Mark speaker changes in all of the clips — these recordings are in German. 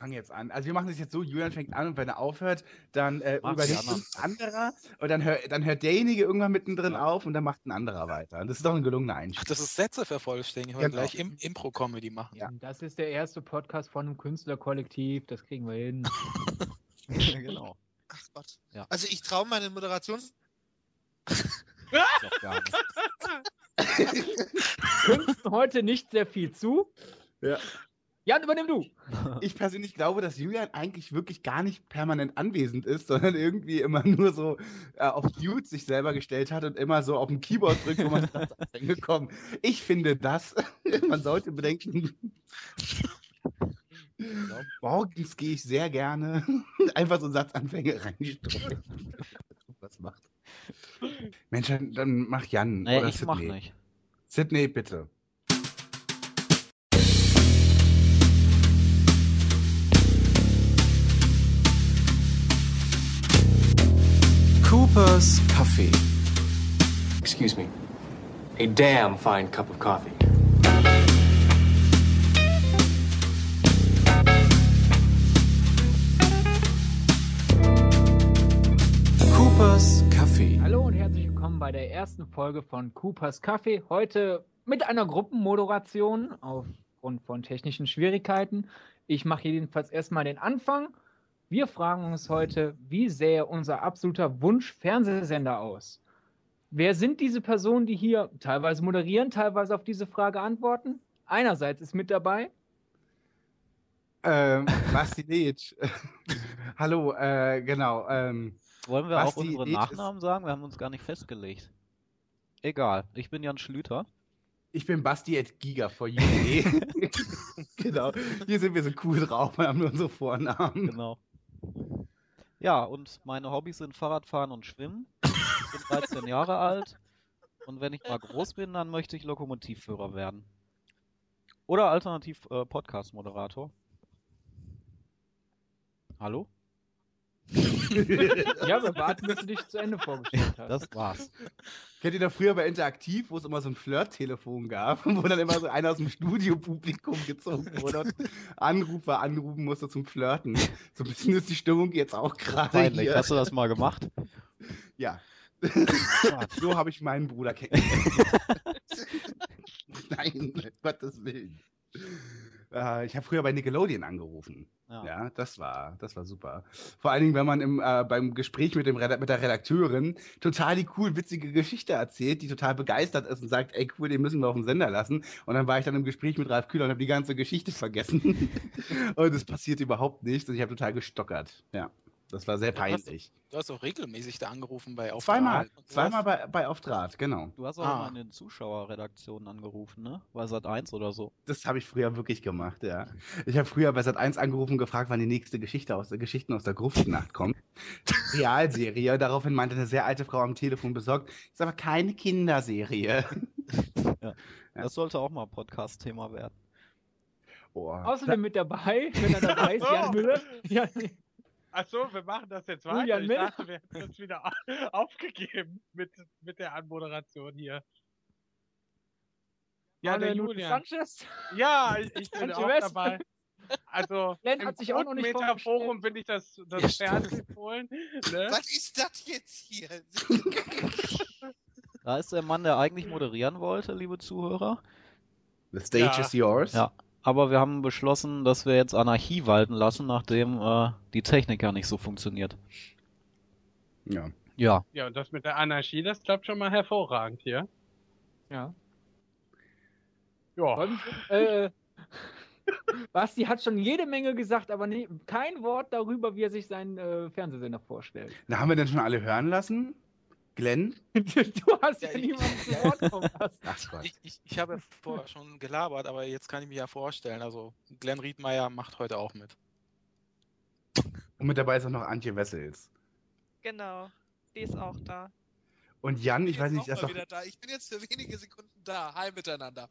Speaker 1: fange jetzt an. Also wir machen das jetzt so, Julian fängt an und wenn er aufhört, dann äh, übernimmt ein anderer und dann, hör, dann hört derjenige irgendwann mittendrin auf und dann macht ein anderer weiter. Und das ist doch ein gelungener
Speaker 2: Ach,
Speaker 1: Einstieg.
Speaker 2: das ist Sätze vervollständigen. Wir wollen
Speaker 1: Genau.
Speaker 2: gleich Im Impro-Comedy machen.
Speaker 1: Ja.
Speaker 3: Das ist der erste Podcast von einem Künstlerkollektiv, das kriegen wir hin.
Speaker 4: genau.
Speaker 5: Ach Gott.
Speaker 4: Ja.
Speaker 5: Also ich traue meine Moderation.
Speaker 3: Künsten heute nicht sehr viel zu.
Speaker 1: Ja.
Speaker 3: Jan, übernimm du.
Speaker 1: Ich persönlich glaube, dass Julian eigentlich wirklich gar nicht permanent anwesend ist, sondern irgendwie immer nur so äh, auf Mute sich selber gestellt hat und immer so auf dem Keyboard drückt, wo man sagt, angekommen. Ich finde das, man sollte bedenken, morgens gehe ich sehr gerne einfach so Satzanfänge reinstreuen. Was macht? Mensch, dann, dann mach Jan.
Speaker 4: Nee,
Speaker 1: oder
Speaker 4: ich mach
Speaker 1: Sydney.
Speaker 4: nicht.
Speaker 1: Sydney, bitte.
Speaker 6: Coopers Kaffee.
Speaker 7: Excuse me. A damn fine cup of coffee.
Speaker 6: Coopers Kaffee.
Speaker 3: Hallo und herzlich willkommen bei der ersten Folge von Coopers Kaffee. Heute mit einer Gruppenmoderation aufgrund von technischen Schwierigkeiten. Ich mache jedenfalls erstmal den Anfang. Wir fragen uns heute, wie sähe unser absoluter Wunsch-Fernsehsender aus? Wer sind diese Personen, die hier teilweise moderieren, teilweise auf diese Frage antworten? Einerseits ist mit dabei
Speaker 1: Ähm, Basti Leitsch. Hallo, äh, genau. Ähm,
Speaker 4: Wollen wir
Speaker 1: Basti
Speaker 4: auch unsere
Speaker 1: ist-
Speaker 4: Nachnamen sagen? Wir haben uns gar nicht festgelegt. Egal. Ich bin Jan Schlüter.
Speaker 1: ich bin Basti at Giga for you. genau. Hier sind wir so cool drauf, wir haben nur unsere Vornamen.
Speaker 4: Genau. Ja, und meine Hobbys sind Fahrradfahren und Schwimmen. Ich bin 13 Jahre alt. Und wenn ich mal groß bin, dann möchte ich Lokomotivführer werden. Oder alternativ äh, Podcast-Moderator. Hallo?
Speaker 3: Ja, wir warten, bis du dich zu Ende vorgestellt hast.
Speaker 4: Das war's.
Speaker 1: Kennt ihr noch früher bei Interaktiv, wo es immer so ein Flirt-Telefon gab, wo dann immer so einer aus dem Studiopublikum gezogen wurde und Anrufer anrufen musste zum Flirten. So ein bisschen ist die Stimmung jetzt auch gerade
Speaker 4: Peinlich.
Speaker 1: hier.
Speaker 4: Hast du das mal gemacht?
Speaker 1: Ja. so habe ich meinen Bruder kennengelernt. Nein, Gottes Willen. Äh, ich habe früher bei Nickelodeon angerufen.
Speaker 4: Ja.
Speaker 1: Ja, das war, das war super. Vor allen Dingen, wenn man im, äh, beim Gespräch mit, dem, mit der Redakteurin total die cool witzige Geschichte erzählt, die total begeistert ist und sagt, ey cool, den müssen wir auf den Sender lassen. Und dann war ich dann im Gespräch mit Ralf Kühler und habe die ganze Geschichte vergessen. und es passiert überhaupt nichts und ich habe total gestockert. Ja, das war sehr
Speaker 2: Ja, was-
Speaker 1: peinlich.
Speaker 2: Du hast auch regelmäßig da angerufen bei Auf
Speaker 1: Zweimal, zweimal bei, bei Auf Draht, genau.
Speaker 4: Du hast auch
Speaker 2: Ah.
Speaker 4: immer in den Zuschauerredaktionen angerufen, ne? Bei Sat 1 oder so.
Speaker 1: Das habe ich früher wirklich gemacht, ja. Ich habe früher bei Sat1 angerufen und gefragt, wann die nächste Geschichte aus der Geschichten aus der Gruftnacht kommt. Realserie. Daraufhin meinte eine sehr alte Frau am Telefon besorgt, ist aber keine Kinderserie. Ja.
Speaker 4: Das sollte auch mal Podcast-Thema werden.
Speaker 1: Oh.
Speaker 3: Außerdem mit dabei, wenn er dabei ist, Jan Müller. Ja,
Speaker 8: Achso, wir machen das jetzt
Speaker 3: Julian
Speaker 8: weiter. Ich
Speaker 3: Miller.
Speaker 8: dachte, wir hätten uns wieder au- aufgegeben mit, mit der Anmoderation hier. Ja, der Julian.
Speaker 3: Sanchez.
Speaker 8: Ja, ich, ich bin auch
Speaker 3: West.
Speaker 8: dabei. Also,
Speaker 3: Len
Speaker 8: im
Speaker 3: hat sich auch noch nicht
Speaker 8: Forum bin ich das, das
Speaker 2: Ja, stimmt.
Speaker 8: Fernsehfohlen. Ne?
Speaker 5: Was ist das jetzt hier?
Speaker 4: Da ist der Mann, der eigentlich moderieren wollte, liebe Zuhörer.
Speaker 1: The stage
Speaker 8: Ja.
Speaker 1: is yours.
Speaker 4: Ja. Aber wir haben beschlossen, dass wir jetzt Anarchie walten lassen, nachdem äh, die Technik ja nicht so funktioniert.
Speaker 1: ja.
Speaker 4: Ja.
Speaker 8: Ja, und das mit der Anarchie, das klappt schon mal hervorragend hier.
Speaker 3: Ja.
Speaker 8: Ja.
Speaker 3: Und, äh, Basti hat schon jede Menge gesagt, aber nie, kein Wort darüber, wie er sich seinen äh, Fernsehsender vorstellt.
Speaker 1: Na, haben wir denn schon alle hören lassen? Glenn?
Speaker 3: du hast ja,
Speaker 2: Ja, ich-
Speaker 3: niemanden zu Wort kommen lassen.
Speaker 2: Ich, ich, ich habe vorher schon gelabert, aber jetzt kann ich mich ja vorstellen. Also Glenn Riedmeier macht heute auch mit.
Speaker 1: Und mit dabei ist auch noch Antje Wessels.
Speaker 9: Genau, die ist auch da.
Speaker 1: Und Jan, ich
Speaker 5: bin
Speaker 1: weiß
Speaker 5: jetzt
Speaker 1: nicht, doch
Speaker 5: wieder da. Ich bin jetzt für wenige Sekunden da. Hi miteinander.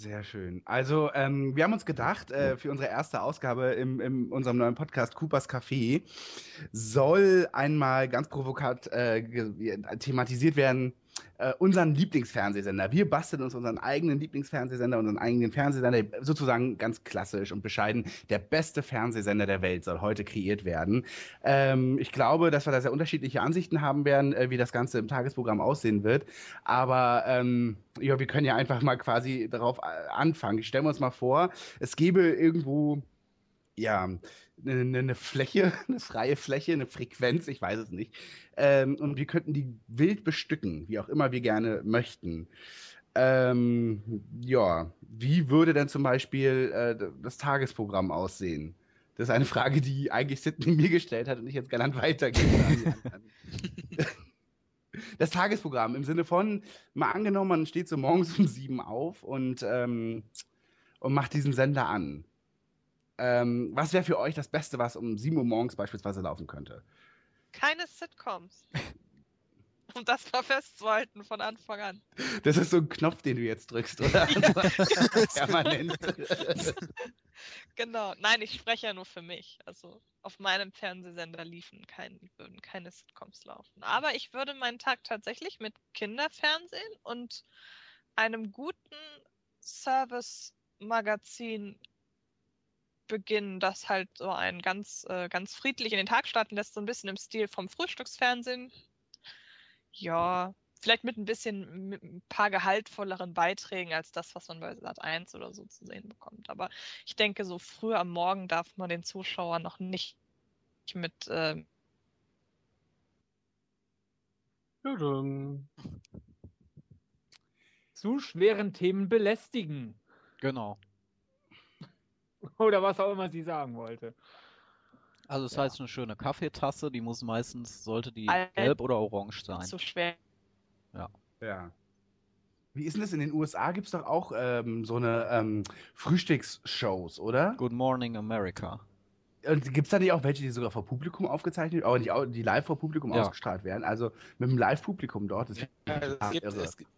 Speaker 1: Sehr schön. Also, ähm, wir haben uns gedacht, äh, für unsere erste Ausgabe im, in unserem neuen Podcast Coopers Café soll einmal ganz provokant äh, thematisiert werden, äh, unseren Lieblingsfernsehsender. Wir basteln uns unseren eigenen Lieblingsfernsehsender, unseren eigenen Fernsehsender, sozusagen ganz klassisch und bescheiden. Der beste Fernsehsender der Welt soll heute kreiert werden. Ähm, ich glaube, dass wir da sehr unterschiedliche Ansichten haben werden, äh, wie das Ganze im Tagesprogramm aussehen wird. Aber ähm, ja, wir können ja einfach mal quasi darauf äh, anfangen. Stellen wir uns mal vor, es gäbe irgendwo ja, eine, eine, Fläche, eine freie Fläche, eine Frequenz, ich weiß es nicht. Ähm, und wir könnten die wild bestücken, wie auch immer wir gerne möchten. Ähm, ja, wie würde denn zum Beispiel äh, das Tagesprogramm aussehen? Das ist eine Frage, die eigentlich Sidney mir gestellt hat und ich jetzt galant weitergebe. das Tagesprogramm im Sinne von, mal angenommen, man steht so morgens um sieben auf und, ähm, und macht diesen Sender an. Ähm, was wäre für euch das Beste, was um 7 Uhr morgens beispielsweise laufen könnte?
Speaker 9: Keine Sitcoms. um das mal festzuhalten von Anfang an.
Speaker 1: Das ist so ein Knopf, den du jetzt drückst, oder? Permanent.
Speaker 9: genau. Nein, ich spreche ja nur für mich. Also auf meinem Fernsehsender liefen kein, würden keine Sitcoms laufen. Aber ich würde meinen Tag tatsächlich mit Kinderfernsehen und einem guten Service-Magazin beginnen, das halt so einen ganz, äh, ganz friedlich in den Tag starten lässt, so ein bisschen im Stil vom Frühstücksfernsehen. Ja, vielleicht mit ein bisschen, mit ein paar gehaltvolleren Beiträgen als das, was man bei Sat 1 oder so zu sehen bekommt. Aber ich denke, so früh am Morgen darf man den Zuschauer noch nicht mit äh,
Speaker 3: zu schweren Themen belästigen.
Speaker 4: Genau.
Speaker 3: Oder was auch immer sie sagen wollte.
Speaker 4: Also das
Speaker 3: Ja.
Speaker 4: heißt eine schöne Kaffeetasse, die muss meistens, sollte die
Speaker 9: Alt-
Speaker 4: gelb oder orange sein.
Speaker 9: zu schwer.
Speaker 1: Ja. Wie ist denn das? In den USA gibt es doch auch ähm, so eine ähm, Frühstücksshows, oder?
Speaker 4: Good Morning America.
Speaker 1: Und gibt es da nicht auch welche, die sogar vor Publikum aufgezeichnet, aber nicht, die live vor Publikum
Speaker 4: Ja.
Speaker 1: ausgestrahlt werden? Also mit dem Live-Publikum dort. Das ist
Speaker 2: Ja, es gibt, es gibt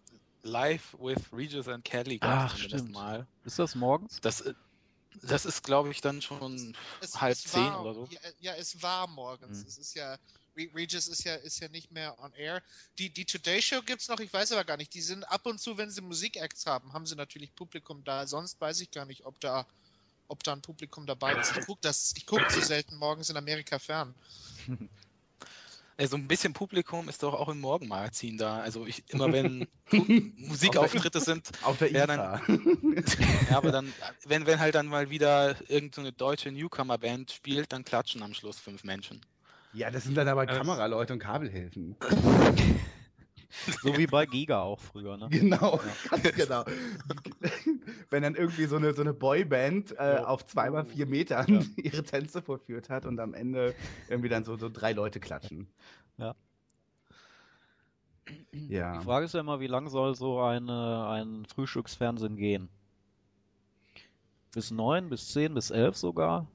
Speaker 2: Live with Regis and Kelly
Speaker 4: Ach, stimmt.
Speaker 2: mal.
Speaker 4: Ist das morgens?
Speaker 2: Das, äh, das ist, glaube ich, dann schon
Speaker 5: Es,
Speaker 2: halb
Speaker 5: es
Speaker 2: zehn
Speaker 5: war,
Speaker 2: oder so.
Speaker 5: Ja, ja, es war morgens.
Speaker 4: Hm.
Speaker 5: Es ist ja, Re- Regis ist ja, ist ja nicht mehr on air. Die, die Today Show gibt's noch, ich weiß aber gar nicht. Die sind ab und zu, wenn sie Musikacts haben, haben sie natürlich Publikum da. Sonst weiß ich gar nicht, ob da, ob da ein Publikum dabei ist. Ich gucke gucke zu selten morgens in Amerika fern.
Speaker 2: So ein bisschen Publikum ist doch auch im Morgenmagazin da. Also ich immer wenn Musikauftritte sind,
Speaker 1: Auf der
Speaker 2: Ja,
Speaker 1: IFA.
Speaker 2: ja, aber dann, wenn, wenn halt dann mal wieder irgendeine so deutsche Newcomer-Band spielt, dann klatschen am Schluss fünf Menschen.
Speaker 1: ja, das sind dann aber
Speaker 8: Das-
Speaker 1: Kameraleute und Kabelhilfen.
Speaker 4: So wie bei Giga auch früher, ne?
Speaker 1: Genau, ganz genau. Wenn dann irgendwie so eine, so eine Boyband äh,
Speaker 4: Ja.
Speaker 1: auf zweimal vier Metern ihre Tänze vorführt hat und am Ende irgendwie dann so, so drei Leute klatschen.
Speaker 4: Ja.
Speaker 1: Ja.
Speaker 4: Die Frage ist ja immer, wie lang soll so eine, ein Frühstücksfernsehen gehen? Bis neun, bis zehn, bis elf sogar?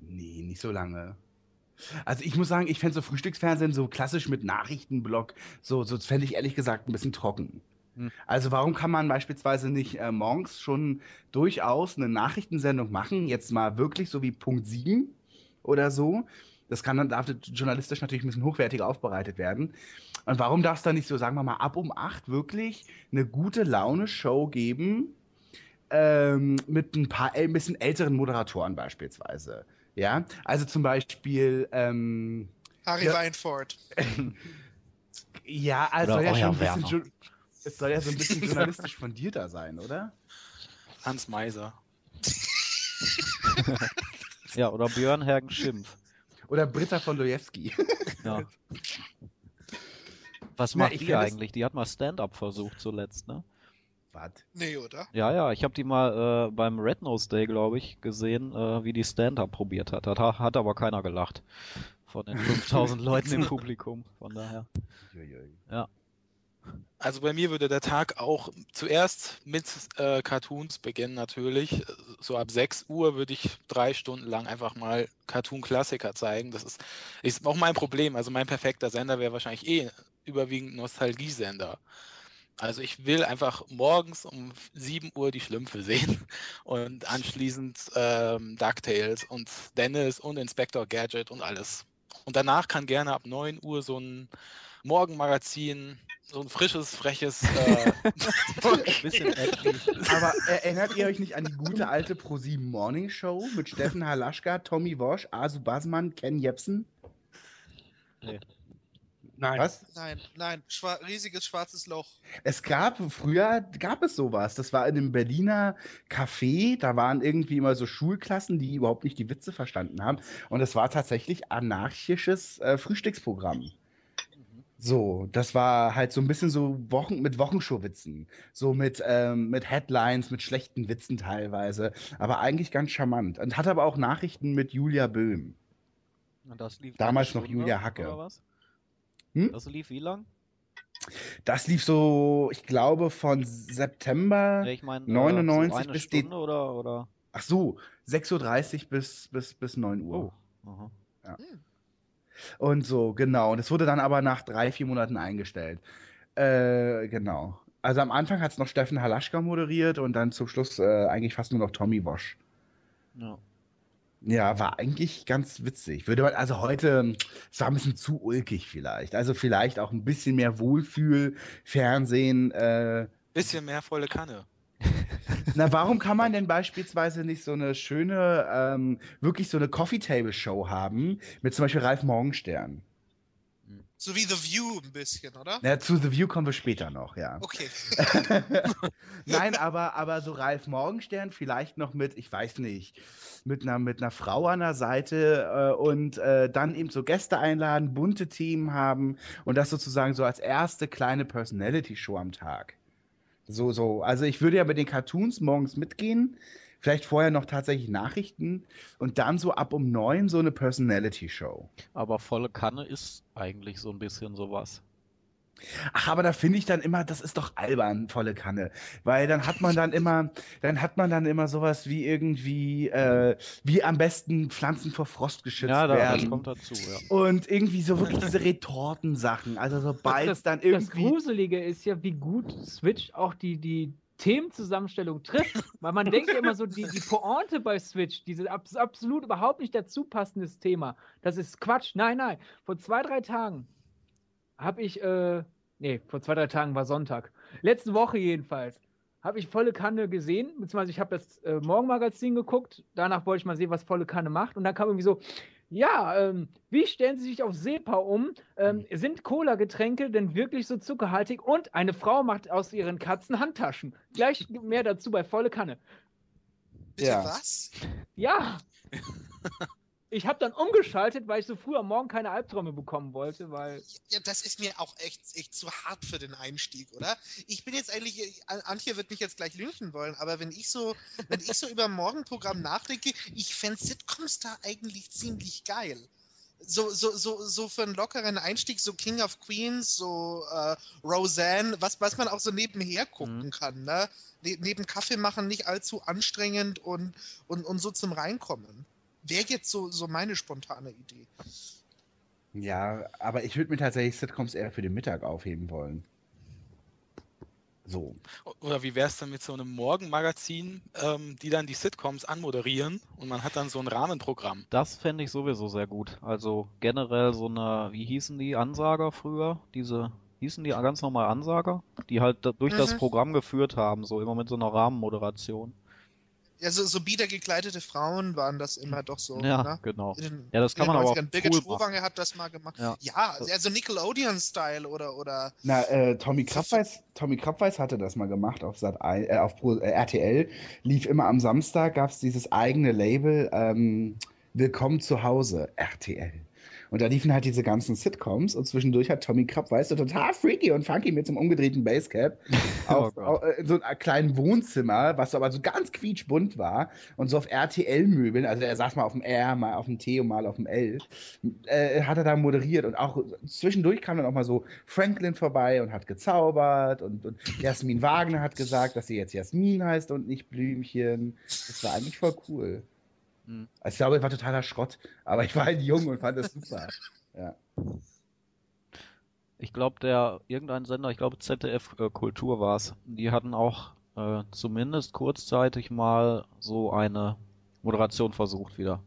Speaker 1: Nee, nicht so lange. Also ich muss sagen, ich fände so Frühstücksfernsehen so klassisch mit Nachrichtenblock, so, so fände ich ehrlich gesagt ein bisschen trocken.
Speaker 4: Hm.
Speaker 1: Also warum kann man beispielsweise nicht äh, morgens schon durchaus eine Nachrichtensendung machen, jetzt mal wirklich so wie Punkt 7 oder so? Das kann dann, darf journalistisch natürlich ein bisschen hochwertiger aufbereitet werden. Und warum darf es dann nicht so, sagen wir mal, ab um 8 wirklich eine gute Laune-Show geben, ähm, mit ein paar ein bisschen älteren Moderatoren beispielsweise? Ja, also zum Beispiel, ähm,
Speaker 5: Harry
Speaker 1: Ja.
Speaker 5: Weinfurt.
Speaker 1: ja, also ja schon ein bisschen, es soll ja so ein bisschen journalistisch fundierter sein, oder?
Speaker 2: Hans Meiser.
Speaker 4: Ja, oder Björn Hergen Schimpf.
Speaker 1: Oder Britta von Lojewski.
Speaker 4: Ja. Was
Speaker 1: Na,
Speaker 4: macht
Speaker 1: ich
Speaker 4: die eigentlich? Die hat mal Stand-up versucht zuletzt, ne?
Speaker 1: Was?
Speaker 5: Nee, oder?
Speaker 4: Ja, ja, ich habe die mal äh, beim Red Nose Day, glaube ich, gesehen, äh, wie die Stand-up probiert hat. Hat, hat aber keiner gelacht. Von den 5000 Leuten im Publikum. Von daher.
Speaker 1: Uiuiui.
Speaker 2: Also bei mir würde der Tag auch zuerst mit äh, Cartoons beginnen natürlich. So ab 6 Uhr würde ich drei Stunden lang einfach mal Cartoon-Klassiker zeigen. Das ist, ist auch mein Problem. Also mein perfekter Sender wäre wahrscheinlich eh überwiegend Nostalgiesender. Also ich will einfach morgens um 7 Uhr die Schlümpfe sehen und anschließend ähm, DuckTales und Dennis und Inspector Gadget und alles. Und danach kann gerne ab 9 Uhr so ein Morgenmagazin, so ein frisches, freches. Äh,
Speaker 4: bisschen.
Speaker 1: Aber erinnert ihr euch nicht an die gute alte Pro7 Morning Show mit Steffen Halaschka, Tommy Wosch, Asu Basman, Ken Jepsen?
Speaker 4: Nee.
Speaker 1: Nein. Was?
Speaker 5: Nein, nein, schwa riesiges schwarzes Loch.
Speaker 1: Es gab, früher gab es sowas. Das war in einem Berliner Café. Da waren irgendwie immer so Schulklassen, die überhaupt nicht die Witze verstanden haben. Und es war tatsächlich anarchisches äh, Frühstücksprogramm. So, das war halt so ein bisschen so Wochen mit Wochenshow-Witzen. So mit, ähm, mit Headlines, mit schlechten Witzen teilweise. Aber eigentlich ganz charmant. Und hat aber auch Nachrichten mit Julia Böhm.
Speaker 4: Und das lief
Speaker 1: Damals noch
Speaker 4: Stunde,
Speaker 1: Julia Hacke. Hm?
Speaker 4: Das lief wie lang?
Speaker 1: Das lief so, ich glaube, von September
Speaker 4: ich meine,
Speaker 1: 99
Speaker 4: so eine
Speaker 1: bis
Speaker 4: Stunde oder, oder?
Speaker 1: Ach so, 6.30 Uhr bis, bis, bis 9 Uhr.
Speaker 4: Oh. Aha.
Speaker 1: Und so, genau. Und es wurde dann aber nach drei, vier Monaten eingestellt. Äh, genau. Also am Anfang hat es noch Steffen Halaschka moderiert und dann zum Schluss äh, eigentlich fast nur noch Tommy Wosch.
Speaker 4: Ja.
Speaker 1: Ja, war eigentlich ganz witzig. Würde man, also heute, es war ein bisschen zu ulkig vielleicht. Also vielleicht auch ein bisschen mehr Wohlfühl, Fernsehen. Äh,
Speaker 2: bisschen mehr volle Kanne.
Speaker 1: na, warum kann man denn beispielsweise nicht so eine schöne, ähm, wirklich so eine Coffee Table Show haben mit zum Beispiel Ralf Morgenstern?
Speaker 5: So wie The View ein bisschen, oder?
Speaker 1: Na, zu The View kommen wir später noch, ja.
Speaker 5: Okay.
Speaker 1: Nein, aber, aber so Ralf Morgenstern vielleicht noch mit, ich weiß nicht, mit einer, mit einer Frau an der Seite äh, und äh, dann eben so Gäste einladen, bunte Themen haben und das sozusagen so als erste kleine Personality-Show am Tag. So, so. Also ich würde ja mit den Cartoons morgens mitgehen, vielleicht vorher noch tatsächlich Nachrichten und dann so ab um neun so eine Personality-Show.
Speaker 4: Aber volle Kanne ist eigentlich so ein bisschen sowas.
Speaker 1: Ach, aber da finde ich dann immer, das ist doch albern, volle Kanne. Weil dann hat man dann immer, dann hat man dann immer sowas wie irgendwie, äh, wie am besten Pflanzen vor Frost geschützt
Speaker 4: Ja, da, das
Speaker 1: werden.
Speaker 4: kommt dazu, ja.
Speaker 1: Und irgendwie so wirklich diese Retortensachen. Also sobald es dann
Speaker 3: Das
Speaker 1: irgendwie.
Speaker 3: Gruselige ist ja, wie gut Switch auch die, die Themenzusammenstellung trifft. Weil man denkt ja immer so, die, die Pointe bei Switch, dieses abs absolut überhaupt nicht dazu passendes Thema, das ist Quatsch. Nein, nein. Vor zwei, drei Tagen habe ich, äh, nee, vor zwei, drei Tagen war Sonntag. Letzte Woche jedenfalls. Habe ich volle Kanne gesehen, beziehungsweise ich habe das äh, Morgenmagazin geguckt. Danach wollte ich mal sehen, was volle Kanne macht. Und dann kam irgendwie so, ja, ähm, wie stellen Sie sich auf SEPA um? Ähm, sind Cola-Getränke denn wirklich so zuckerhaltig? Und eine Frau macht aus ihren Katzen Handtaschen. Gleich mehr dazu bei volle Kanne.
Speaker 5: Bitte
Speaker 1: Ja.
Speaker 5: was?
Speaker 3: Ja. Ich habe dann umgeschaltet, weil ich so früh am Morgen keine Albträume bekommen wollte, weil
Speaker 5: Ja, das ist mir auch echt, echt zu hart für den Einstieg, oder? Ich bin jetzt eigentlich, An- Antje wird mich jetzt gleich lynchen wollen, aber wenn ich so, wenn ich so über ein Morgenprogramm nachdenke, ich fände Sitcoms da eigentlich ziemlich geil. So, so, so, so für einen lockeren Einstieg, so King of Queens, so äh, Roseanne, was, was man auch so nebenher gucken kann, ne? Ne neben Kaffee machen nicht allzu anstrengend und, und, und so zum Reinkommen. Wäre jetzt so, so meine spontane Idee.
Speaker 1: Ja, aber ich würde mir tatsächlich Sitcoms eher für den Mittag aufheben wollen. So.
Speaker 2: Oder wie wäre es dann mit so einem Morgenmagazin, ähm, die dann die Sitcoms anmoderieren und man hat dann so ein Rahmenprogramm.
Speaker 4: Das fände ich sowieso sehr gut. Also generell so eine, wie hießen die Ansager früher? Diese, hießen die ganz normal Ansager? Die halt durch das
Speaker 5: Mhm.
Speaker 4: Programm geführt haben, so immer mit so einer Rahmenmoderation.
Speaker 5: Ja, so, so biedergekleidete Frauen waren das immer doch so.
Speaker 4: Ja,
Speaker 5: ne?
Speaker 4: genau.
Speaker 5: Den-
Speaker 4: Ja, das kann man aber auch
Speaker 5: 90ern. Birgit
Speaker 4: cool
Speaker 5: hat das mal gemacht.
Speaker 4: Ja.
Speaker 5: Ja, also Nickelodeon-Style oder, oder
Speaker 1: Na, äh, Tommy Krabweis, Tommy hatte das mal gemacht auf Sat äh, auf Pro, äh, RTL. Lief immer am Samstag, gab es dieses eigene Label ähm, Willkommen zu Hause, RTL. Und da liefen halt diese ganzen Sitcoms und zwischendurch hat Tommy Krabweis so total freaky und funky mit so einem umgedrehten Basecap auf,
Speaker 4: Gott.
Speaker 1: auf, äh, in so einem kleinen Wohnzimmer, was aber so ganz quietschbunt war und so auf RTL-Möbeln, also er saß mal auf dem R, mal auf dem T und mal auf dem L, äh, hat er da moderiert und auch zwischendurch kam dann auch mal so Franklin vorbei und hat gezaubert und, und Jasmin Wagner hat gesagt, dass sie jetzt Jasmin heißt und nicht Blümchen. Das war eigentlich voll cool.
Speaker 4: Hm.
Speaker 1: Also ich glaube, es war totaler Schrott, aber ich war halt jung und fand das super. Ja.
Speaker 4: Ich glaube, der, irgendein Sender, ich glaube ZDF äh, Kultur war es, die hatten auch äh, zumindest kurzzeitig mal so eine Moderation versucht wieder.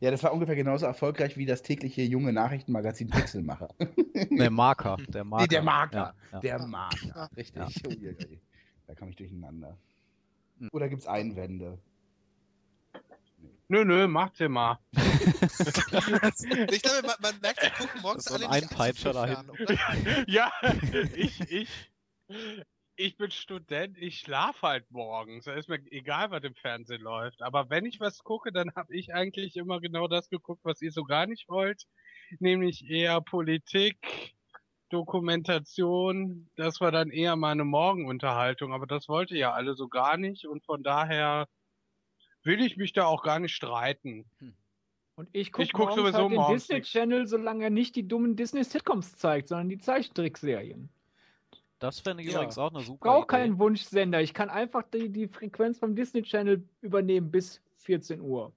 Speaker 1: Ja, das war ungefähr genauso erfolgreich wie das tägliche junge Nachrichtenmagazin Pixelmacher.
Speaker 4: Der Marker. Der Marker.
Speaker 1: Nee, der Marker.
Speaker 4: Ja, ja.
Speaker 1: Der Marker. Richtig.
Speaker 4: Ja.
Speaker 1: Oh. Da kam ich durcheinander. Oder gibt's Einwände?
Speaker 8: Nö, nö, macht sie mal.
Speaker 5: Ich glaube, man, man merkt, wir gucken morgens
Speaker 4: Das ist so
Speaker 5: alle
Speaker 4: ein
Speaker 5: fern, oder?
Speaker 8: ja, ich, ich, ich bin Student, ich schlafe halt morgens. Da ist mir egal, was im Fernsehen läuft. Aber wenn ich was gucke, dann habe ich eigentlich immer genau das geguckt, was ihr so gar nicht wollt. Nämlich eher Politik, Dokumentation. Das war dann eher meine Morgenunterhaltung. Aber das wollte ja alle so gar nicht. Und von daher will ich mich da auch gar nicht streiten.
Speaker 3: Und ich gucke
Speaker 8: Ich guck
Speaker 3: morgens
Speaker 8: sowieso
Speaker 3: halt den Disney. Channel, solange er nicht die dummen Disney-Sitcoms zeigt, sondern die Zeichentrickserien.
Speaker 4: Das fände ich
Speaker 2: Ja.
Speaker 4: übrigens auch eine
Speaker 3: Ich
Speaker 4: super
Speaker 3: brauche
Speaker 4: Idee.
Speaker 3: keinen Wunschsender. Ich kann einfach die, die Frequenz vom Disney Channel übernehmen bis 14 Uhr.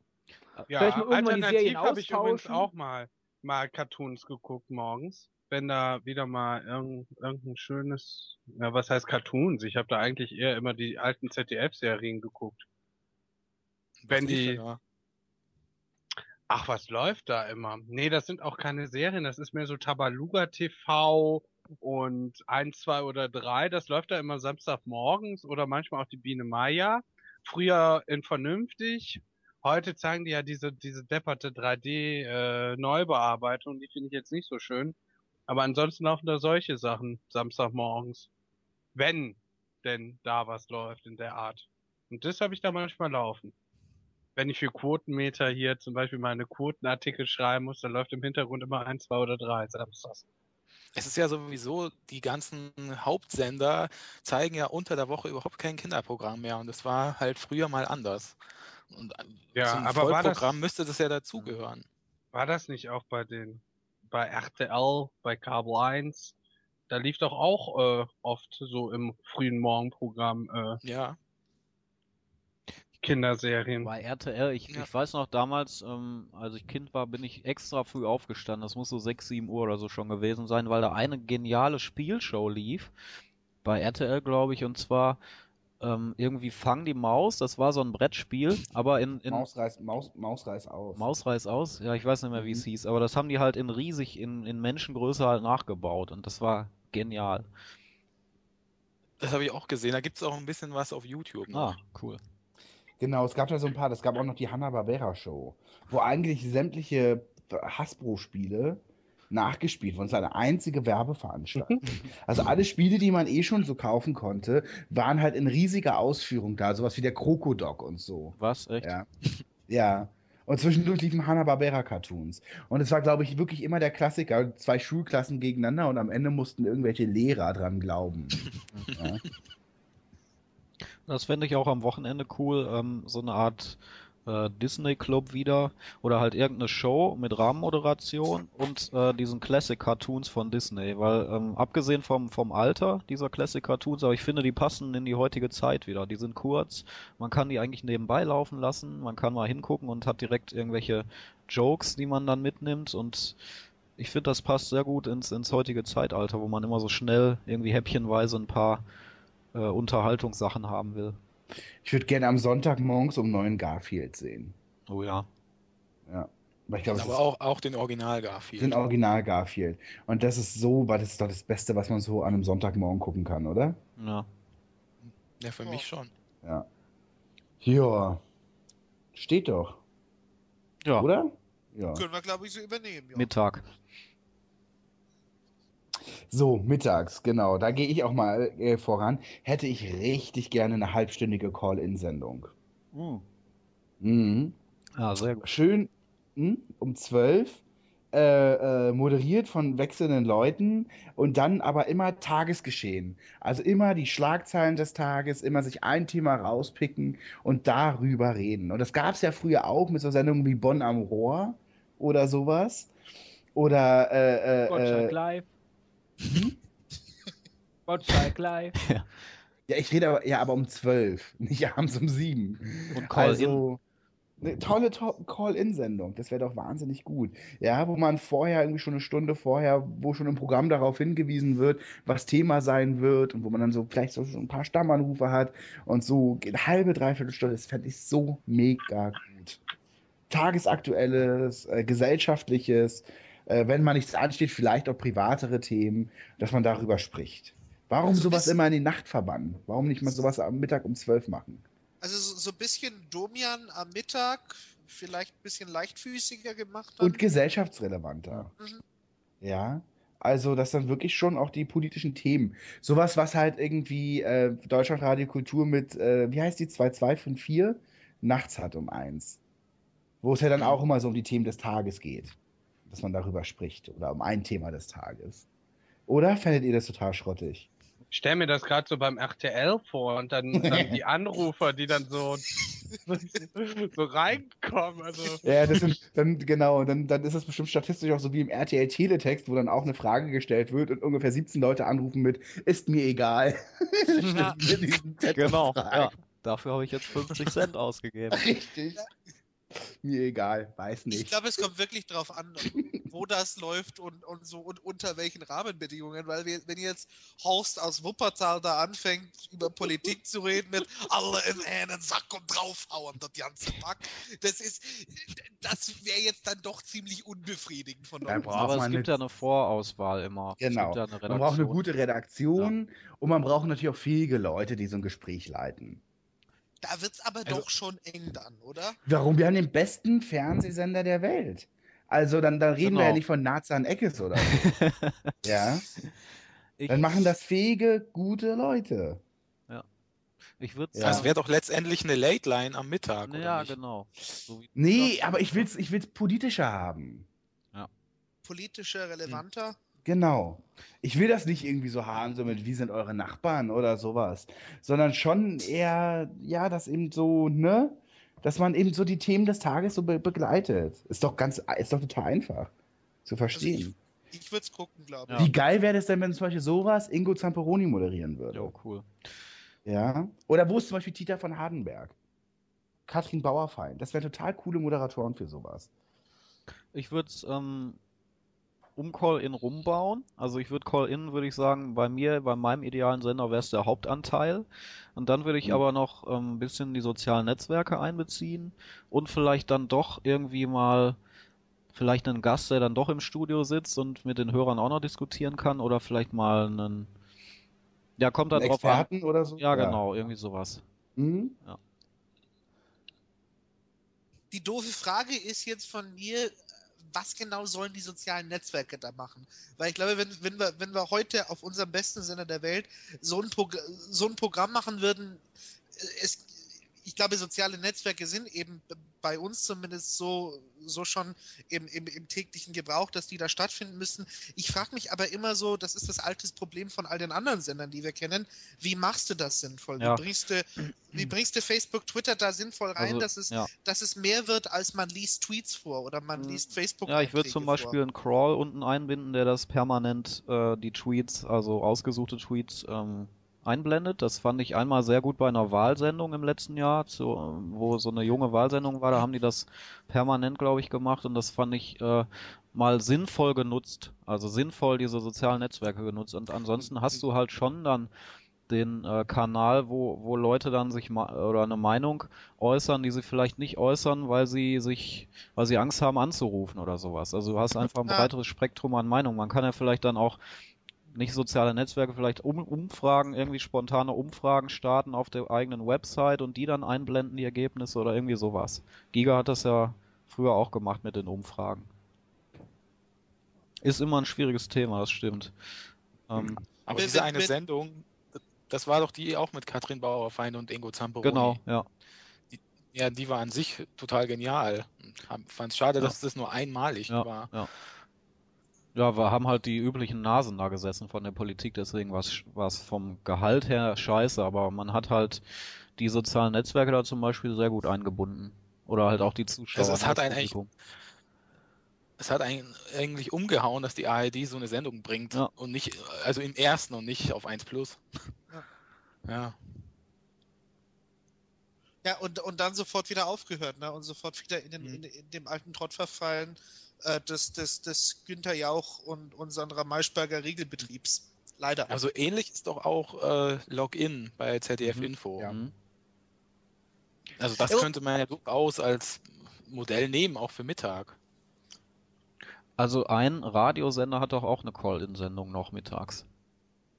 Speaker 8: Ja,
Speaker 3: Vielleicht mal irgendwann die
Speaker 8: alternativ
Speaker 3: Serien
Speaker 8: habe ich übrigens auch mal, mal Cartoons geguckt morgens. Wenn da wieder mal irgend, irgendein schönes, ja, was heißt Cartoons? Ich habe da eigentlich eher immer die alten ZDF-Serien geguckt. Wenn die-? Ach, was läuft da immer? Nee, das sind auch keine Serien, das ist mehr so Tabaluga TV und eins, zwei oder drei. Das läuft da immer Samstagmorgens oder manchmal auch die Biene Maya. Früher in Vernünftig. Heute zeigen die ja diese, diese depperte 3D-Neubearbeitung, die finde ich jetzt nicht so schön. Aber ansonsten laufen da solche Sachen Samstagmorgens. Wenn denn da was läuft in der Art. Und das habe ich da manchmal laufen wenn ich für Quotenmeter hier zum Beispiel meine Quotenartikel schreiben muss, dann läuft im Hintergrund immer ein, zwei oder drei Samstags.
Speaker 2: Es ist ja sowieso, die ganzen Hauptsender zeigen ja unter der Woche überhaupt kein Kinderprogramm mehr und das war halt früher mal anders. Und
Speaker 8: Ja,
Speaker 2: zum
Speaker 8: aber war das-
Speaker 2: Vollprogramm müsste das ja dazugehören.
Speaker 8: War das nicht auch bei den, bei RTL, bei Kabel 1? Da lief doch auch äh, oft so im frühen Morgenprogramm äh,
Speaker 2: Ja,
Speaker 8: Kinderserien.
Speaker 4: Bei RTL, ich,
Speaker 2: Ja.
Speaker 4: ich weiß noch damals, ähm, als ich Kind war, bin ich extra früh aufgestanden. Das muss so 6, 7 Uhr oder so schon gewesen sein, weil da eine geniale Spielshow lief. Bei RTL, glaube ich, und zwar ähm, irgendwie Fang die Maus. Das war so ein Brettspiel, aber in, in
Speaker 1: Maus reißt, Maus, Maus reißt auf.
Speaker 4: Maus reiß aus. Ja, ich weiß nicht mehr, wie es
Speaker 1: Mhm.
Speaker 4: hieß, aber das haben die halt in riesig, in, in Menschengröße halt nachgebaut und das war genial.
Speaker 2: das habe ich auch gesehen. Da gibt es auch ein bisschen was auf YouTube. Noch.
Speaker 4: Ah, cool.
Speaker 1: Genau, es gab da so ein paar, es gab auch noch die Hanna-Barbera-Show, wo eigentlich sämtliche Hasbro-Spiele nachgespielt wurden. Es war eine einzige Werbeveranstaltung. also alle Spiele, die man eh schon so kaufen konnte, waren halt in riesiger Ausführung da, sowas wie der Krokodok und so.
Speaker 4: Was? Echt?
Speaker 1: Ja. Ja. Und zwischendurch liefen Hanna-Barbera-Cartoons. Und es war, glaube ich, wirklich immer der Klassiker, zwei Schulklassen gegeneinander und am Ende mussten irgendwelche Lehrer dran glauben. ja.
Speaker 4: Das fände ich auch am Wochenende cool, ähm, so eine Art äh, Disney Club wieder oder halt irgendeine Show mit Rahmenmoderation und äh, diesen Classic Cartoons von Disney, weil ähm, abgesehen vom vom Alter dieser Classic Cartoons, aber ich finde, die passen in die heutige Zeit wieder. Die sind kurz, man kann die eigentlich nebenbei laufen lassen, man kann mal hingucken und hat direkt irgendwelche Jokes, die man dann mitnimmt und ich finde, das passt sehr gut ins ins heutige Zeitalter, wo man immer so schnell irgendwie häppchenweise ein paar äh, Unterhaltungssachen haben will.
Speaker 1: Ich würde gerne am Sonntag morgens um neun Garfield sehen.
Speaker 4: Oh ja.
Speaker 1: Ja. Weil ich glaube, es
Speaker 2: Aber auch, auch den Original Garfield.
Speaker 1: den Original Garfield. Und das ist so, weil das ist doch das Beste, was man so an einem Sonntagmorgen gucken kann, oder?
Speaker 4: Ja.
Speaker 2: Ja, für mich schon.
Speaker 1: Ja. Ja. Steht doch,
Speaker 4: Ja.
Speaker 1: oder? Ja.
Speaker 5: Können wir, glaube ich, so übernehmen. Ja.
Speaker 4: Mittag.
Speaker 1: So, mittags, genau. Da gehe ich auch mal äh, voran. Hätte ich richtig gerne eine halbstündige Call-In-Sendung. Mhm.
Speaker 4: Ja, sehr gut.
Speaker 1: Schön hm, um 12 äh, äh, moderiert von wechselnden Leuten und dann aber immer Tagesgeschehen. Also immer die Schlagzeilen des Tages, immer sich ein Thema rauspicken und darüber reden. Und das gab es ja früher auch mit so Sendungen wie Bonn am Rohr oder sowas. Oder äh, äh,
Speaker 3: Gottschalk
Speaker 1: äh,
Speaker 3: live. Gottschalk live.
Speaker 1: ja, ich rede aber, ja, aber um 12, nicht abends um 7.
Speaker 4: Und Call
Speaker 1: also, eine tolle to Call-In-Sendung, das wäre doch wahnsinnig gut. Ja, wo man vorher irgendwie schon eine Stunde vorher, wo schon im Programm darauf hingewiesen wird, was Thema sein wird und wo man dann so vielleicht so schon ein paar Stammanrufe hat und so eine halbe, dreiviertel Stunde, das fände ich so mega gut. tagesaktuelles, äh, gesellschaftliches, äh, wenn mal nichts ansteht, vielleicht auch privatere Themen, dass man darüber spricht. Warum
Speaker 5: Also
Speaker 1: sowas immer in die Nacht verbannen? Warum nicht mal sowas am Mittag um zwölf machen?
Speaker 5: Also so, so ein bisschen Domian am Mittag, vielleicht ein bisschen leichtfüßiger gemacht. Dann.
Speaker 1: Und gesellschaftsrelevanter.
Speaker 5: Mhm.
Speaker 1: Ja. Also, das dann wirklich schon auch die politischen Themen. Sowas, was halt irgendwie äh, Deutschlandradio Kultur mit, äh, wie heißt die, 2254? Nachts hat um eins. Wo es ja dann auch immer so um die Themen des Tages geht. Dass man darüber spricht. Oder um ein Thema des Tages. Oder fändet ihr das total schrottig?
Speaker 8: Ich stell mir das gerade so beim RTL vor und dann, dann die Anrufer, die dann so, so reinkommen. Also,
Speaker 1: Ja, das sind dann, genau, dann, dann ist das bestimmt statistisch auch so wie im RTL Teletext, wo dann auch eine Frage gestellt wird und ungefähr 17 Leute anrufen mit, ist mir egal.
Speaker 4: Ja. Genau, ja. Dafür habe ich jetzt 50 Cent ausgegeben.
Speaker 1: Richtig. Mir egal, weiß
Speaker 5: Ich
Speaker 1: nicht.
Speaker 5: glaube, es kommt wirklich drauf an, wo das läuft und, und so und unter welchen Rahmenbedingungen, weil wir, wenn jetzt Horst aus Wuppertal da anfängt, über Politik zu reden mit alle in einen Sack und draufhauen, das ganze Pack, das ist, das wäre jetzt dann doch ziemlich unbefriedigend von uns.
Speaker 4: Aber es
Speaker 1: man
Speaker 4: gibt ja eine Vorauswahl immer. Es
Speaker 1: Genau.
Speaker 4: gibt ja eine
Speaker 1: Man braucht eine gute Redaktion und man braucht natürlich auch fähige Leute, die so ein Gespräch leiten.
Speaker 5: Da wird's aber
Speaker 2: Also-
Speaker 5: doch schon eng dann, oder?
Speaker 1: Warum? Wir haben den besten Fernsehsender der Welt. Also dann, dann reden wir
Speaker 4: Genau.
Speaker 1: ja nicht von Nazan Eckes oder so. ja.
Speaker 4: Ich,
Speaker 1: Dann machen das fähige, gute Leute.
Speaker 4: ich würde
Speaker 1: Ja.
Speaker 2: Das wäre doch letztendlich eine Late Line am Mittag, oder
Speaker 4: Ja,
Speaker 2: nicht?
Speaker 4: genau. So
Speaker 1: Nee,
Speaker 4: Ja.
Speaker 1: aber ich will's, ich will's politischer haben.
Speaker 5: Politischer, relevanter.
Speaker 1: Genau. Ich will das nicht irgendwie so haben, so mit, wie sind eure Nachbarn oder sowas, sondern schon eher, ja, das eben so, ne, dass man eben so die Themen des Tages so be begleitet. Ist doch ganz, ist doch total einfach zu verstehen.
Speaker 5: Ich würde es gucken, glaube ich.
Speaker 4: Ja.
Speaker 1: Wie geil wäre das denn, wenn zum Beispiel sowas Ingo Zamperoni moderieren würde?
Speaker 4: Jo, cool.
Speaker 1: Ja. Oder wo ist zum Beispiel Tita von Hardenberg? Katrin Bauerfein. Das wären total coole Moderatoren für sowas.
Speaker 4: Ich würde es ähm, um Call-In rumbauen. Also ich würde Call-In, würde ich sagen, bei mir, bei meinem idealen Sender wäre es der Hauptanteil. Und dann würde ich
Speaker 1: Mhm.
Speaker 4: aber noch ähm, ein bisschen die sozialen Netzwerke einbeziehen und vielleicht dann doch irgendwie mal vielleicht einen Gast, der dann doch im Studio sitzt und mit den Hörern auch noch diskutieren kann oder vielleicht mal einen ja, kommt dann
Speaker 1: Einen
Speaker 4: drauf an.
Speaker 1: Experten oder so?
Speaker 4: Ja, genau, irgendwie sowas.
Speaker 1: Mhm.
Speaker 5: Die doofe Frage ist jetzt von mir, was genau sollen die sozialen Netzwerke da machen? Weil ich glaube, wenn, wenn, wir, wenn wir heute auf unserem besten Sender der Welt so ein, Progr so ein Programm machen würden, äh, es, ich glaube, soziale Netzwerke sind eben bei uns zumindest so, so schon im, im, im täglichen Gebrauch, dass die da stattfinden müssen. Ich frage mich aber immer so, das ist das alte Problem von all den anderen Sendern, die wir kennen, wie machst du das sinnvoll?
Speaker 4: Ja.
Speaker 5: Wie, bringst du, wie bringst du Facebook, Twitter da sinnvoll rein,
Speaker 4: Also,
Speaker 5: dass es
Speaker 4: ja.
Speaker 5: dass es mehr wird, als man liest Tweets vor oder man liest Facebook.
Speaker 4: Ja, ich würde zum Beispiel einen Crawl unten einbinden, der das permanent äh, die Tweets, also ausgesuchte Tweets, ähm, einblendet. Das fand ich einmal sehr gut bei einer Wahlsendung im letzten Jahr, zu, wo so eine junge Wahlsendung war. Da haben die das permanent, glaube ich, gemacht und das fand ich äh, mal sinnvoll genutzt. Also sinnvoll diese sozialen Netzwerke genutzt. Und ansonsten hast du halt schon dann den äh, Kanal, wo, wo Leute dann sich ma oder eine Meinung äußern, die sie vielleicht nicht äußern, weil sie sich, weil sie Angst haben anzurufen oder sowas. Also du hast einfach ein breiteres Spektrum an Meinungen. Man kann ja vielleicht dann auch nicht soziale Netzwerke, vielleicht um, Umfragen, irgendwie spontane Umfragen starten auf der eigenen Website und die dann einblenden, die Ergebnisse oder irgendwie sowas. Giga hat das ja früher auch gemacht mit den Umfragen. Ist immer ein schwieriges Thema, das stimmt. Ähm,
Speaker 2: Aber diese eine Sendung, das war doch die auch mit Katrin Bauerfeind und Ingo Zamperoni.
Speaker 4: genau, ja.
Speaker 2: Ja, die war an sich total genial. Fand es schade,
Speaker 4: Ja.
Speaker 2: dass das nur einmalig
Speaker 4: Ja,
Speaker 2: war.
Speaker 4: ja. Ja, wir haben halt die üblichen Nasen da gesessen von der Politik, deswegen war es vom Gehalt her scheiße, aber man hat halt die sozialen Netzwerke da zum Beispiel sehr gut eingebunden. Oder halt auch die Zuschauer.
Speaker 2: Also es hat
Speaker 4: das
Speaker 2: einen. Es hat einen eigentlich umgehauen, dass die ARD so eine Sendung bringt
Speaker 4: Ja.
Speaker 2: und nicht, also im ersten und nicht auf 1 Plus.
Speaker 5: Ja.
Speaker 2: Ja.
Speaker 5: Ja, und, und dann sofort wieder aufgehört, ne? Und sofort wieder in, den,
Speaker 2: Mhm.
Speaker 5: in, in dem alten Trott verfallen äh, des, des, des Günther Jauch und, und Sandra Maischberger Regelbetriebs. Leider.
Speaker 2: Also ähnlich ist doch auch äh, Login bei ZDF
Speaker 4: Mhm.
Speaker 2: Info.
Speaker 1: Ja.
Speaker 4: Mhm.
Speaker 2: Also das
Speaker 5: Jo.
Speaker 2: könnte man ja durchaus als Modell nehmen, auch für Mittag.
Speaker 4: Also ein Radiosender hat doch auch eine Call-In-Sendung noch mittags.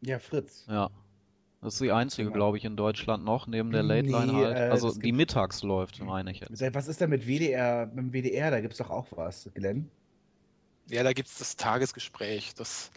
Speaker 1: Ja, Fritz.
Speaker 4: Ja. Das ist die einzige,
Speaker 1: Genau.
Speaker 4: glaube ich, in Deutschland noch, neben der Late
Speaker 1: Nee,
Speaker 4: Line halt.
Speaker 1: äh,
Speaker 4: Also
Speaker 1: es
Speaker 4: die
Speaker 1: gibt-
Speaker 4: mittags läuft, meine ich jetzt.
Speaker 1: Was ist denn mit WDR, mit dem WDR? Da gibt's doch auch was, Glenn.
Speaker 2: Ja, da gibt's das Tagesgespräch. Das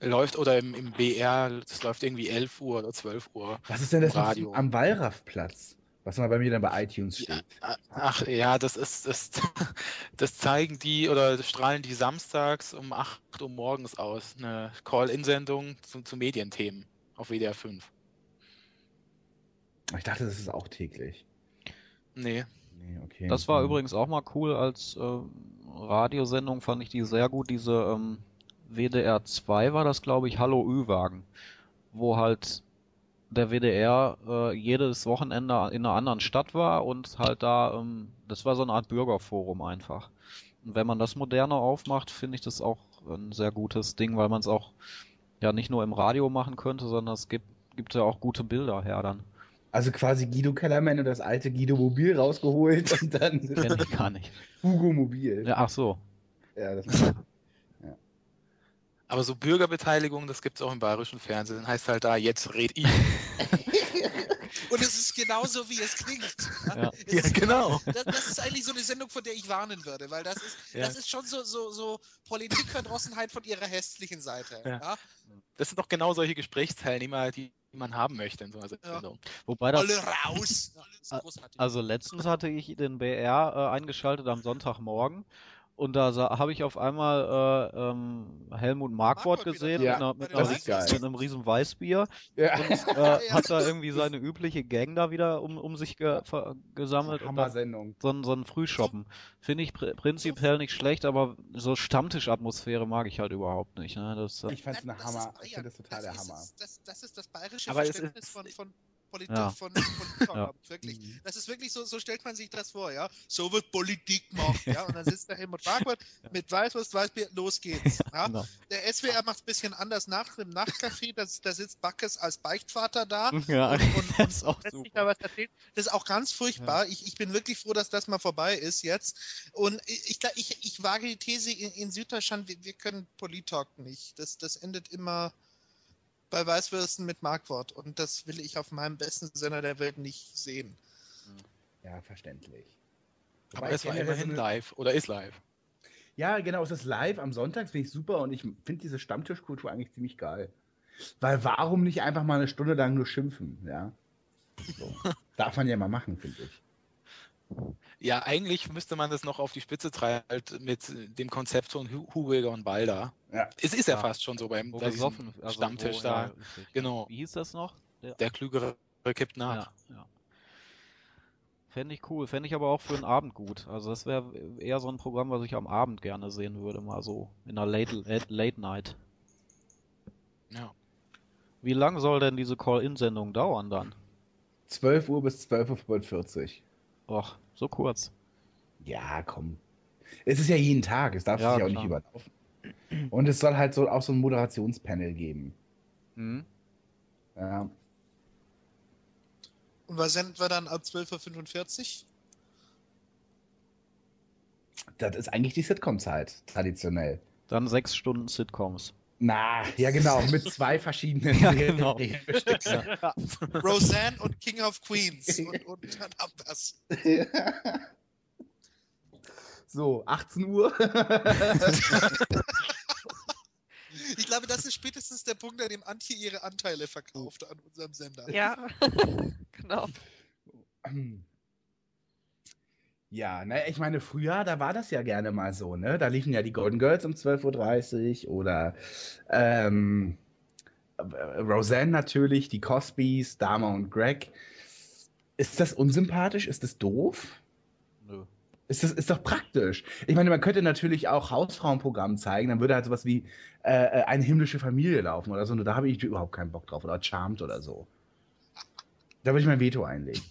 Speaker 2: läuft oder im, im BR, das läuft irgendwie 11 Uhr oder 12 Uhr.
Speaker 1: Was ist denn das
Speaker 2: Radio.
Speaker 1: am Wallraffplatz? Was mal bei mir dann bei iTunes steht.
Speaker 2: Ach ja, das ist das, das zeigen die oder strahlen die samstags um 8 Uhr morgens aus. Eine Call-In-Sendung zu, zu Medienthemen auf WDR 5.
Speaker 1: Ich dachte, das ist auch täglich.
Speaker 2: Nee.
Speaker 1: Nee, okay.
Speaker 4: Das war
Speaker 1: Hm.
Speaker 4: übrigens auch mal cool als äh, Radiosendung, fand ich die sehr gut. Diese ähm, WDR 2 war das, glaube ich, Hallo Ü-Wagen, wo halt der WDR äh, jedes Wochenende in einer anderen Stadt war und halt da, ähm, das war so eine Art Bürgerforum einfach. Und wenn man das moderner aufmacht, finde ich das auch ein sehr gutes Ding, weil man es auch ja nicht nur im Radio machen könnte, sondern es gibt, gibt ja auch gute Bilder her dann.
Speaker 1: Also quasi Guido Kellerman und das alte Guido Mobil rausgeholt und dann
Speaker 4: Kenn ich gar nicht.
Speaker 1: Hugo Mobil.
Speaker 4: Ja, ach so.
Speaker 1: Ja, das
Speaker 2: Aber so Bürgerbeteiligung, das gibt's auch im bayerischen Fernsehen. Heißt halt da, jetzt red ich.
Speaker 5: Und es ist genauso, wie es klingt.
Speaker 4: Ja.
Speaker 5: Es
Speaker 2: Ja, genau.
Speaker 5: Das, das ist eigentlich so eine Sendung, von der ich warnen würde, weil das ist,
Speaker 2: Ja.
Speaker 5: das ist schon so, so, so Politikverdrossenheit von ihrer hässlichen Seite.
Speaker 2: Ja.
Speaker 5: Ja.
Speaker 2: Das sind doch genau solche Gesprächsteilnehmer, die man haben möchte in so einer
Speaker 5: Ja.
Speaker 2: Sendung.
Speaker 4: Wobei das
Speaker 5: Alle raus! Ja.
Speaker 4: Also letztens hatte ich den BR äh, eingeschaltet am Sonntagmorgen und da habe ich auf einmal äh, ähm, Helmut Markwort gesehen
Speaker 1: da.
Speaker 4: mit, einer,
Speaker 5: Ja,
Speaker 4: mit,
Speaker 5: das
Speaker 4: einer, mit einem riesen Weißbier
Speaker 1: ja.
Speaker 4: und äh,
Speaker 5: Ja,
Speaker 4: hat da
Speaker 5: das-
Speaker 4: irgendwie seine übliche Gang da wieder um, um sich ge ver gesammelt
Speaker 1: Hammer-Sendung.
Speaker 4: so ein, so ein Frühshoppen. Finde ich pr prinzipiell nicht schlecht, aber so Stammtischatmosphäre mag ich halt überhaupt nicht. Ne? Das, äh,
Speaker 1: Ich fand's ein
Speaker 5: das
Speaker 1: Hammer.
Speaker 5: ist-
Speaker 1: Ich
Speaker 5: ja,
Speaker 1: finde das total der
Speaker 5: ist,
Speaker 1: Hammer.
Speaker 5: Das, das ist das bayerische
Speaker 2: Aber es
Speaker 5: Verständnis
Speaker 2: ist-
Speaker 5: von, von Politik,
Speaker 4: Ja.
Speaker 5: von, von
Speaker 4: Ja.
Speaker 5: wirklich.
Speaker 1: Mhm.
Speaker 5: Das ist wirklich so, so stellt man sich das vor, ja. So wird Politik gemacht, ja. Und dann sitzt der Helmut Marquardt mit Weißwurst, Weißbier, los geht's. Ja.
Speaker 4: genau.
Speaker 5: Der SWR macht es ein bisschen anders nach im Nachtcafé, da, da sitzt Backes als Beichtvater da
Speaker 4: Ja,
Speaker 5: und, und,
Speaker 4: das ist auch super.
Speaker 5: da. Das ist auch ganz furchtbar. Ich, ich bin wirklich froh, dass das mal vorbei ist jetzt. Und ich, ich, ich, ich wage die These in, in Süddeutschland, wir, wir können Politalk nicht. Das, das endet immer bei Weißwürsten mit Markwort. Und das will ich auf meinem besten Sender der Welt nicht sehen.
Speaker 1: Ja, verständlich.
Speaker 2: Aber
Speaker 1: Wobei
Speaker 2: es war immerhin live oder ist live.
Speaker 1: Ja, genau, es ist live am Sonntag, finde ich super und ich finde diese Stammtischkultur eigentlich ziemlich geil. Weil warum nicht einfach mal eine Stunde lang nur schimpfen, ja? So. Darf man ja mal machen, finde ich.
Speaker 2: Ja, eigentlich müsste man das noch auf die Spitze treiben halt mit dem Konzept von Hu- Hubiger und Balda.
Speaker 1: Ja.
Speaker 2: Es ist ja,
Speaker 4: Ja.
Speaker 2: fast schon so beim
Speaker 4: also
Speaker 2: Stammtisch
Speaker 4: wo,
Speaker 2: da.
Speaker 4: ja.
Speaker 2: Genau.
Speaker 4: Wie hieß das noch? Der,
Speaker 2: Der Klügere kippt nach.
Speaker 4: Ja, ja. Fände ich cool, fände ich aber auch für einen Abend gut. Also das wäre eher so ein Programm, was ich am Abend gerne sehen würde, mal so in einer Late, Late, Late Night.
Speaker 2: Ja.
Speaker 4: Wie lang soll denn diese Call-In-Sendung dauern dann?
Speaker 1: 12 Uhr bis 12.45 Uhr.
Speaker 4: Och, so kurz.
Speaker 1: Ja, komm. Es ist ja jeden Tag, es darf
Speaker 4: Ja,
Speaker 1: sich auch
Speaker 4: klar.
Speaker 1: nicht überlaufen. Und es soll halt so auch so ein Moderationspanel geben.
Speaker 4: Hm?
Speaker 1: Ja.
Speaker 5: Und was senden wir dann ab 12.45 Uhr?
Speaker 1: Das ist eigentlich die Sitcom-Zeit, traditionell.
Speaker 4: Dann sechs Stunden Sitcoms.
Speaker 1: Na, ja genau, mit zwei verschiedenen
Speaker 4: Ja, genau. Ja.
Speaker 5: Roseanne und King of Queens. Und, und dann haben wir's.
Speaker 1: So, 18 Uhr.
Speaker 5: Ich glaube, das ist spätestens der Punkt, an dem Antje ihre Anteile verkauft an unserem Sender.
Speaker 9: Ja, genau.
Speaker 1: Ja, ne, ich meine, früher, da war das ja gerne mal so, ne? Da liefen ja die Golden Girls um 12.30 Uhr oder ähm, äh, Roseanne natürlich, die Cosbys, Dama und Greg. Ist das unsympathisch? Ist das doof?
Speaker 4: Nö.
Speaker 1: Ist das ist doch praktisch. Ich meine, man könnte natürlich auch Hausfrauenprogramm zeigen, dann würde halt sowas wie äh, äh, eine himmlische Familie laufen oder so. Nur da habe ich überhaupt keinen Bock drauf. Oder Charmed oder so. Da würde ich mein Veto einlegen.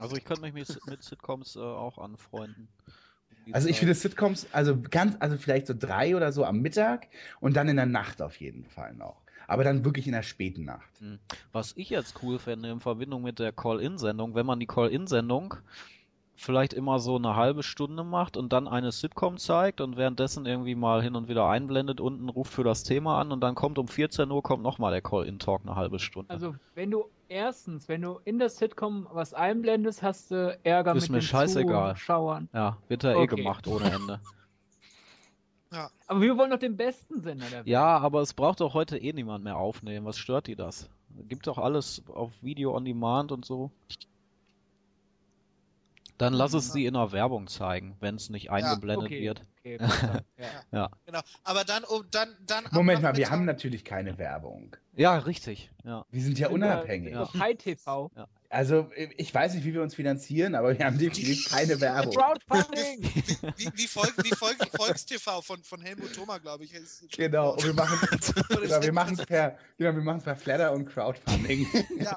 Speaker 4: Hm. Also ich könnte mich mit, mit Sitcoms äh, auch anfreunden.
Speaker 1: Also ich finde Sitcoms, also ganz, also vielleicht so drei oder so am Mittag und dann in der Nacht auf jeden Fall noch. Aber dann wirklich in der späten Nacht.
Speaker 4: Was ich jetzt cool fände in Verbindung mit der Call-In-Sendung, wenn man die Call-In-Sendung vielleicht immer so eine halbe Stunde macht und dann eine Sitcom zeigt und währenddessen irgendwie mal hin und wieder einblendet, unten ruft für das Thema an und dann kommt um 14 Uhr kommt nochmal der Call-In-Talk eine halbe Stunde.
Speaker 3: Also, wenn du erstens, wenn du in der Sitcom was einblendest, hast du Ärger
Speaker 4: Ist
Speaker 3: mit
Speaker 4: mir
Speaker 3: den
Speaker 4: scheißegal.
Speaker 3: Zuschauern.
Speaker 4: ja, wird da eh
Speaker 3: Okay.
Speaker 4: gemacht ohne Ende.
Speaker 3: Aber wir wollen doch den besten Sender der Welt.
Speaker 4: ja, aber es braucht doch heute eh niemand mehr aufnehmen. Was stört die das? Gibt doch alles auf Video on Demand und so. Dann lass es sie in der Werbung zeigen, wenn es nicht eingeblendet
Speaker 3: okay.
Speaker 4: wird.
Speaker 3: Okay, verstanden. ja.
Speaker 5: Genau. Aber dann, oh, dann, dann
Speaker 1: Moment mal, wir haben natürlich keine Werbung.
Speaker 4: Ja, richtig. Ja.
Speaker 1: Wir sind ja unabhängig.
Speaker 3: Über Pi TV.
Speaker 1: Also, ich weiß nicht, wie wir uns finanzieren, aber wir haben definitiv keine Werbung.
Speaker 3: Crowdfunding!
Speaker 5: Wie, wie, Volk, wie Volk, Volkstv von, von Helmut Thoma, glaube ich.
Speaker 1: Genau, und wir machen genau, wir machen es per, genau, wir machen es per Flatter und Crowdfunding.
Speaker 5: Ja,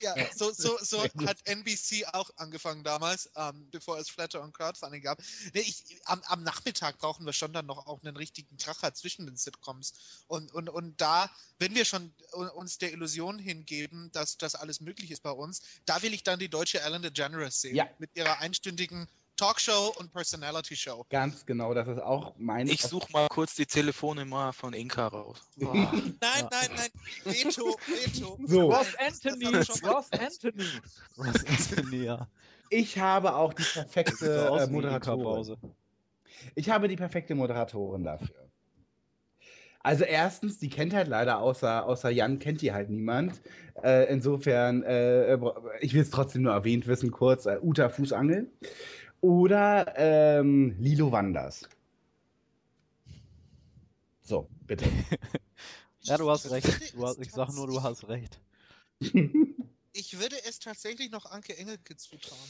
Speaker 5: ja so, so, so hat NBC auch angefangen damals, ähm, bevor es Flatter und Crowdfunding gab. Nee, ich, am, am Nachmittag brauchen wir schon dann noch auch einen richtigen Kracher zwischen den Sitcoms. Und, und, und da, wenn wir schon uns der Illusion hingeben, dass das alles möglich ist bei uns, da will ich dann die deutsche Ellen DeGeneres sehen.
Speaker 1: Ja.
Speaker 5: Mit ihrer einstündigen Talkshow und Personality Show.
Speaker 1: Ganz genau, das ist auch mein.
Speaker 2: Ich suche mal kurz die Telefonnummer von Inka raus.
Speaker 5: Nein, nein, nein, Veto, Veto.
Speaker 1: So.
Speaker 3: Ross Anthony! Ross Anthony!
Speaker 4: Ist denn hier?
Speaker 1: Ich habe auch die perfekte äh, Moderatorin. Ich habe die perfekte Moderatorin dafür. Also erstens, die kennt halt leider außer, außer Jan, kennt die halt niemand. Äh, insofern, äh, ich will es trotzdem nur erwähnt wissen, kurz, äh, Uta Fußangel. Oder ähm, Lilo Wanders. So, bitte.
Speaker 4: Ja, du hast recht. Du hast, ich sag nur, du hast recht.
Speaker 5: Ich würde es tatsächlich noch Anke Engelke zutrauen.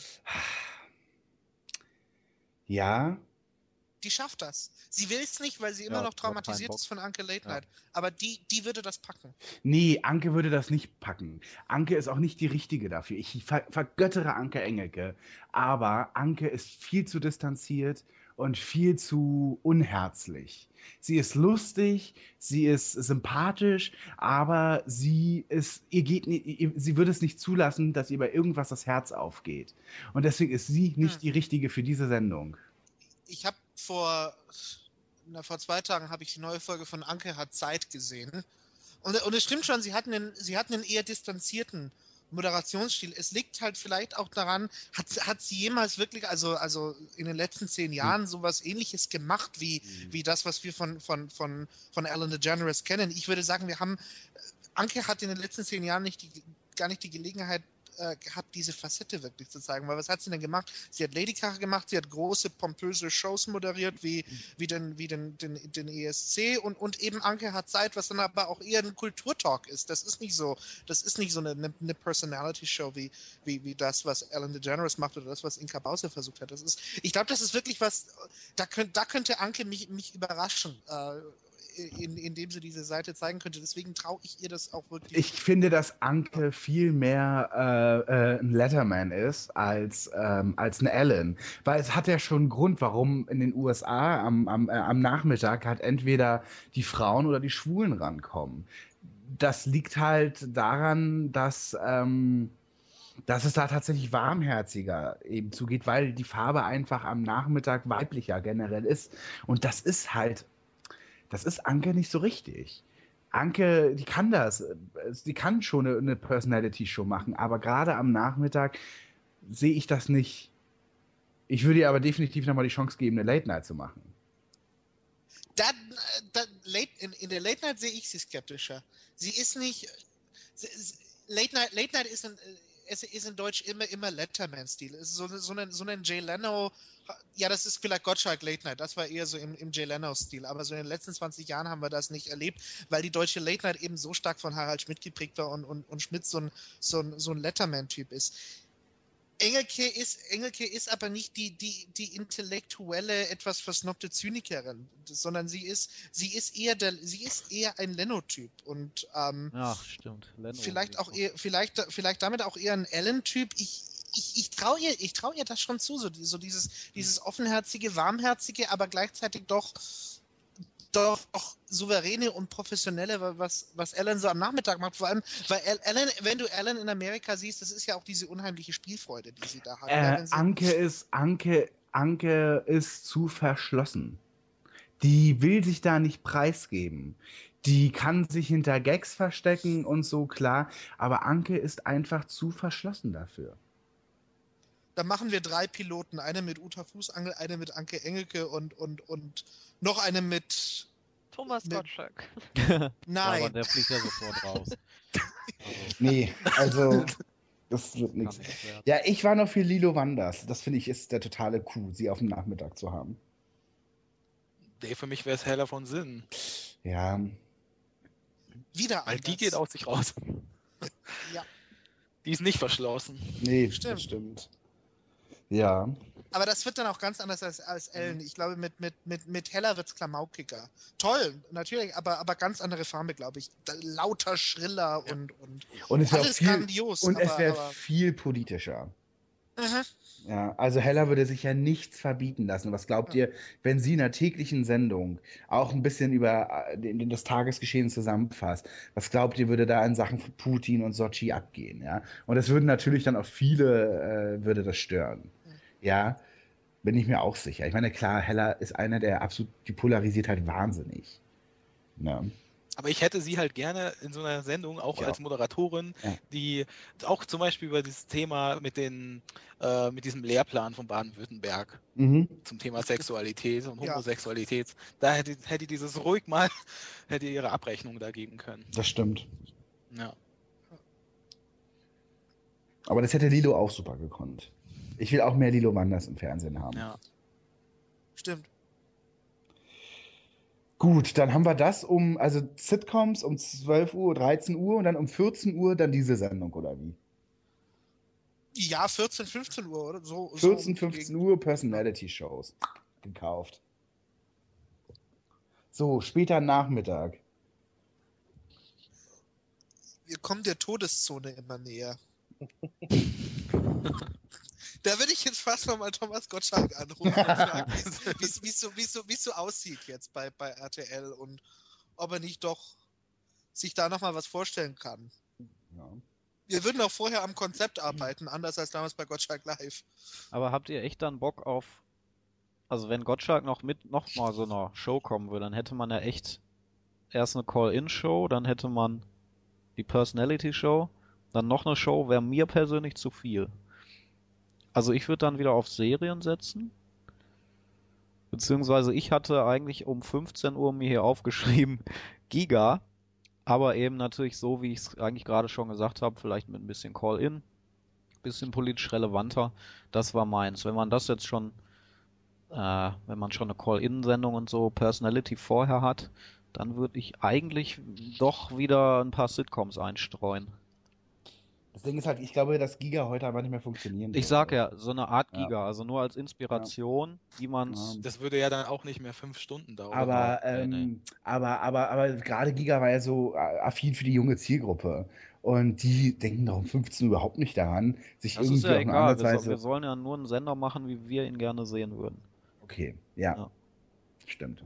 Speaker 1: ja,
Speaker 5: Die schafft das. Sie will es nicht, weil sie immer
Speaker 4: Ja,
Speaker 5: noch traumatisiert ist von Anke Late
Speaker 4: Ja.
Speaker 5: Night. Aber die, die würde das packen.
Speaker 1: Nee, Anke würde das nicht packen. Anke ist auch nicht die richtige dafür. Ich ver vergöttere Anke Engelke. Aber Anke ist viel zu distanziert und viel zu unherzlich. Sie ist lustig, sie ist sympathisch, aber sie ist, ihr geht, ihr, sie würde es nicht zulassen, dass ihr bei irgendwas das Herz aufgeht. Und deswegen ist sie nicht
Speaker 5: Hm.
Speaker 1: die richtige für diese Sendung.
Speaker 5: Ich habe vor, na, vor zwei Tagen habe ich die neue Folge von Anke hat Zeit gesehen. Und, und es stimmt schon, sie hatten einen, sie hatten einen eher distanzierten Moderationsstil. Es liegt halt vielleicht auch daran, hat, hat sie jemals wirklich, also, also in den letzten zehn Jahren sowas ähnliches gemacht wie, wie das, was wir von, von, von, von Ellen DeGeneres kennen. Ich würde sagen, wir haben, Anke hat in den letzten zehn Jahren nicht die, gar nicht die Gelegenheit äh, gehabt, diese Facette wirklich zu zeigen. Weil was hat sie denn gemacht? Sie hat Ladykracher gemacht, sie hat große, pompöse Shows moderiert, wie, wie, den, wie den, den, den ESC und, und eben Anke hat Zeit, was dann aber auch eher ein Kulturtalk ist. Das ist nicht so, das ist nicht so eine, eine, eine Personality-Show wie, wie, wie das, was Ellen DeGeneres macht oder das, was Inka Bause versucht hat. Das ist, ich glaube, das ist wirklich was, da, könnt, da könnte Anke mich, mich überraschen. Äh, in, indem sie diese Seite zeigen könnte. Deswegen traue ich ihr das auch wirklich.
Speaker 1: Ich finde, dass Anke viel mehr äh, äh, ein Letterman ist als, ähm, als eine Ellen. Weil es hat ja schon einen Grund, warum in den USA am, am, äh, am Nachmittag halt entweder die Frauen oder die Schwulen rankommen. Das liegt halt daran, dass, ähm, dass es da tatsächlich warmherziger eben zugeht, weil die Farbe einfach am Nachmittag weiblicher generell ist. Und das ist halt, das ist Anke nicht so richtig. Anke, die kann das. Die kann schon eine, eine Personality-Show machen, aber gerade am Nachmittag sehe ich das nicht. Ich würde ihr aber definitiv nochmal die Chance geben, eine Late Night zu machen.
Speaker 5: Dann, äh, dann late, in, in der Late Night sehe ich sie skeptischer. Sie ist nicht. Late Night, Late Night ist in, äh, es ist in Deutsch immer, immer Letterman-Stil. Es ist so, so, ein, so ein Jay Leno. Ja, das ist vielleicht Gottschalk Late Night. Das war eher so im, im Jay Leno-Stil. Aber so in den letzten 20 Jahren haben wir das nicht erlebt, weil die deutsche Late Night eben so stark von Harald Schmidt geprägt war und, und, und Schmidt so ein, so ein, so ein Letterman-Typ ist. Engelke ist, Engelke ist aber nicht die, die, die intellektuelle, etwas versnobte Zynikerin, sondern sie ist, sie ist eher der, sie ist eher ein Leno-Typ und ähm,
Speaker 4: Ja, stimmt. Leno
Speaker 5: vielleicht auch eher, vielleicht, vielleicht damit auch eher ein Ellen-Typ. Ich, ich, ich traue ihr, ich traue ihr das schon zu, so, so dieses, dieses offenherzige, warmherzige, aber gleichzeitig doch doch auch souveräne und professionelle, was, was Alan so am Nachmittag macht. Vor allem, weil Alan, wenn du Alan in Amerika siehst, das ist ja auch diese unheimliche Spielfreude, die sie da hat.
Speaker 1: Äh, Anke ist, Anke, Anke ist zu verschlossen. Die will sich da nicht preisgeben. Die kann sich hinter Gags verstecken und so, klar. Aber Anke ist einfach zu verschlossen dafür.
Speaker 5: Dann machen wir drei Piloten. Eine mit Uta Fußangel, eine mit Anke Engelke und, und, und noch eine mit.
Speaker 9: Thomas
Speaker 5: Mit-
Speaker 9: Gottschalk.
Speaker 4: Aber
Speaker 5: Nein.
Speaker 4: der fliegt ja sofort raus. Also,
Speaker 1: Nee, also das wird nichts. Ja, ich war noch für Lilo Wanders. Das finde ich ist der totale Coup, sie auf dem Nachmittag zu haben.
Speaker 2: Nee, für mich wäre es heller von Sinn.
Speaker 1: Ja,
Speaker 5: Wieder
Speaker 2: Weil
Speaker 5: anders.
Speaker 2: die geht aus sich raus.
Speaker 5: Ja.
Speaker 2: Die ist nicht verschlossen.
Speaker 1: nee,
Speaker 5: Stimmt.
Speaker 1: das stimmt. Ja,
Speaker 5: Aber das wird dann auch ganz anders als, als Ellen. Ich glaube, mit, mit, mit, mit Heller wird es klamaukiger. Toll, natürlich, aber, aber ganz andere Farbe, glaube ich. Da, lauter, schriller und, und
Speaker 1: und es wäre
Speaker 5: alles
Speaker 1: viel,
Speaker 5: grandios.
Speaker 1: und
Speaker 5: aber,
Speaker 1: es wäre viel politischer.
Speaker 5: Mhm.
Speaker 1: Ja, also Hella würde sich ja nichts verbieten lassen. Was glaubt ihr, wenn sie in einer täglichen Sendung auch ein bisschen über äh, das Tagesgeschehen zusammenfasst? Was glaubt ihr, würde da in Sachen Putin und Sochi abgehen? Ja, und das würden natürlich dann auch viele, äh, würde das stören. Ja, bin ich mir auch sicher. Ich meine, klar, Hella ist einer, der absolut, die polarisiert halt wahnsinnig. Ja.
Speaker 2: Aber ich hätte sie halt gerne in so einer Sendung auch
Speaker 1: Ja.
Speaker 2: als Moderatorin,
Speaker 1: Ja.
Speaker 2: die auch zum Beispiel über dieses Thema mit den äh, mit diesem Lehrplan von Baden-Württemberg
Speaker 1: Mhm.
Speaker 2: zum Thema Sexualität und
Speaker 5: Ja.
Speaker 2: Homosexualität, da hätte, hätte dieses ruhig mal hätte ihre Abrechnung da geben können.
Speaker 1: Das stimmt.
Speaker 2: Ja.
Speaker 1: Aber das hätte Lilo auch super gekonnt. Ich will auch mehr Lilo Wanders im Fernsehen haben.
Speaker 2: ja.
Speaker 5: Stimmt.
Speaker 1: Gut, dann haben wir das um, also Sitcoms um 12 Uhr, 13 Uhr und dann um 14 Uhr dann diese Sendung, oder wie?
Speaker 5: Ja, 14, 15 Uhr, oder? So,
Speaker 1: 14,
Speaker 5: so um die
Speaker 1: 15
Speaker 5: Gegend.
Speaker 1: Uhr Personality-Shows. Gekauft. So, später Nachmittag.
Speaker 5: Wir kommen der Todeszone immer näher. Da würde ich jetzt fast noch mal Thomas Gottschalk anrufen und fragen, wie es- so, wie es so, aussieht jetzt bei, bei RTL und ob er nicht doch sich da noch mal was vorstellen kann.
Speaker 1: Ja.
Speaker 5: Wir würden auch vorher am Konzept arbeiten, anders als damals bei Gottschalk Live.
Speaker 4: Aber habt ihr echt dann Bock auf, also wenn Gottschalk noch mit noch mal so einer Show kommen würde, dann hätte man ja echt erst eine Call-In-Show, dann hätte man die Personality-Show, dann noch eine Show, wäre mir persönlich zu viel. Also ich würde dann wieder auf Serien setzen. Beziehungsweise ich hatte eigentlich um 15 Uhr mir hier aufgeschrieben Giga, aber eben natürlich so, wie ich es eigentlich gerade schon gesagt habe, vielleicht mit ein bisschen Call-In, bisschen politisch relevanter. Das war meins. Wenn man das jetzt schon, äh, wenn man schon eine Call-In-Sendung und so Personality vorher hat, dann würde ich eigentlich doch wieder ein paar Sitcoms einstreuen.
Speaker 1: Das Ding ist halt, ich glaube, dass Giga heute einfach nicht mehr funktionieren
Speaker 4: Ich
Speaker 1: würde.
Speaker 4: sag ja, so eine Art
Speaker 1: Ja.
Speaker 4: Giga, also nur als Inspiration, wie man
Speaker 1: Ja.
Speaker 2: Das würde ja dann auch nicht mehr fünf Stunden dauern.
Speaker 1: Aber,
Speaker 4: Nee, nee.
Speaker 1: ähm, aber, aber, aber gerade Giga war ja so affin für die junge Zielgruppe. Und die denken doch um 15 Uhr überhaupt nicht daran, sich
Speaker 4: Das
Speaker 1: irgendwie
Speaker 4: ist ja
Speaker 1: auf eine
Speaker 4: egal, wir,
Speaker 1: andere Weise.
Speaker 4: wir sollen ja nur einen Sender machen, wie wir ihn gerne sehen würden.
Speaker 1: Okay, ja.
Speaker 4: Ja.
Speaker 1: Stimmt.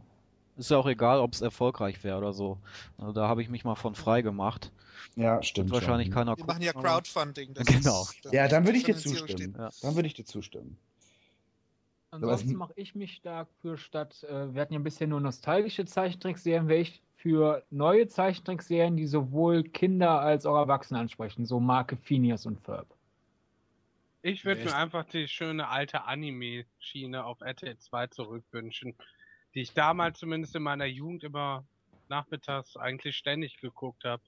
Speaker 4: Ist ja auch egal, ob es erfolgreich wäre oder so. Also da habe ich mich mal von frei gemacht.
Speaker 1: Ja, stimmt.
Speaker 4: Wird wahrscheinlich
Speaker 1: schon.
Speaker 4: keiner
Speaker 5: Wir machen ja Crowdfunding. das
Speaker 4: Genau.
Speaker 5: ist- das
Speaker 1: Ja, dann würde ich dir zustimmen.
Speaker 4: Ja.
Speaker 1: Dann würde ich dir zustimmen.
Speaker 3: Ansonsten mache ich mich stark für statt, äh, wir hatten ja bisher nur nostalgische Zeichentrickserien, wäre ich für neue Zeichentrickserien, die sowohl Kinder als auch Erwachsene ansprechen, so Marke Phineas und Ferb.
Speaker 8: Ich würde mir einfach die schöne alte Anime-Schiene auf RTL 2 zurückwünschen, die ich damals zumindest in meiner Jugend immer nachmittags eigentlich ständig geguckt habe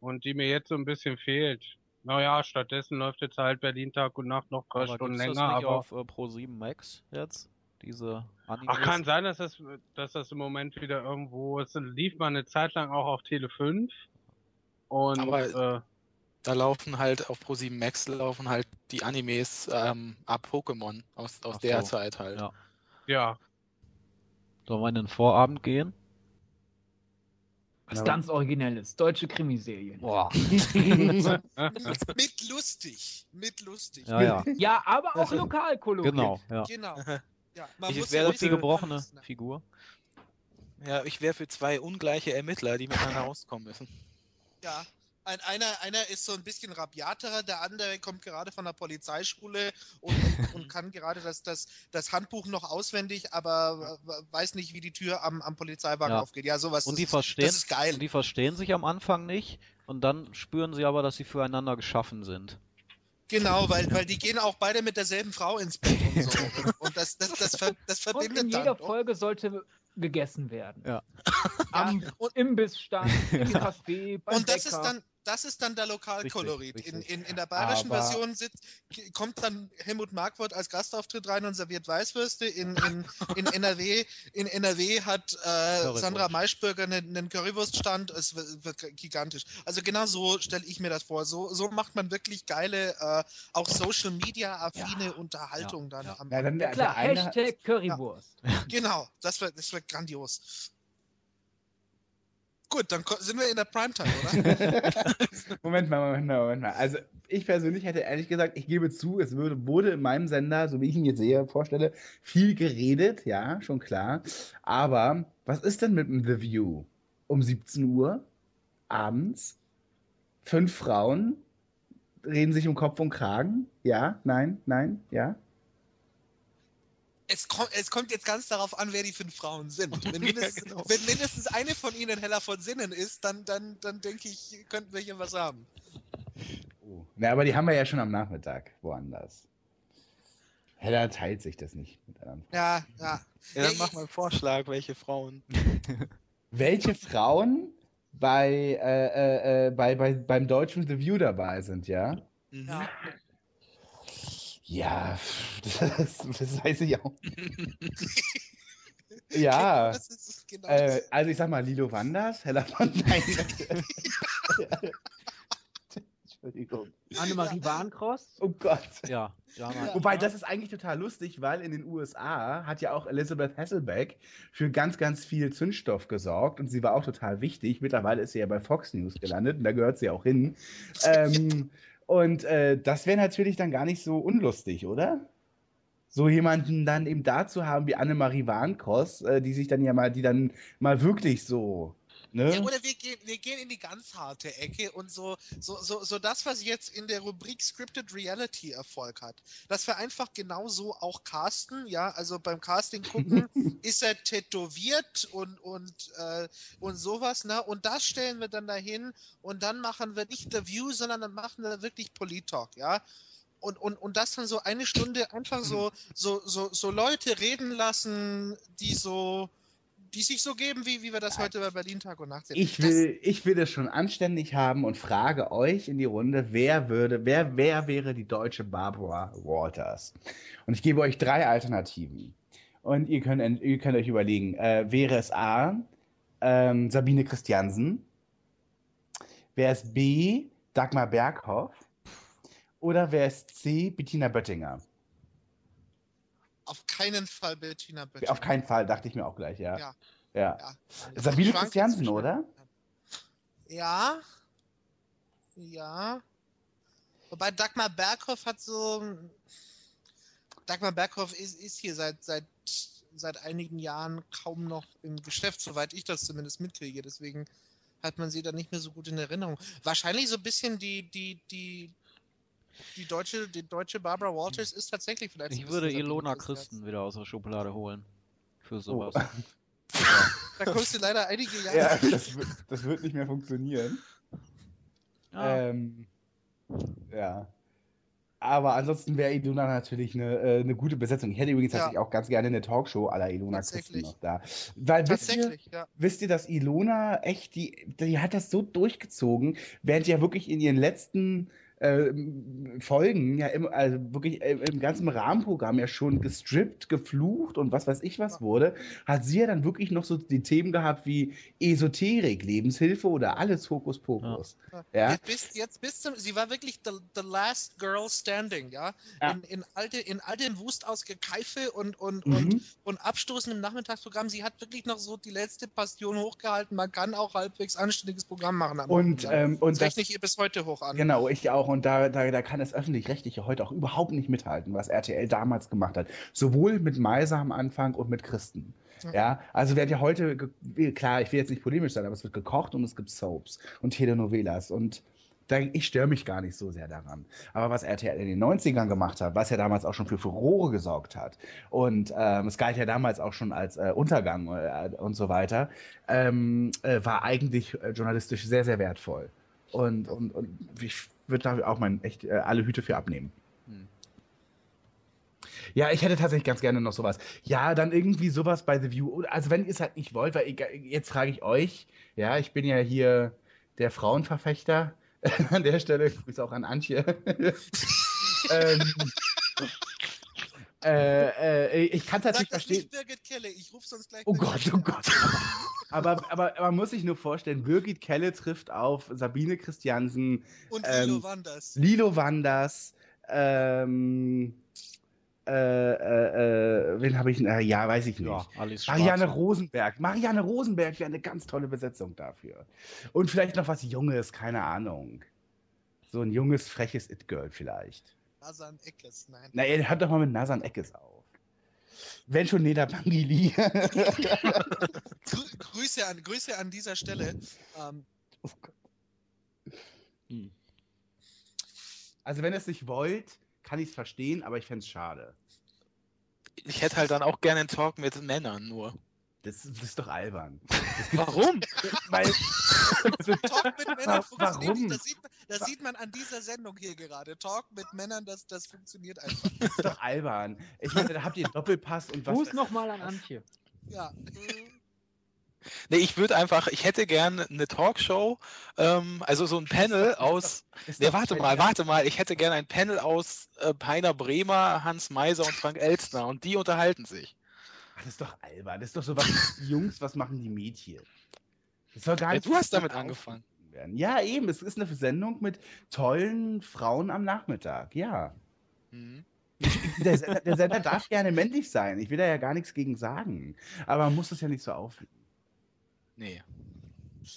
Speaker 8: und die mir jetzt so ein bisschen fehlt. Naja, stattdessen läuft jetzt halt Berlin Tag und Nacht noch drei
Speaker 4: Aber
Speaker 8: Stunden
Speaker 4: gibt's das
Speaker 8: länger,
Speaker 4: nicht
Speaker 8: aber
Speaker 4: auf äh, Pro 7 Max jetzt? Diese Animes?
Speaker 8: Ach, kann sein, dass das, dass das im Moment wieder irgendwo, es lief mal eine Zeit lang auch auf Tele 5 und
Speaker 2: Aber-
Speaker 8: äh,
Speaker 2: Da laufen halt auf Pro7 Max laufen halt die Animes ähm, ab Pokémon aus, aus
Speaker 4: Ach
Speaker 2: der
Speaker 4: so.
Speaker 2: Zeit halt.
Speaker 4: Ja.
Speaker 8: ja,
Speaker 4: Sollen wir in den Vorabend gehen?
Speaker 3: Was
Speaker 1: Ja.
Speaker 3: ganz Originelles, deutsche Krimiserien.
Speaker 4: Boah.
Speaker 5: Mit lustig. Mit lustig.
Speaker 4: Ja, ja.
Speaker 3: Ja, aber auch lokal koloriert.
Speaker 4: Genau, ja.
Speaker 5: Genau. Ja, man
Speaker 2: Ich
Speaker 5: muss
Speaker 2: wär
Speaker 5: ja
Speaker 2: dafür
Speaker 4: Die gebrochene
Speaker 5: was-
Speaker 4: Figur.
Speaker 2: Ja, ich wäre für zwei ungleiche Ermittler, die miteinander rauskommen müssen.
Speaker 5: Ja. Ein, einer, einer ist so ein bisschen rabiaterer, der andere kommt gerade von der Polizeischule und, und, und kann gerade das, das, das Handbuch noch auswendig, aber weiß nicht, wie die Tür am, am Polizeiwagen
Speaker 4: Ja.
Speaker 5: aufgeht. Ja, sowas.
Speaker 4: Und die
Speaker 5: ist-
Speaker 4: verstehen,
Speaker 5: Das ist geil.
Speaker 4: und die verstehen sich am Anfang nicht und dann spüren sie aber, dass sie füreinander geschaffen sind.
Speaker 5: Genau, weil, weil die gehen auch beide mit derselben Frau ins Bett und so. Und das, das, das, ver, das
Speaker 3: Und
Speaker 5: verbindet
Speaker 3: in
Speaker 5: dann.
Speaker 3: jeder
Speaker 5: doch.
Speaker 3: Folge sollte gegessen werden.
Speaker 4: Ja.
Speaker 3: Am
Speaker 5: und-
Speaker 3: Imbissstand, im Café, beim
Speaker 5: Und das
Speaker 3: Bäcker.
Speaker 5: ist dann, das ist dann der Lokalkolorit.
Speaker 4: Richtig,
Speaker 5: In,
Speaker 4: richtig.
Speaker 5: in, in der bayerischen
Speaker 1: Aber-
Speaker 5: Version sitzt, kommt dann Helmut Markwort als Gastauftritt rein und serviert Weißwürste. In, in, in NRW, in NRW hat äh. Sandra Maischberger einen, einen Currywurststand. Es wird, gigantisch. Also genau so stelle ich mir das vor. So, so macht man wirklich geile, äh, auch Social Media affine Unterhaltung dann
Speaker 4: ja.
Speaker 5: am
Speaker 1: Ja, dann
Speaker 3: ja, klar, Hashtag Currywurst.
Speaker 5: Genau, das wird, das wird grandios. Gut, dann sind wir in der Primetime, oder?
Speaker 1: Moment mal, Moment mal, Moment mal. Also ich persönlich hätte ehrlich gesagt, ich gebe zu, es wurde in meinem Sender, so wie ich ihn jetzt sehe, vorstelle, viel geredet, ja, schon klar. Aber was ist denn mit dem The View? Um 17 Uhr abends, fünf Frauen reden sich um Kopf und Kragen? Ja, nein, nein, ja.
Speaker 5: Es, kommt, es kommt jetzt ganz darauf an, wer die fünf Frauen sind. Wenn mindestens,
Speaker 2: genau.
Speaker 5: wenn mindestens eine von ihnen heller von Sinnen ist, dann, dann, dann denke ich, könnten wir hier was haben.
Speaker 1: Oh. Na, aber die haben wir ja schon am Nachmittag woanders. Hella teilt sich das nicht mit anderen.
Speaker 5: Ja, ja.
Speaker 2: Ja, dann mach mal einen Vorschlag, welche Frauen.
Speaker 1: welche Frauen bei, äh, äh, äh, bei, bei, beim deutschen The View dabei sind, ja?
Speaker 2: Mhm.
Speaker 5: ja.
Speaker 1: Ja, das, das weiß ich auch. ja,
Speaker 5: Das ist genau
Speaker 1: äh, also ich sag mal Lilo Wanders, Hella von Nein. Entschuldigung.
Speaker 3: Annemarie Warncross.
Speaker 1: Oh Gott.
Speaker 4: Ja, Jana.
Speaker 1: Wobei, das ist eigentlich total lustig, weil in den USA hat ja auch Elizabeth Hasselbeck für ganz, ganz viel Zündstoff gesorgt und sie war auch total wichtig. Mittlerweile ist sie ja bei Fox News gelandet und da gehört sie auch hin. Ähm, und äh, das wäre natürlich dann gar nicht so unlustig, oder? So jemanden dann eben da zu haben wie Annemarie Warncross, äh, die sich dann ja mal, die dann mal wirklich so, ne?
Speaker 5: Ja, oder wir gehen, wir gehen in die ganz harte Ecke und so, so, so, so das, was jetzt in der Rubrik Scripted Reality Erfolg hat, dass wir einfach genauso auch casten, ja, also beim Casting gucken, ist er tätowiert und, und, äh, und sowas, ne, und das stellen wir dann dahin und dann machen wir nicht The View, sondern dann machen wir wirklich Polit-Talk, ja. Und, und, und das dann so eine Stunde einfach so, so, so, so Leute reden lassen, die so, die sich so geben, wie, wie wir das heute bei Berlin Tag und Nacht sehen.
Speaker 1: Ich
Speaker 5: Das-
Speaker 1: will, ich will das schon anständig haben und frage euch in die Runde, wer würde, wer, wer wäre die deutsche Barbara Walters? Und ich gebe euch drei Alternativen. Und ihr könnt, ihr könnt euch überlegen, äh, wäre es A, ähm, Sabine Christiansen? Wäre es B, Dagmar Berghoff? Oder wäre es C, Bettina Böttinger?
Speaker 5: Auf keinen Fall Bettina Böttcher.
Speaker 1: Auf keinen Fall, dachte ich mir auch gleich, ja.
Speaker 5: Ja.
Speaker 1: Ja.
Speaker 5: Ja.
Speaker 1: Sabine Christiansen, oder?
Speaker 5: Ja. Ja. Wobei Dagmar Berghoff hat so. Dagmar Berghoff ist, ist hier seit, seit, seit einigen Jahren kaum noch im Geschäft, soweit ich das zumindest mitkriege. Deswegen hat man sie da nicht mehr so gut in Erinnerung. Wahrscheinlich so ein bisschen die, die, die, die deutsche, die deutsche Barbara Walters ist tatsächlich vielleicht.
Speaker 4: Ich würde Ilona. Christen wieder aus der Schublade holen. Für sowas.
Speaker 5: Da kommst du leider einige Jahre.
Speaker 1: Ja, das, wird- das wird nicht mehr funktionieren.
Speaker 4: Ja.
Speaker 1: Ähm, ja. Aber ansonsten wäre Ilona natürlich eine, äh, eine gute Besetzung. Ich hätte übrigens
Speaker 5: Ja.
Speaker 1: tatsächlich auch ganz gerne eine Talkshow aller Ilona Christen noch da. Weil wisst ihr,
Speaker 5: Tatsächlich, ja.
Speaker 1: wisst ihr, dass Ilona echt, die, die hat das so durchgezogen, während ja wirklich in ihren letzten äh, Folgen ja im, also wirklich äh, im ganzen Rahmenprogramm ja schon gestrippt, geflucht und was weiß ich was wurde, hat sie ja dann wirklich noch so die Themen gehabt wie Esoterik, Lebenshilfe oder alles Hokuspokus. Ja.
Speaker 5: Jetzt bis, jetzt bis zum, sie war wirklich the, the last girl standing, ja.
Speaker 1: Ja.
Speaker 5: In, in, all de, in all dem Wust aus Gekeife und, und,
Speaker 1: Mhm.
Speaker 5: und, und Abstoßen im Nachmittagsprogramm. Sie hat wirklich noch so die letzte Passion hochgehalten. Man kann auch halbwegs anständiges Programm machen.
Speaker 1: Und,
Speaker 5: Abend, ja.
Speaker 1: ähm, und
Speaker 5: das, rechne ich ihr bis heute hoch an.
Speaker 1: genau, ich auch. Und da, da, da kann das Öffentlich-Rechtliche heute auch überhaupt nicht mithalten, was RTL damals gemacht hat. Sowohl mit Meiser am Anfang und mit Christen. Ja, also wird ja heute, klar, ich will jetzt nicht polemisch sein, aber es wird gekocht und es gibt Soaps und Telenovelas und da, ich störe mich gar nicht so sehr daran. Aber was RTL in den 90ern gemacht hat, was ja damals auch schon für Furore gesorgt hat und ähm, es galt ja damals auch schon als äh, Untergang äh, und so weiter, ähm, äh, war eigentlich äh, journalistisch sehr, sehr wertvoll. Und, und, und ich würde da auch mein echt äh, alle Hüte für abnehmen.
Speaker 4: Hm.
Speaker 1: Ja, ich hätte tatsächlich ganz gerne noch sowas. Ja, dann irgendwie sowas bei The View. Also wenn ihr es halt nicht wollt, weil ich, jetzt frage ich euch, ja, ich bin ja hier der Frauenverfechter an der Stelle. Grüße auch an Antje. ähm, äh, äh, ich kann tatsächlich verstehen.
Speaker 5: nicht Birgit Kelle, ich rufe sonst gleich
Speaker 1: Oh Gott, oh Gott. Aber, aber man muss sich nur vorstellen, Birgit Kelle trifft auf Sabine Christiansen,
Speaker 5: Und
Speaker 1: ähm,
Speaker 5: Lilo Wanders.
Speaker 1: Lilo Wanders, ähm, äh, äh, äh, wen habe ich, äh, ja, weiß ich nicht.
Speaker 4: Ja,
Speaker 1: Marianne. Rosenberg. Marianne Rosenberg wäre eine ganz tolle Besetzung dafür. Und vielleicht noch was Junges, keine Ahnung. So ein junges, freches It-Girl vielleicht.
Speaker 5: Nasan Eckes, nein.
Speaker 1: Na, ihr hört doch mal mit Nasan Eckes auf. Wenn schon Neda Bangili.
Speaker 5: Grü Grüße, an, Grüße an dieser Stelle. Ähm,
Speaker 1: also wenn ihr es nicht wollt, kann ich es verstehen, aber ich fände es schade.
Speaker 2: Ich hätte halt dann auch gerne einen Talk mit Männern nur.
Speaker 1: Das, das ist doch albern.
Speaker 2: Warum?
Speaker 1: Weil,
Speaker 5: Talk mit Männern funktioniert
Speaker 1: Warum?
Speaker 5: nicht. Das sieht, man, das sieht man an dieser Sendung hier gerade. Talk mit Männern, das, das funktioniert einfach.
Speaker 1: das ist doch albern. Ich meine, da habt ihr Doppelpass und was.
Speaker 3: Fuß nochmal an Antje.
Speaker 5: Ja.
Speaker 2: Nee, ich würde einfach, ich hätte gern eine Talkshow, ähm, also so ein Panel aus.
Speaker 1: Doch
Speaker 2: warte mal, warte mal, ich hätte gern ein Panel aus äh, Peiner Bremer, Hans Meiser und Frank Elstner und die unterhalten sich.
Speaker 1: Ach, das ist doch albern. Das ist doch so, was Jungs, was machen die Mädchen? Das soll gar
Speaker 2: Ja,
Speaker 1: nicht
Speaker 2: du hast damit angefangen.
Speaker 1: Werden. Ja, eben. Es ist eine Sendung mit tollen Frauen am Nachmittag. Ja.
Speaker 2: Mhm.
Speaker 1: Der Sender, der Sender darf gerne männlich sein. Ich will da ja gar nichts gegen sagen. Aber man muss das ja nicht so aufnehmen.
Speaker 2: Nee.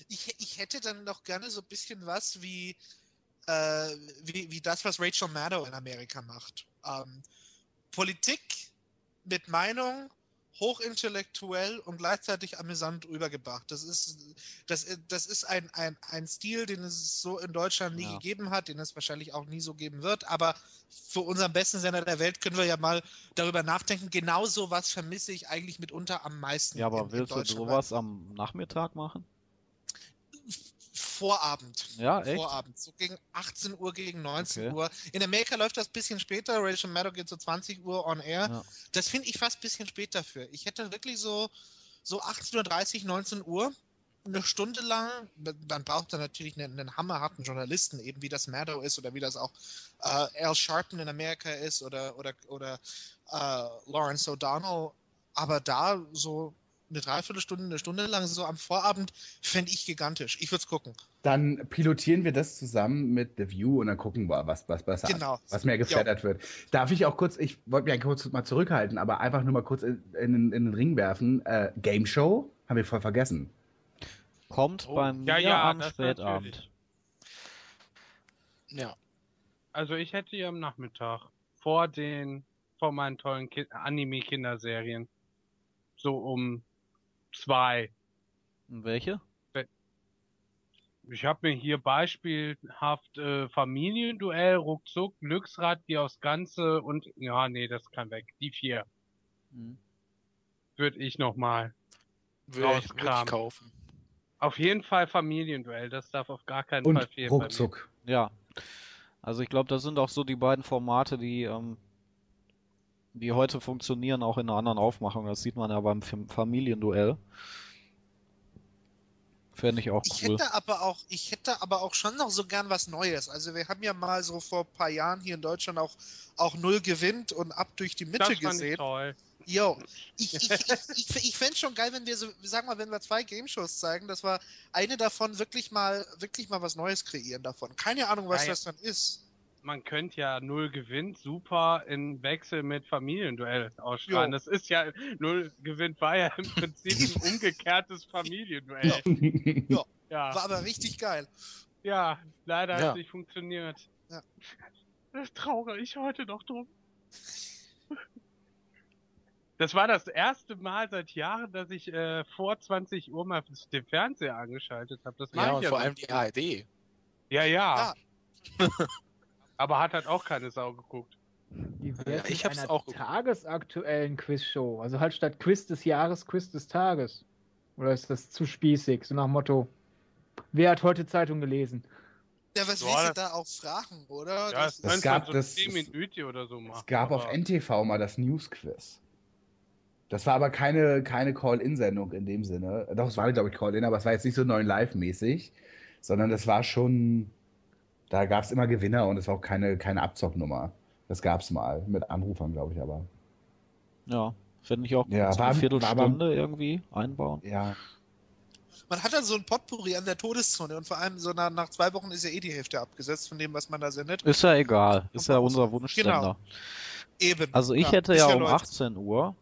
Speaker 5: Ich, ich hätte dann noch gerne so ein bisschen was wie, äh, wie, wie das, was Rachel Maddow in Amerika macht. Ähm, Politik mit Meinung, hochintellektuell und gleichzeitig amüsant rübergebracht. Das ist, das, das ist ein, ein, ein Stil, den es so in Deutschland nie
Speaker 4: Ja.
Speaker 5: gegeben hat, den es wahrscheinlich auch nie so geben wird. Aber für unseren besten Sender der Welt können wir ja mal darüber nachdenken. Genau so was vermisse ich eigentlich mitunter am meisten.
Speaker 4: Ja, aber
Speaker 5: in, in
Speaker 4: willst du
Speaker 5: Deutschland.
Speaker 4: sowas am Nachmittag machen?
Speaker 5: Vorabend.
Speaker 4: Ja, echt?
Speaker 5: Vorabend, so gegen 18 Uhr, gegen 19
Speaker 4: Okay.
Speaker 5: Uhr. In Amerika läuft das ein bisschen später. Rachel Maddow geht so 20 Uhr on air.
Speaker 4: Ja.
Speaker 5: Das finde ich fast ein bisschen spät dafür. Ich hätte wirklich so, so 18.30 Uhr, 19 Uhr, eine Stunde lang. Man braucht dann natürlich einen, einen hammerharten Journalisten, eben wie das Maddow ist oder wie das auch äh, Al Sharpton in Amerika ist oder, oder, oder äh, Lawrence O'Donnell. Aber da so eine Dreiviertelstunde, eine Stunde lang, so am Vorabend, fände ich gigantisch. Ich würde es gucken.
Speaker 1: Dann pilotieren wir das zusammen mit The View und dann gucken wir, was, was, was,
Speaker 5: Genau.
Speaker 1: was mehr geflattert wird. Darf ich auch kurz, ich wollte mich ja kurz mal zurückhalten, aber einfach nur mal kurz in, in, in den Ring werfen. Äh, Game Show? Haben wir voll vergessen.
Speaker 4: Kommt
Speaker 8: Oh,
Speaker 4: bei mir
Speaker 8: ja, ja,
Speaker 4: am Spätabend.
Speaker 8: natürlich.
Speaker 2: Ja.
Speaker 8: Also ich hätte hier am Nachmittag vor den, vor meinen tollen Ki Anime-Kinderserien so um zwei.
Speaker 4: Welche?
Speaker 8: Ich habe mir hier beispielhaft äh, Familienduell, Ruckzuck, Glücksrad, die aufs Ganze und ja, nee, das kann weg. Die vier
Speaker 4: Hm.
Speaker 8: würde ich nochmal. Rauskramen.
Speaker 2: kaufen.
Speaker 8: Auf jeden Fall Familienduell, das darf auf gar keinen
Speaker 1: Und
Speaker 8: Fall fehlen.
Speaker 1: ruckzuck.
Speaker 4: Ja. Also ich glaube, das sind auch so die beiden Formate, die, ähm, die heute funktionieren, auch in einer anderen Aufmachung. Das sieht man ja beim Fam- Familienduell. Fände ich auch
Speaker 5: Ich
Speaker 4: cool.
Speaker 5: hätte aber auch, ich hätte aber auch schon noch so gern was Neues. Also wir haben ja mal so vor ein paar Jahren hier in Deutschland auch, auch null gewinnt und ab durch die Mitte
Speaker 8: Das fand ich
Speaker 5: gesehen.
Speaker 8: toll.
Speaker 5: Yo, ich, ich, ich, ich, ich fände schon geil, wenn wir so, sag mal, wenn wir zwei Game Shows zeigen, dass wir eine davon wirklich mal, wirklich mal was Neues kreieren davon. Keine Ahnung, was das dann ist.
Speaker 8: Man könnte ja null gewinnt super in Wechsel mit Familienduell ausstrahlen.
Speaker 5: Jo.
Speaker 8: Das ist ja, null gewinnt war ja im Prinzip ein umgekehrtes Familienduell.
Speaker 5: Ja.
Speaker 8: Ja,
Speaker 5: War aber richtig geil.
Speaker 8: ja leider hat
Speaker 2: Ja.
Speaker 8: es nicht funktioniert. Das trauere ich heute noch drum. Das war das erste Mal seit Jahren, dass ich äh, vor 20 Uhr mal den Fernseher angeschaltet habe. Das
Speaker 2: Ja,
Speaker 8: ich
Speaker 2: und
Speaker 8: ja
Speaker 2: vor allem die ARD.
Speaker 8: Ja, ja.
Speaker 5: Ja.
Speaker 8: Aber hat halt auch keine Sau geguckt.
Speaker 3: Wie wär's
Speaker 2: Ja, ich hab's
Speaker 3: einer
Speaker 2: auch
Speaker 3: tagesaktuellen Quizshow? Also halt statt Quiz des Jahres, Quiz des Tages. Oder ist das zu spießig? So nach Motto, wer hat heute Zeitung gelesen?
Speaker 5: Ja, was
Speaker 8: Ja,
Speaker 5: willst du
Speaker 8: das-
Speaker 5: da auch fragen, oder?
Speaker 8: Ja,
Speaker 5: Das
Speaker 8: es
Speaker 1: Das gab
Speaker 8: so
Speaker 1: das-
Speaker 8: 10 Minuten oder so machen.
Speaker 1: Es gab auf NTV mal das News-Quiz. Das war aber keine, keine Call-In-Sendung in dem Sinne. Doch, es war, glaube ich, Call-In, aber es war jetzt nicht so neun live-mäßig, sondern das war schon, da gab es immer Gewinner und es war auch keine, keine Abzocknummer. Das gab es mal, mit Anrufern, glaube ich, aber.
Speaker 4: Ja, finde ich auch
Speaker 1: Ja,
Speaker 4: so
Speaker 1: war-
Speaker 4: eine
Speaker 1: war
Speaker 4: Viertelstunde irgendwie einbauen.
Speaker 1: Ja,
Speaker 5: Man hat dann so ein Potpourri an der Todeszone und vor allem so nach, nach zwei Wochen ist ja eh die Hälfte abgesetzt von dem, was man da sendet.
Speaker 4: Ist ja egal. Ist ja
Speaker 5: Genau.
Speaker 4: unser Wunschsender.
Speaker 5: Eben.
Speaker 4: Also ich
Speaker 5: Ja,
Speaker 4: hätte ja
Speaker 5: ja
Speaker 4: um
Speaker 5: Leute.
Speaker 4: 18 Uhr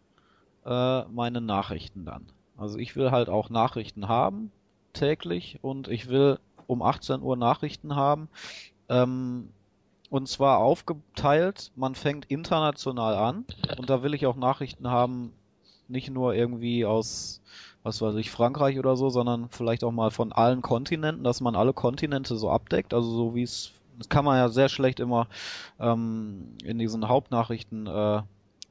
Speaker 4: äh, meine Nachrichten dann. Also ich will halt auch Nachrichten haben, täglich, und ich will um 18 Uhr Nachrichten haben. Ähm, und zwar aufgeteilt, man fängt international an und da will ich auch Nachrichten haben, nicht nur irgendwie aus, was weiß ich, Frankreich oder so, sondern vielleicht auch mal von allen Kontinenten, dass man alle Kontinente so abdeckt, also so wie es, das kann man ja sehr schlecht immer ähm, in diesen Hauptnachrichten äh,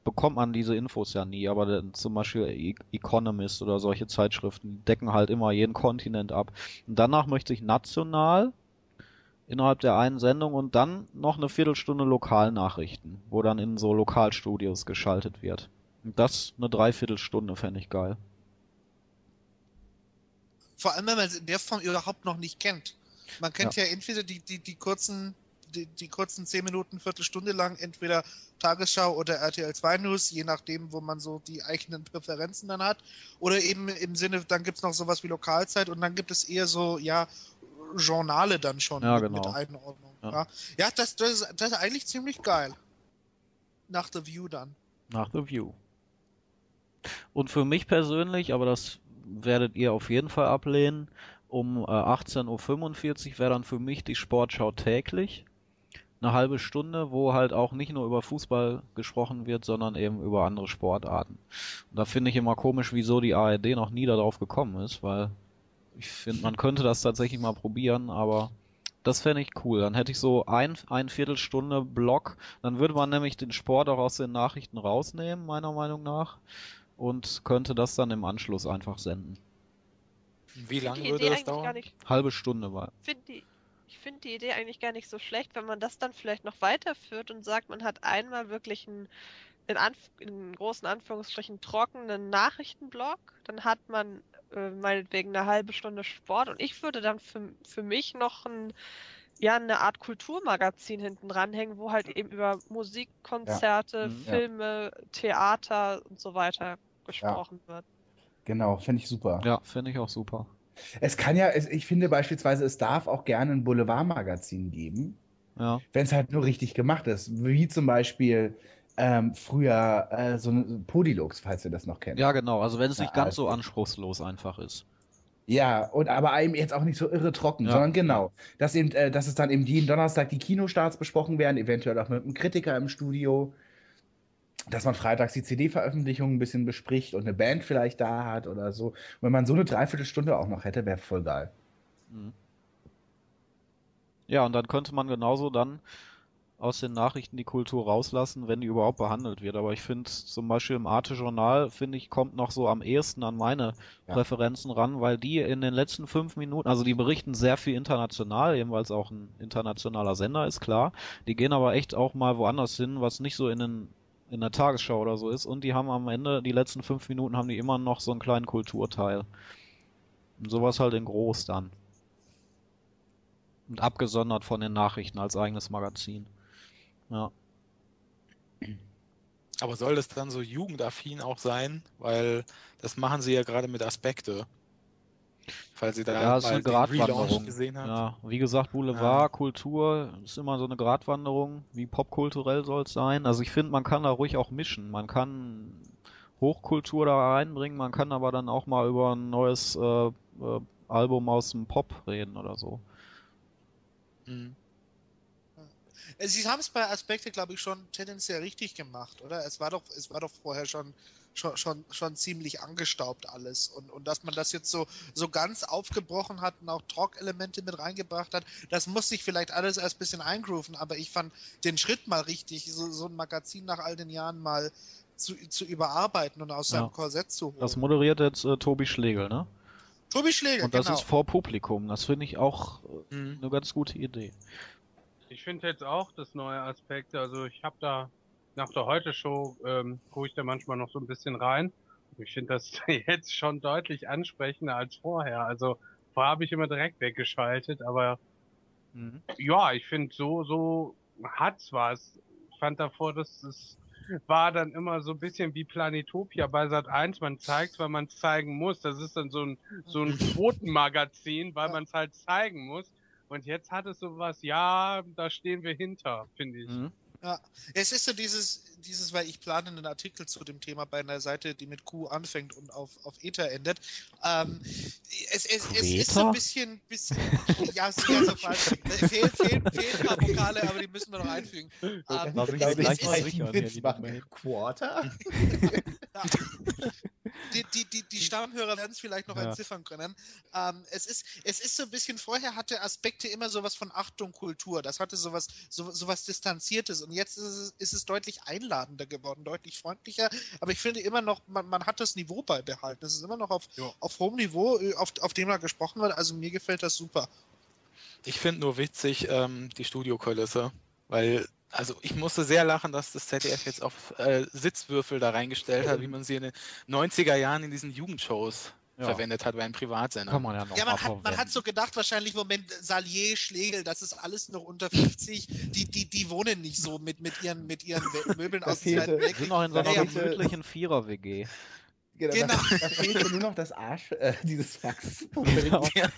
Speaker 4: bekommt man diese Infos ja nie, aber zum Beispiel E- Economist oder solche Zeitschriften decken halt immer jeden Kontinent ab. Und danach möchte ich national innerhalb der einen Sendung und dann noch eine Viertelstunde Lokalnachrichten, wo dann in so Lokalstudios geschaltet wird. Und das eine Dreiviertelstunde fände ich geil.
Speaker 5: Vor allem, wenn man es in der Form überhaupt noch nicht kennt. Man kennt ja, entweder die, die, die kurzen, die, die kurzen 10 Minuten, Viertelstunde lang, entweder Tagesschau oder RTL 2 News, je nachdem, wo man so die eigenen Präferenzen dann hat. Oder eben im Sinne, dann gibt es noch sowas wie Lokalzeit und dann gibt es eher so, ja, Journale dann schon
Speaker 4: Ja,
Speaker 5: mit,
Speaker 4: genau.
Speaker 5: mit Einordnung.
Speaker 4: Ja.
Speaker 5: Ja, ja das, das, ist, das ist eigentlich ziemlich geil. Nach The View dann.
Speaker 4: Nach The View. Und für mich persönlich, aber das werdet ihr auf jeden Fall ablehnen, um äh, 18.45 Uhr wäre dann für mich die Sportschau täglich. Eine halbe Stunde, wo halt auch nicht nur über Fußball gesprochen wird, sondern eben über andere Sportarten. Und da finde ich immer komisch, wieso die ARD noch nie darauf gekommen ist, weil ich finde, man könnte das tatsächlich mal probieren, aber das fände ich cool. Dann hätte ich so ein, ein Viertelstunde Block. Dann würde man nämlich den Sport auch aus den Nachrichten rausnehmen, meiner Meinung nach. Und könnte das dann im Anschluss einfach senden.
Speaker 2: Wie lange
Speaker 9: finde
Speaker 2: würde das
Speaker 9: eigentlich gar
Speaker 2: dauern?
Speaker 9: nicht,
Speaker 4: Halbe Stunde war.
Speaker 9: find die, ich finde die Idee eigentlich gar nicht so schlecht, wenn man das dann vielleicht noch weiterführt und sagt, man hat einmal wirklich einen, in, Anf in großen Anführungsstrichen trockenen Nachrichtenblock, dann hat man äh, meinetwegen eine halbe Stunde Sport und ich würde dann für, für mich noch ein, ja, eine Art Kulturmagazin hinten ranhängen, wo halt eben über Musik, Konzerte,
Speaker 4: Mhm.
Speaker 1: Ja.
Speaker 9: Filme, Theater und so weiter gesprochen wird.
Speaker 1: genau, finde ich super.
Speaker 4: Ja, finde ich auch super.
Speaker 1: Es kann ja, es, ich finde beispielsweise, es darf auch gerne ein Boulevardmagazin geben,
Speaker 4: Ja.
Speaker 1: wenn es halt nur richtig gemacht ist. Wie zum Beispiel ähm, früher äh, so ein Podilux, falls ihr das noch kennt.
Speaker 4: Ja, genau. Also wenn es nicht
Speaker 1: Ja,
Speaker 4: ganz so
Speaker 1: also-
Speaker 4: anspruchslos einfach ist.
Speaker 1: Ja, und aber einem jetzt auch nicht so irre trocken,
Speaker 4: Ja.
Speaker 1: sondern genau, dass eben, äh, dass es dann eben jeden Donnerstag die Kinostarts besprochen werden, eventuell auch mit einem Kritiker im Studio, dass man freitags die CD-Veröffentlichung ein bisschen bespricht und eine Band vielleicht da hat oder so. Und wenn man so eine Dreiviertelstunde auch noch hätte, wäre voll geil.
Speaker 4: Mhm. Ja, und dann könnte man genauso dann aus den Nachrichten die Kultur rauslassen, wenn die überhaupt behandelt wird. Aber ich finde zum Beispiel im Arte-Journal, finde ich, kommt noch so am ehesten an meine
Speaker 1: Ja.
Speaker 4: Präferenzen ran, weil die in den letzten fünf Minuten, also die berichten sehr viel international, eben weil es auch ein internationaler Sender ist, klar. Die gehen aber echt auch mal woanders hin, was nicht so in den in der Tagesschau oder so ist. Und die haben am Ende, die letzten fünf Minuten, haben die immer noch so einen kleinen Kulturteil. Und sowas halt in groß dann. Und abgesondert von den Nachrichten als eigenes Magazin. Ja.
Speaker 2: Aber soll das dann so jugendaffin auch sein? Weil das machen sie ja gerade mit Aspekte. Falls ihr da
Speaker 4: Ja, ist eine Gratwanderung.
Speaker 2: Gesehen habt.
Speaker 4: Ja, wie gesagt, Boulevard, Kultur ist immer so eine Gratwanderung. Wie popkulturell soll es sein? Also ich finde, man kann da ruhig auch mischen. Man kann Hochkultur da reinbringen, man kann aber dann auch mal über ein neues äh, äh, Album aus dem Pop reden oder so.
Speaker 2: Mhm.
Speaker 5: Sie haben es bei Aspekte, glaube ich, schon tendenziell richtig gemacht, oder? Es war doch, es war doch vorher schon, schon, schon, schon ziemlich angestaubt alles. Und, und dass man das jetzt so, so ganz aufgebrochen hat und auch Talk-Elemente mit reingebracht hat, das muss sich vielleicht alles erst ein bisschen eingrooven, aber ich fand den Schritt mal richtig, so, so ein Magazin nach all den Jahren mal zu, zu überarbeiten und aus seinem
Speaker 4: Ja.
Speaker 5: Korsett zu holen.
Speaker 4: Das moderiert jetzt äh, Tobi Schlegel, ne?
Speaker 5: Tobi Schläger,
Speaker 4: Und das
Speaker 5: genau.
Speaker 4: ist vor Publikum. Das finde ich auch äh,
Speaker 2: Mhm.
Speaker 4: eine ganz gute Idee.
Speaker 8: Ich finde jetzt auch das neue Aspekt, also ich habe da nach der Heute-Show, ähm, gucke ich da manchmal noch so ein bisschen rein. Ich finde das jetzt schon deutlich ansprechender als vorher. Also vorher habe ich immer direkt weggeschaltet, aber
Speaker 4: Mhm.
Speaker 8: ja, ich finde so, so hat's was. Ich fand davor, dass es war dann immer so ein bisschen wie Planetopia bei Sat 1. Man zeigt, weil man es zeigen muss. Das ist dann so ein, so ein Quotenmagazin, weil man es halt zeigen muss. Und jetzt hat es sowas, ja, da stehen wir hinter, finde ich.
Speaker 4: Mhm.
Speaker 5: Ja, es ist so dieses, dieses, weil ich plane einen Artikel zu dem Thema bei einer Seite, die mit Q anfängt und auf, auf Ether endet. Ähm, es, es, es ist so ein bisschen, bisschen ja, es ist ja so falsch. Fehlen, fehlen, fehlen ein paar Vokale, aber die müssen wir noch einfügen. Ähm,
Speaker 4: Lass mich
Speaker 5: es,
Speaker 4: gleich
Speaker 1: machen. Quarter?
Speaker 5: ja. Die, die, die, die Stammhörer werden es vielleicht noch
Speaker 4: Ja.
Speaker 5: entziffern können. Ähm, es, ist, es ist so ein bisschen, vorher hatte Aspekte immer sowas von Achtung, Kultur. Das hatte sowas, so, sowas Distanziertes. Und jetzt ist es, ist es deutlich einladender geworden, deutlich freundlicher. Aber ich finde immer noch, man, man hat das Niveau beibehalten. Es ist immer noch auf, auf hohem Niveau, äh, auf, auf dem da gesprochen wird. Also mir gefällt das super.
Speaker 2: Ich finde nur witzig ähm, die Studiokulisse, weil also ich musste sehr lachen, dass das ZDF jetzt auf äh, Sitzwürfel da reingestellt hat, wie man sie in den 90er Jahren in diesen Jugendshows
Speaker 4: Ja.
Speaker 2: verwendet hat bei einem Privatsender.
Speaker 4: Kann man ja noch
Speaker 5: Ja, man hat, man hat so gedacht, wahrscheinlich, Moment, Salier, Schlegel, das ist alles noch unter 50. Die, die, die wohnen nicht so mit, mit ihren, mit ihren Möbeln aus dem Zweiten
Speaker 4: Wir sind noch in so einer gemütlichen Vierer-WG.
Speaker 1: Genau.
Speaker 5: Genau.
Speaker 1: Da, da fehlte nur noch das Arsch, äh, dieses Fax.
Speaker 4: Genau.
Speaker 2: Ja.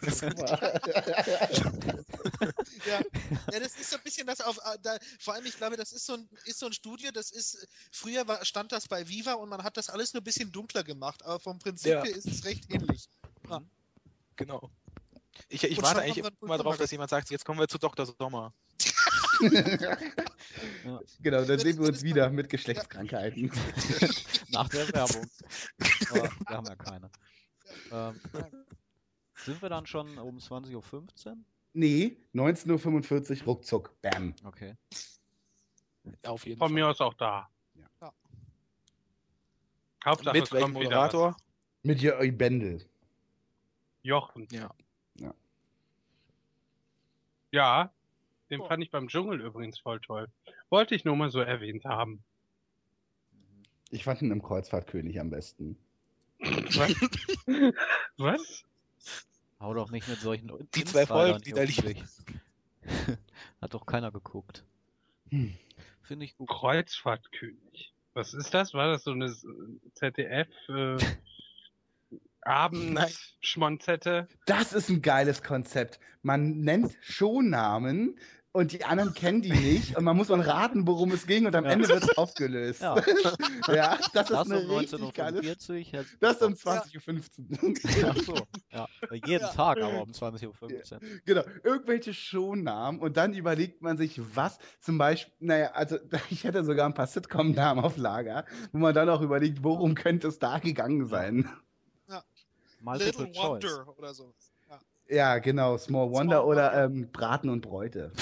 Speaker 5: Ja. ja, das ist so ein bisschen das auf, äh, da, vor allem, ich glaube, das ist so ein, ist so ein Studio, das ist, früher war, stand das bei Viva und man hat das alles nur ein bisschen dunkler gemacht, aber vom Prinzip
Speaker 2: Ja.
Speaker 5: her ist es recht ähnlich.
Speaker 2: Genau. Ich, ich warte eigentlich immer drauf, dass jemand sagt, jetzt kommen wir zu Dr. Sommer.
Speaker 1: genau, dann sehen wir uns wieder mit Geschlechtskrankheiten.
Speaker 4: Nach der Werbung. Aber wir haben ja keine. Ähm, sind wir dann schon um 20.15 Uhr?
Speaker 1: Nee, 19.45 Uhr, ruckzuck, bam.
Speaker 4: Okay.
Speaker 2: Auf jeden
Speaker 8: Von
Speaker 2: Fall.
Speaker 8: mir aus auch da.
Speaker 5: Ja.
Speaker 8: Hauptsache,
Speaker 2: Mit
Speaker 8: es kommt.
Speaker 2: Moderator?
Speaker 1: Mit Jörg Bendel.
Speaker 8: Jochen.
Speaker 2: Ja.
Speaker 8: Ja, den
Speaker 5: Oh.
Speaker 8: fand ich beim Dschungel übrigens voll toll. Wollte ich nur mal so erwähnt haben.
Speaker 1: Ich fand ihn im Kreuzfahrtkönig am besten.
Speaker 8: Was? Was?
Speaker 4: Hau doch nicht mit solchen
Speaker 2: Die zwei Folgen, die da
Speaker 4: dich. Hat doch keiner geguckt.
Speaker 1: Hm.
Speaker 4: Finde ich gut.
Speaker 8: Kreuzfahrtkönig. Was ist das? War das so eine ZDF äh, Abendschmonzette?
Speaker 1: Das ist ein geiles Konzept. Man nennt Shownamen und die anderen kennen die nicht und man muss dann raten, worum es ging und am
Speaker 4: Ja.
Speaker 1: Ende wird es aufgelöst.
Speaker 4: Ja.
Speaker 1: Ja, das ist
Speaker 4: Das um
Speaker 1: eine richtig geile.
Speaker 4: 19.45 Uhr.
Speaker 1: Das um 20.15 Uhr.
Speaker 4: Ach so. Ja. Jeden
Speaker 1: Ja.
Speaker 4: Tag aber um 20.15 Uhr.
Speaker 1: Genau, irgendwelche Shownamen und dann überlegt man sich, was zum Beispiel, naja, also ich hätte sogar ein paar Sitcom-Namen auf Lager, wo man dann auch überlegt, worum könnte es da gegangen sein.
Speaker 4: Multiple
Speaker 5: Little
Speaker 4: Choice.
Speaker 5: Wonder oder so. Ja.
Speaker 1: Ja, genau, Small Wonder
Speaker 5: Small
Speaker 1: oder ähm, Braten und Bräute.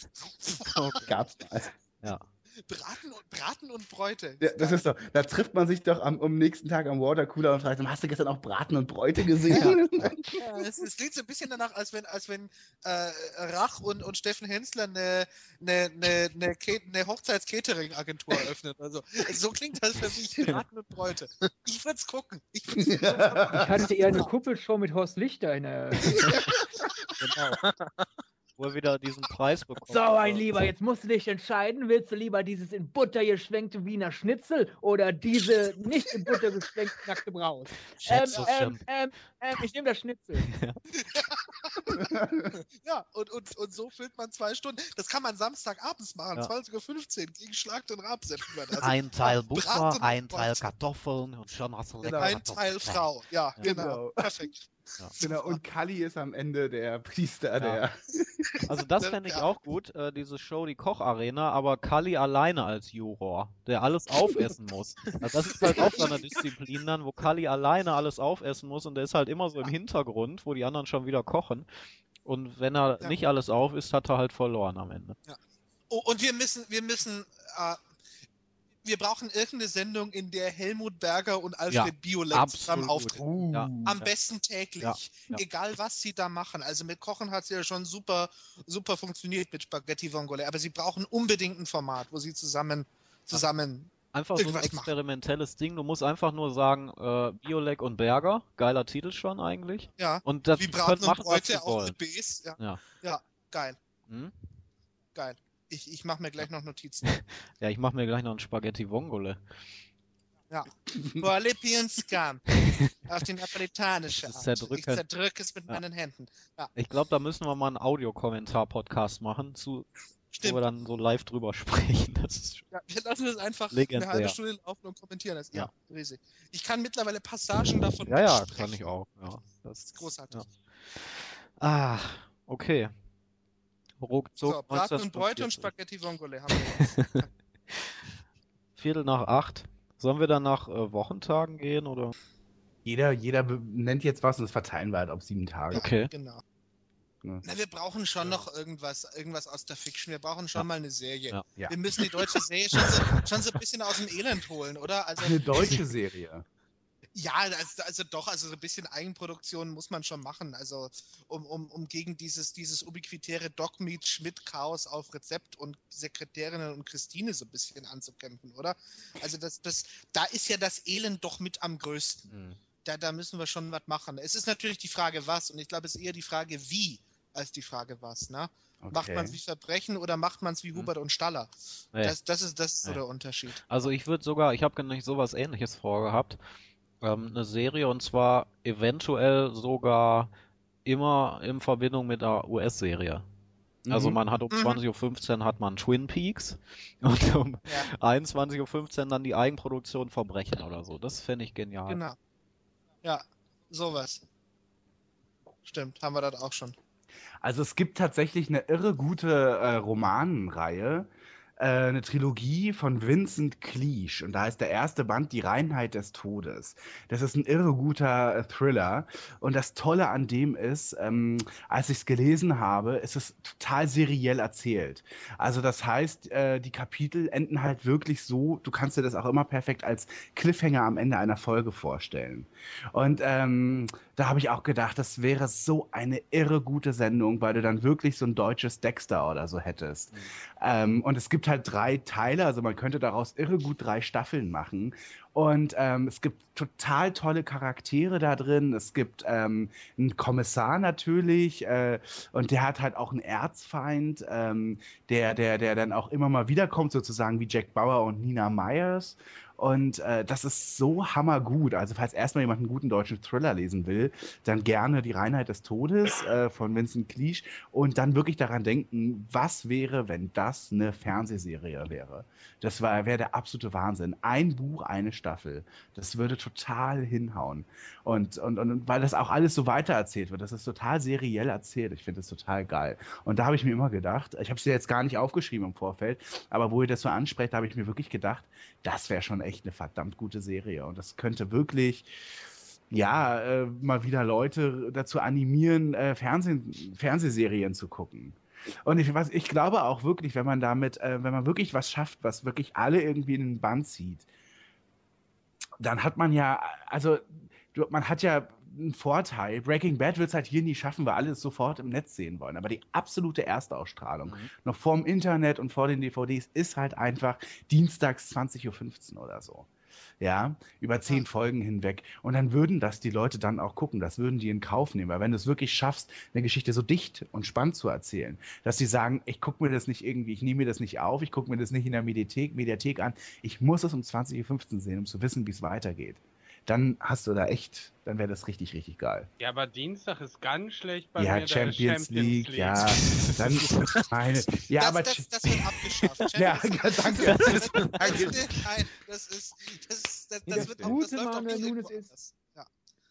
Speaker 4: Okay.
Speaker 1: Gab's mal.
Speaker 4: Ja.
Speaker 5: Braten und, Braten und Bräute.
Speaker 1: Ja, das ist doch, da trifft man sich doch am, am nächsten Tag am Watercooler und fragt, hast du gestern auch Braten und Bräute gesehen?
Speaker 5: Ja, es, es klingt so ein bisschen danach, als wenn, als wenn äh, Rach und, und Steffen Hensler eine, eine, eine, eine, eine Hochzeits-Catering-Agentur eröffnen. Also, so klingt das für mich, Braten und Bräute. Ich würde es gucken. Ich würd's
Speaker 3: Ich hatte eher eine Kuppelshow mit Horst Lichter in der.
Speaker 4: Genau. Wo er wieder diesen Preis bekommt.
Speaker 3: So, mein Lieber, jetzt musst du dich entscheiden. Willst du lieber dieses in Butter geschwenkte Wiener Schnitzel oder diese nicht in Butter geschwenkte nackte Braut? Ähm, ähm, ähm, ähm, ich nehme das Schnitzel.
Speaker 5: Ja, und, und, und so füllt man zwei Stunden. Das kann man Samstagabends machen,
Speaker 4: Ja.
Speaker 5: 20.15 Uhr, gegen Schlag den Rab senden wir das.
Speaker 4: Ein Teil Butter, ein Teil. Kartoffeln und schon hast du
Speaker 1: Genau.
Speaker 4: lecker
Speaker 5: Ein. Teil Frau. Ja,
Speaker 4: Ja.
Speaker 5: genau.
Speaker 1: Genau.
Speaker 5: Perfekt.
Speaker 1: Genau, und Kali ist am Ende der Priester,
Speaker 4: Ja.
Speaker 1: der.
Speaker 4: Also das fände ich
Speaker 5: Ja.
Speaker 4: auch gut, äh, diese Show, die Kocharena, aber Kali alleine als Juror, der alles aufessen muss. Also das ist halt auch so eine Disziplin dann, wo Kali alleine alles aufessen muss und der ist halt immer so im Hintergrund, wo die anderen schon wieder kochen. Und wenn er
Speaker 5: Ja.
Speaker 4: nicht alles auf isst, hat er halt verloren am Ende.
Speaker 5: Oh, und wir müssen, wir müssen, äh, wir brauchen irgendeine Sendung, in der Helmut Berger und Alfred
Speaker 4: Ja,
Speaker 5: Biolek zusammen auftreten.
Speaker 4: Ja.
Speaker 5: Am
Speaker 4: Ja.
Speaker 5: besten täglich.
Speaker 4: Ja, ja.
Speaker 5: Egal, was sie da machen. Also mit Kochen hat es ja schon super, super funktioniert mit Spaghetti Vongole. Aber sie brauchen unbedingt ein Format, wo sie zusammen, zusammen.
Speaker 4: Einfach so ein
Speaker 5: Irgendwas machen.
Speaker 4: experimentelles Ding. Du musst einfach nur sagen, äh, Biolek und Berger, geiler Titel schon eigentlich.
Speaker 5: Ja.
Speaker 4: Und das
Speaker 5: Wie Braten
Speaker 4: machen,
Speaker 5: und
Speaker 4: sie
Speaker 5: Bräute auch
Speaker 4: wollen.
Speaker 5: mit Bs. Ja.
Speaker 4: Ja.
Speaker 5: ja, geil,
Speaker 4: Hm?
Speaker 5: geil. Ich, ich mache mir gleich noch Notizen.
Speaker 4: Ja, ich mache mir gleich noch ein Spaghetti Vongole.
Speaker 5: Boalipian Auf die napolitanische
Speaker 4: Das
Speaker 5: Art.
Speaker 4: Zerdrücken.
Speaker 5: Ich zerdrücke es mit
Speaker 4: Ja.
Speaker 5: meinen Händen. Ja,
Speaker 4: Ich glaube, da müssen wir mal einen Audiokommentar-Podcast machen, zu, wo wir dann so live drüber sprechen. Das ist schon-
Speaker 5: Ja, wir lassen es einfach
Speaker 4: Legendär.
Speaker 5: eine halbe Stunde laufen und kommentieren das. Ja,
Speaker 4: Ja.
Speaker 5: riesig. Ich kann mittlerweile Passagen davon
Speaker 4: ja, ja,
Speaker 5: sprechen.
Speaker 4: kann ich auch. Ja,
Speaker 5: Das
Speaker 4: das
Speaker 5: ist großartig.
Speaker 4: Ja. Ah, okay. Ruckzuck
Speaker 5: So, Braten und Bräute und
Speaker 4: 1945.
Speaker 5: Spaghetti Vongole haben wir jetzt.
Speaker 4: Viertel nach acht. Sollen wir dann nach äh, Wochentagen gehen oder?
Speaker 1: Jeder, jeder nennt jetzt was und das verteilen wir halt auf sieben Tage.
Speaker 4: Okay.
Speaker 5: Genau.
Speaker 1: Ja.
Speaker 5: Na, wir brauchen schon noch irgendwas, irgendwas aus der Fiction. Wir brauchen schon
Speaker 4: Ja.
Speaker 5: mal eine Serie.
Speaker 4: Ja.
Speaker 1: Ja.
Speaker 5: Wir müssen die deutsche Serie schon so, schon so ein bisschen aus dem Elend holen, oder? Also,
Speaker 1: Eine deutsche Serie.
Speaker 5: Ja, also, also doch, also so ein bisschen Eigenproduktion muss man schon machen. Also um, um, um gegen dieses, dieses ubiquitäre Dogmeat Schmidt Chaos auf Rezept und Sekretärinnen und Christine so ein bisschen anzukämpfen, oder? Also das, das, da ist ja das Elend doch mit am größten.
Speaker 4: Hm.
Speaker 5: Da, da müssen wir schon was machen. Es ist natürlich die Frage was und ich glaube es ist eher die Frage wie als die Frage was, ne? Macht
Speaker 1: Okay.
Speaker 5: man es wie Verbrechen oder macht man es wie Hubert und Staller?
Speaker 4: Nee.
Speaker 5: Das, das ist, das ist so der Unterschied.
Speaker 4: Also ich würde sogar, ich habe nicht sowas ähnliches vorgehabt. Ähm, eine Serie und zwar eventuell sogar immer in Verbindung mit einer US-Serie. Also
Speaker 1: Mhm.
Speaker 4: man hat um
Speaker 5: Mhm.
Speaker 4: 20.15 Uhr hat man Twin Peaks und um
Speaker 5: Ja.
Speaker 4: 21.15 Uhr dann die Eigenproduktion Verbrechen oder so. Das fände ich genial.
Speaker 5: Genau. Ja, sowas. Stimmt, haben wir das auch schon.
Speaker 1: Also es gibt tatsächlich eine irre gute äh, Romanenreihe, äh, eine Trilogie von Vincent Cleage und da ist der erste Band Die Reinheit des Todes. Das ist ein irre guter äh, Thriller und das Tolle an dem ist, ähm, als ich es gelesen habe, ist es total seriell erzählt. Also das heißt, äh, die Kapitel enden halt wirklich so, du kannst dir das auch immer perfekt als Cliffhanger am Ende einer Folge vorstellen. Und ähm, da habe ich auch gedacht, das wäre so eine irre gute Sendung, weil du dann wirklich so ein deutsches Dexter oder so hättest. Ähm, und es gibt halt drei Teile, also man könnte daraus irre gut drei Staffeln machen. Und ähm, es gibt total tolle Charaktere da drin. Es gibt ähm, einen Kommissar natürlich äh, und der hat halt auch einen Erzfeind, ähm, der, der, der dann auch immer mal wiederkommt, sozusagen wie Jack Bauer und Nina Myers. Und äh, das ist so hammergut. Also falls erstmal jemand einen guten deutschen Thriller lesen will, dann gerne Die Reinheit des Todes äh, von Vincent Cleage und dann wirklich daran denken, was wäre, wenn das eine Fernsehserie wäre. Das wäre der absolute Wahnsinn. Ein Buch, eine Staffel. Das würde total hinhauen. Und, und, und weil das auch alles so weitererzählt wird, das ist total seriell erzählt. Ich finde das total geil. Und da habe ich mir immer gedacht, ich habe es jetzt gar nicht aufgeschrieben im Vorfeld, aber wo ihr das so ansprecht, da habe ich mir wirklich gedacht, das wäre schon echt eine verdammt gute Serie. Und das könnte wirklich, ja, äh, mal wieder Leute dazu animieren, äh, Fernsehen, Fernsehserien zu gucken. Und ich, was, ich glaube auch wirklich, wenn man damit, äh, wenn man wirklich was schafft, was wirklich alle irgendwie in den Band zieht, dann hat man ja, also man hat ja einen Vorteil. Breaking Bad wird es halt hier nie schaffen, weil alle es sofort im Netz sehen wollen. Aber die absolute Erstausstrahlung,
Speaker 4: Mhm.
Speaker 1: noch vor dem Internet und vor den DVDs, ist halt einfach dienstags 20.15 Uhr oder so. Ja, über zehn Folgen hinweg. Und dann würden das die Leute dann auch gucken, das würden die in Kauf nehmen. Weil wenn du es wirklich schaffst, eine Geschichte so dicht und spannend zu erzählen, dass sie sagen, ich gucke mir das nicht irgendwie, ich nehme mir das nicht auf, ich gucke mir das nicht in der Mediathek, Mediathek an, ich muss es um 20.15 Uhr sehen, um zu wissen, wie es weitergeht. Dann hast du da echt, dann wäre das richtig, richtig geil.
Speaker 8: Ja, aber Dienstag ist ganz schlecht bei
Speaker 1: ja,
Speaker 8: mir. da ist
Speaker 1: Champions, League, ja, dann meine, ja,
Speaker 5: das,
Speaker 1: aber
Speaker 5: das, das wird abgeschafft.
Speaker 1: ja,
Speaker 5: Champions
Speaker 1: danke.
Speaker 5: Das,
Speaker 1: danke.
Speaker 5: das, nein, das ist, das, das, das,
Speaker 3: Das
Speaker 5: wird auch, das läuft auch
Speaker 3: Manuel Nunes ist-.
Speaker 5: Ja.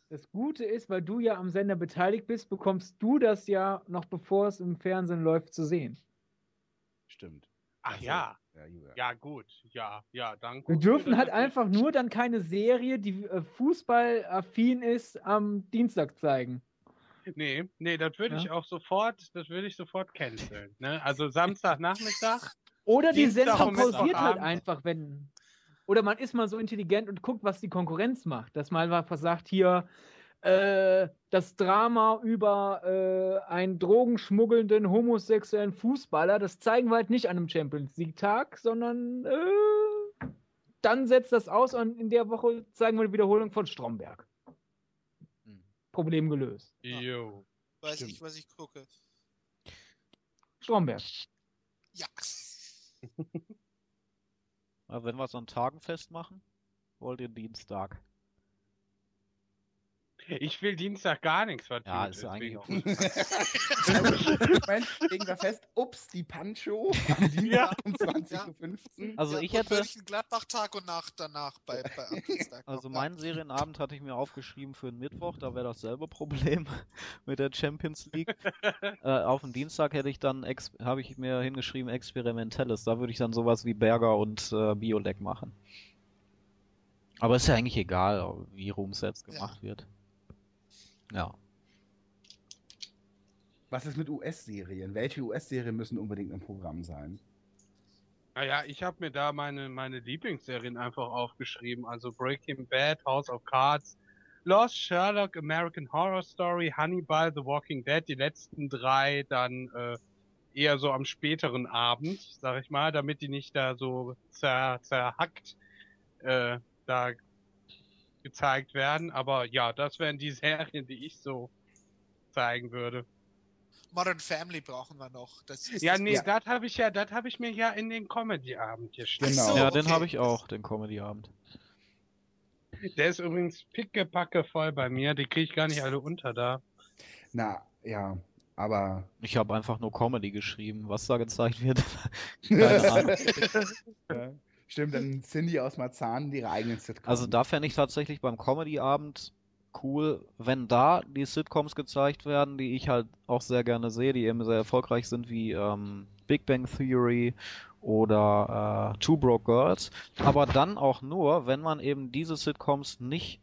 Speaker 3: Das Gute ist, weil du ja am Sender beteiligt bist, bekommst du das ja noch bevor es im Fernsehen läuft zu sehen.
Speaker 1: Stimmt.
Speaker 8: Ach
Speaker 1: Ach so.
Speaker 8: ja.
Speaker 1: Ja.
Speaker 8: Ja, gut. Ja, ja, dann.
Speaker 3: Wir dürfen halt einfach nur dann keine Serie, die äh, fußballaffin ist, am Dienstag zeigen.
Speaker 8: Nee, nee, das würde
Speaker 3: Ja.
Speaker 8: ich auch sofort, das würde ich sofort canceln. Ne? Also Samstagnachmittag.
Speaker 3: Oder die Sendung pausiert halt einfach, wenn. Oder man ist mal so intelligent und guckt, was die Konkurrenz macht. Dass man einfach sagt, hier äh, das Drama über äh, einen drogenschmuggelnden homosexuellen Fußballer, das zeigen wir halt nicht an einem Champions League-Tag, sondern äh, dann setzt das aus und in der Woche zeigen wir die Wiederholung von Stromberg.
Speaker 4: Hm.
Speaker 3: Problem gelöst.
Speaker 8: Jo.
Speaker 5: Weiß
Speaker 1: Stimmt.
Speaker 5: ich, was ich gucke.
Speaker 3: Stromberg.
Speaker 5: Ja.
Speaker 4: Wenn wir es an Tagen festmachen, wollt ihr Dienstag.
Speaker 8: Ich will Dienstag gar nichts vertun.
Speaker 4: Ja, ist ja eigentlich auch.
Speaker 1: Moment, legen wir fest, ups, die Pancho am Dienstag um 20.15 Uhr.
Speaker 4: Also
Speaker 5: ja,
Speaker 4: ich hätte,
Speaker 5: Mönchengladbach-Tag und Nacht danach bei, bei
Speaker 4: also meinen Serienabend hatte ich mir aufgeschrieben für den Mittwoch, da wäre dasselbe Problem mit der Champions League. äh, auf den Dienstag hätte ich dann, habe ich mir hingeschrieben, Experimentelles. Da würde ich dann sowas wie Berger und äh, Biolek machen. Aber ist ja eigentlich egal, wie Rooms jetzt
Speaker 5: Ja.
Speaker 4: gemacht wird. Ja.
Speaker 1: Was ist mit US-Serien? Welche US-Serien müssen unbedingt im Programm sein?
Speaker 8: Naja, ich habe mir da meine, meine Lieblingsserien einfach aufgeschrieben. Also Breaking Bad, House of Cards, Lost, Sherlock, American Horror Story, Hannibal, The Walking Dead. Die letzten drei dann äh, eher so am späteren Abend, sag ich mal, damit die nicht da so zer, zerhackt äh, da gezeigt werden. Aber ja, das wären die Serien, die ich so zeigen würde.
Speaker 5: Modern Family brauchen wir noch. Das ist
Speaker 8: Ja,
Speaker 5: das
Speaker 8: nee,
Speaker 5: Beste.
Speaker 8: das habe ich ja, das habe ich mir ja in den Comedy-Abend gestellt.
Speaker 1: Genau.
Speaker 5: So,
Speaker 4: ja, den
Speaker 5: okay.
Speaker 4: habe ich auch, den Comedy-Abend.
Speaker 8: Der ist übrigens pickepacke voll bei mir. Die kriege ich gar nicht alle unter da.
Speaker 1: Na, ja, aber.
Speaker 4: Ich habe einfach nur Comedy geschrieben. Was da gezeigt wird, keine Ahnung.
Speaker 1: Stimmt, dann Cindy aus Marzahn ihre eigenen Sitcoms.
Speaker 4: Also da fände ich tatsächlich beim Comedy-Abend cool, wenn da die Sitcoms gezeigt werden, die ich halt auch sehr gerne sehe, die eben sehr erfolgreich sind, wie ähm, Big Bang Theory oder äh, Two Broke Girls, aber dann auch nur, wenn man eben diese Sitcoms nicht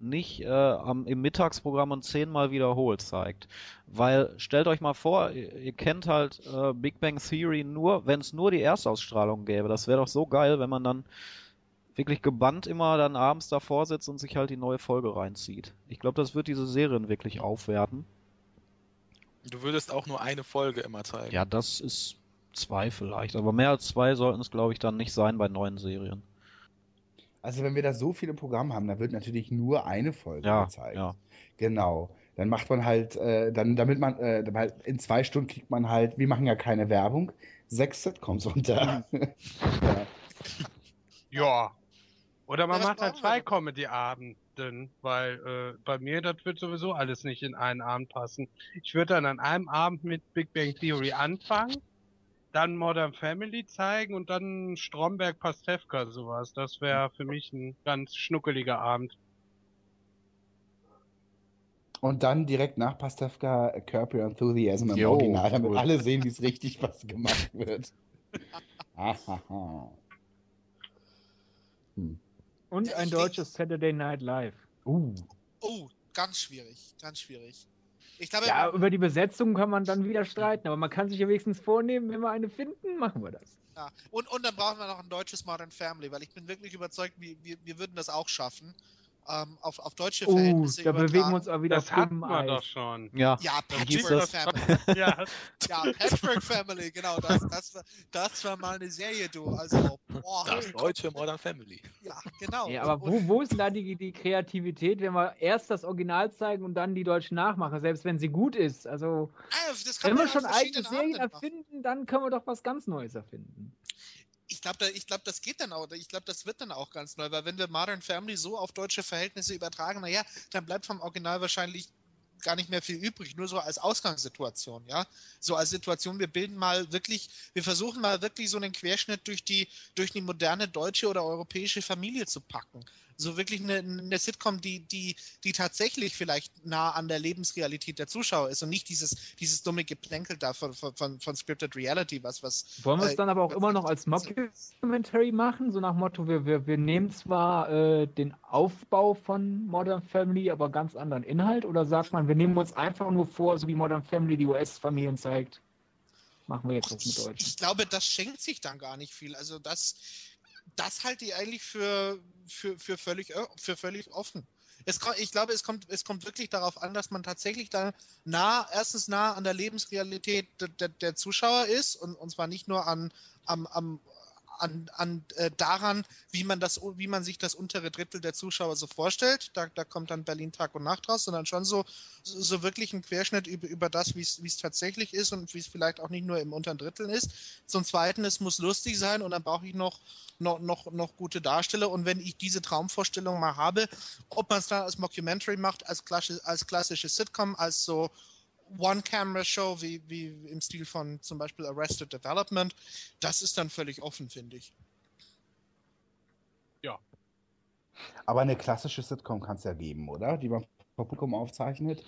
Speaker 4: nicht äh, am, im Mittagsprogramm und zehnmal wiederholt zeigt. Weil stellt euch mal vor, ihr, ihr kennt halt äh, Big Bang Theory nur, wenn es nur die Erstausstrahlung gäbe. Das wäre doch so geil, wenn man dann wirklich gebannt immer dann abends davor sitzt und sich halt die neue Folge reinzieht. Ich glaube, das wird diese Serien wirklich aufwerten.
Speaker 2: Du würdest auch nur eine Folge immer zeigen.
Speaker 4: Ja, das ist zwei vielleicht, aber mehr als zwei sollten es, glaube ich, dann nicht sein bei neuen Serien.
Speaker 1: Also wenn wir da so viele Programme haben, dann wird natürlich nur eine Folge
Speaker 4: Ja,
Speaker 1: gezeigt.
Speaker 4: ja.
Speaker 1: Genau. Dann macht man halt, äh, dann, damit man, äh, weil in zwei Stunden kriegt man halt, wir machen ja keine Werbung, sechs Sitcoms unter. ja.
Speaker 8: Ja. Oder man macht halt zwei
Speaker 5: denn?
Speaker 8: Comedy-Abenden, weil äh, bei mir, das wird sowieso alles nicht in einen Abend passen. Ich würde dann an einem Abend mit Big Bang Theory anfangen, dann Modern Family zeigen und dann Stromberg Pastewka sowas. Das wäre für mich ein ganz schnuckeliger Abend.
Speaker 1: Und dann direkt nach Pastewka Curb Your Enthusiasm im
Speaker 4: Jo,
Speaker 1: Original, damit
Speaker 4: cool.
Speaker 1: alle sehen, wie es richtig was gemacht wird. Hm.
Speaker 3: Und ein deutsches Saturday Night Live.
Speaker 1: Uh.
Speaker 5: Oh, ganz schwierig, ganz schwierig. Ich glaube,
Speaker 3: Ja, über die Besetzung kann man dann wieder streiten, aber man kann sich ja wenigstens vornehmen, wenn wir eine finden, machen wir das.
Speaker 5: ja. Und, und dann brauchen wir noch ein deutsches Modern Family, weil ich bin wirklich überzeugt, wir, wir, wir würden das auch schaffen. Ähm, auf, auf deutsche
Speaker 3: Oh,
Speaker 5: Verhältnisse
Speaker 3: da bewegen wir uns auch wieder
Speaker 8: Das hatten wir doch schon.
Speaker 4: Ja,
Speaker 5: Ja,
Speaker 4: das?
Speaker 5: Family.
Speaker 8: ja,
Speaker 5: Ja, Patchwork Family, genau. Das, das, war, das war mal eine Serie, du. Also, boah.
Speaker 2: Das deutsche Modern Family.
Speaker 5: Ja, genau.
Speaker 3: Ja, aber wo, wo ist denn da die, die Kreativität, wenn wir erst das Original zeigen und dann die deutschen nachmachen, selbst wenn sie gut ist? Also,
Speaker 5: das kann
Speaker 3: wenn wir schon eigene Serien
Speaker 5: machen.
Speaker 3: erfinden, dann können wir doch was ganz Neues erfinden.
Speaker 5: Ich glaube, da, glaub, das geht dann auch. Ich glaube, das wird dann auch ganz neu, weil wenn wir Modern Family so auf deutsche Verhältnisse übertragen, naja, dann bleibt vom Original wahrscheinlich gar nicht mehr viel übrig, nur so als Ausgangssituation, ja. So als Situation, wir bilden mal wirklich, wir versuchen mal wirklich so einen Querschnitt durch die, durch die moderne deutsche oder europäische Familie zu packen. So wirklich eine, eine Sitcom, die, die, die tatsächlich vielleicht nah an der Lebensrealität der Zuschauer ist und nicht dieses, dieses dumme Geplänkel da von, von, von Scripted Reality, was, was.
Speaker 3: Wollen wir es
Speaker 5: äh,
Speaker 3: dann aber auch immer noch als Mockumentary machen? So nach Motto, wir, wir, wir nehmen zwar äh, den Aufbau von Modern Family, aber ganz anderen Inhalt? Oder sagt man, wir nehmen uns einfach nur vor, so wie Modern Family die US-Familien zeigt? Machen wir jetzt was mit
Speaker 5: Ich,
Speaker 3: Deutschen.
Speaker 5: ich glaube, das schenkt sich dann gar nicht viel. Also das, das halte ich eigentlich für, für, für, völlig, für völlig offen. Es, ich glaube, es kommt, es kommt wirklich darauf an, dass man tatsächlich da nah, erstens nah an der Lebensrealität der, der, der Zuschauer ist und, und zwar nicht nur an, am, am, an, an äh, daran, wie man das, wie man sich das untere Drittel der Zuschauer so vorstellt. Da, da kommt dann Berlin Tag und Nacht raus, sondern schon so, so, wirklich ein Querschnitt über, über das, wie es tatsächlich ist und wie es vielleicht auch nicht nur im unteren Drittel ist. Zum Zweiten, es muss lustig sein und dann brauche ich noch, noch, noch, noch gute Darsteller. Und wenn ich diese Traumvorstellung mal habe, ob man es dann als Mockumentary macht, als, klassi als klassische Sitcom, als so One-Camera-Show wie, wie im Stil von zum Beispiel Arrested Development, das ist dann völlig offen, finde ich.
Speaker 1: Aber eine klassische Sitcom kann es ja geben, oder? Die man vor Publikum aufzeichnet.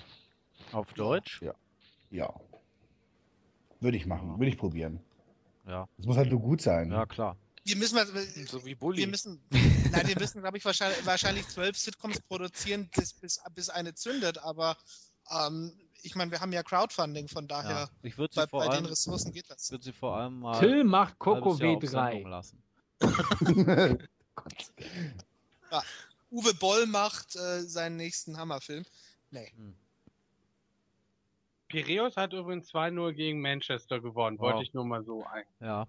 Speaker 4: Auf Deutsch?
Speaker 1: Ja. Würde ich machen, würde ich probieren.
Speaker 4: Ja.
Speaker 1: Es muss halt nur gut sein.
Speaker 4: Ja, klar.
Speaker 5: Wir müssen, mal-
Speaker 2: So wie
Speaker 5: wir
Speaker 2: Bully.
Speaker 5: müssen, nein, wir müssen, glaube ich, wahrscheinlich, wahrscheinlich zwölf Sitcoms produzieren, bis, bis, bis eine zündet. Aber ähm, ich meine, wir haben ja Crowdfunding, von
Speaker 4: Ja.
Speaker 5: daher
Speaker 4: Ich würde
Speaker 5: bei,
Speaker 4: sie vor
Speaker 5: bei den
Speaker 4: allem,
Speaker 5: Ressourcen geht das.
Speaker 4: würde sie vor allem mal
Speaker 3: Till macht Coco
Speaker 4: halbes Jahr auf Sendung
Speaker 3: W3.
Speaker 4: lassen.
Speaker 1: Gott.
Speaker 5: Uwe Boll macht äh, seinen nächsten Hammerfilm. Nee.
Speaker 8: Piraeus hat übrigens 2-0 gegen Manchester gewonnen.
Speaker 4: Wow.
Speaker 8: Wollte ich nur mal so ein.
Speaker 4: Ja.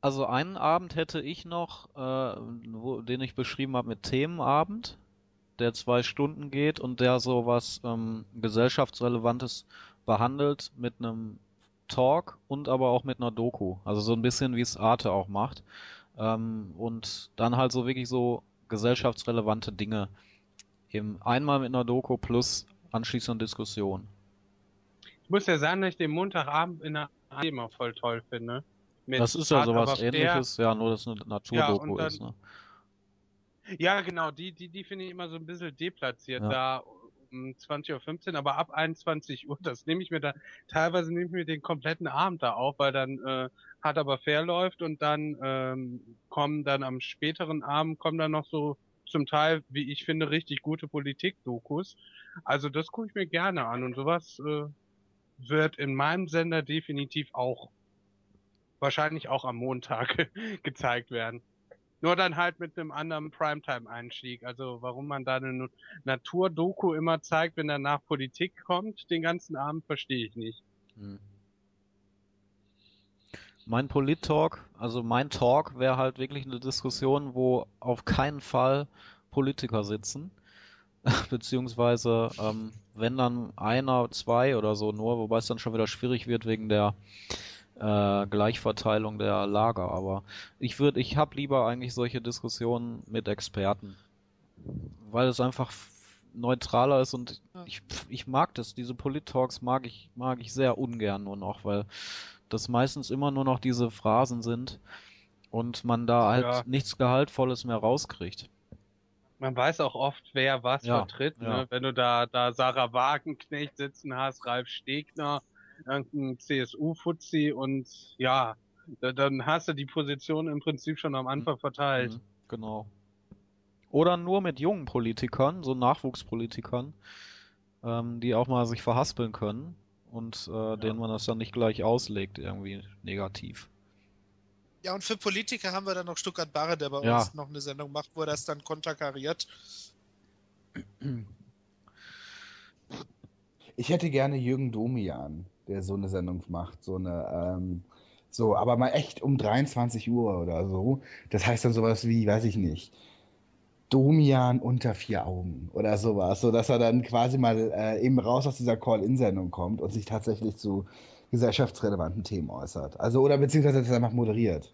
Speaker 4: Also einen Abend hätte ich noch, äh, wo, den ich beschrieben habe mit Themenabend, der zwei Stunden geht und der so was ähm, gesellschaftsrelevantes behandelt mit einem Talk und aber auch mit einer Doku. Also so ein bisschen wie es Arte auch macht. Ähm, und dann halt so wirklich so gesellschaftsrelevante Dinge. Eben einmal mit einer Doku plus anschließend Diskussion.
Speaker 8: Ich muss ja sagen, dass ich den Montagabend in der ARD immer voll toll finde. Mit
Speaker 4: Das ist ja sowas ähnliches, ja, nur dass es eine Naturdoku
Speaker 8: dann-
Speaker 4: ist. Ne?
Speaker 8: Ja, genau, die, die, die finde ich immer so ein bisschen deplatziert
Speaker 4: Ja.
Speaker 8: da um 20.15 Uhr, aber ab 21 Uhr, das nehme ich mir da, teilweise nehme ich mir den kompletten Abend da auf, weil dann äh, hart aber fair läuft und dann ähm, kommen dann am späteren Abend kommen dann noch so zum Teil, wie ich finde, richtig gute Politik-Dokus. Also das gucke ich mir gerne an und sowas äh, wird in meinem Sender definitiv auch wahrscheinlich auch am Montag gezeigt werden. Nur dann halt mit einem anderen Primetime-Einstieg. Also warum man da eine Naturdoku immer zeigt, wenn danach Politik kommt, den ganzen Abend, verstehe ich nicht.
Speaker 4: Hm. Mein Polit-Talk, also mein Talk wäre halt wirklich eine Diskussion, wo auf keinen Fall Politiker sitzen. Beziehungsweise, ähm, wenn dann einer, zwei oder so nur, wobei es dann schon wieder schwierig wird wegen der äh, Gleichverteilung der Lager. Aber ich würde, ich habe lieber eigentlich solche Diskussionen mit Experten, weil es einfach neutraler ist und
Speaker 5: Ja.
Speaker 4: ich, ich mag das. Diese Polit-Talks mag ich, mag ich sehr ungern nur noch, weil das meistens immer nur noch diese Phrasen sind und man da halt
Speaker 8: Ja.
Speaker 4: nichts Gehaltvolles mehr rauskriegt.
Speaker 8: Man weiß auch oft, wer was
Speaker 4: Ja,
Speaker 8: vertritt.
Speaker 4: ja.
Speaker 8: Ne? Wenn du da, da Sarah Wagenknecht sitzen hast, Ralf Stegner, irgendein CSU-Fuzzi und ja, da, dann hast du die Position im Prinzip schon am Anfang verteilt.
Speaker 4: Mhm, Genau. Oder nur mit jungen Politikern, so Nachwuchspolitikern, ähm, die auch mal sich verhaspeln können und äh, denen man das dann nicht gleich auslegt, irgendwie negativ.
Speaker 5: Ja, und für Politiker haben wir dann noch Stuttgart Barre, der bei
Speaker 4: Ja.
Speaker 5: uns noch eine Sendung macht, wo er das dann konterkariert.
Speaker 1: Ich hätte gerne Jürgen Domian, der so eine Sendung macht. So eine, ähm, so, aber mal echt um 23 Uhr oder so. Das heißt dann sowas wie, weiß ich nicht, Domian unter vier Augen oder sowas. So dass er dann quasi mal äh, eben raus aus dieser Call-In-Sendung kommt und sich tatsächlich zu gesellschaftsrelevanten Themen äußert. Also, oder beziehungsweise das einfach moderiert.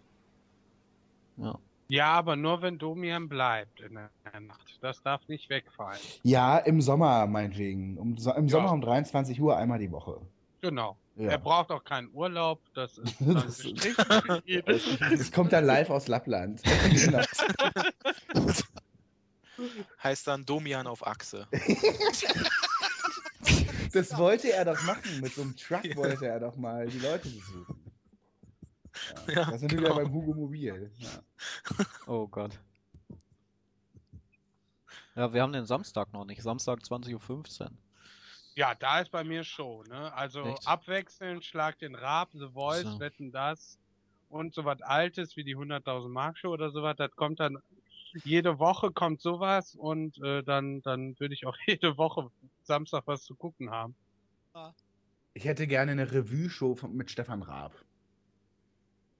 Speaker 4: Ja.
Speaker 8: Ja, aber nur wenn Domian bleibt in der Nacht. Das darf nicht wegfallen.
Speaker 1: Ja, im Sommer meinetwegen. Um, Im
Speaker 8: Ja.
Speaker 1: Sommer um 23 Uhr einmal die Woche.
Speaker 8: Genau.
Speaker 1: Ja.
Speaker 8: Er braucht auch keinen Urlaub. Das ist dann
Speaker 1: Das. Es kommt dann live aus Lappland. Genau.
Speaker 2: heißt dann Domian auf Achse.
Speaker 1: Das wollte er doch machen. Mit so einem Truck wollte er doch mal die Leute besuchen. Ja,
Speaker 2: Ja,
Speaker 1: da sind wir
Speaker 2: genau.
Speaker 1: wieder beim Hugo Mobil. Ja.
Speaker 4: Oh Gott. Ja, wir haben den Samstag noch nicht. Samstag 20.15 Uhr.
Speaker 8: Ja, da ist bei mir Show, ne? Also
Speaker 4: Echt?
Speaker 8: abwechselnd, Schlag den Rab, The Voice,
Speaker 4: So.
Speaker 8: Wetten das und so was Altes wie die 100.000 Mark Show oder sowas. Das kommt dann, jede Woche kommt sowas und äh, dann, dann würde ich auch jede Woche Samstag was zu gucken haben.
Speaker 1: Ich hätte gerne eine Revue-Show mit Stefan Raab.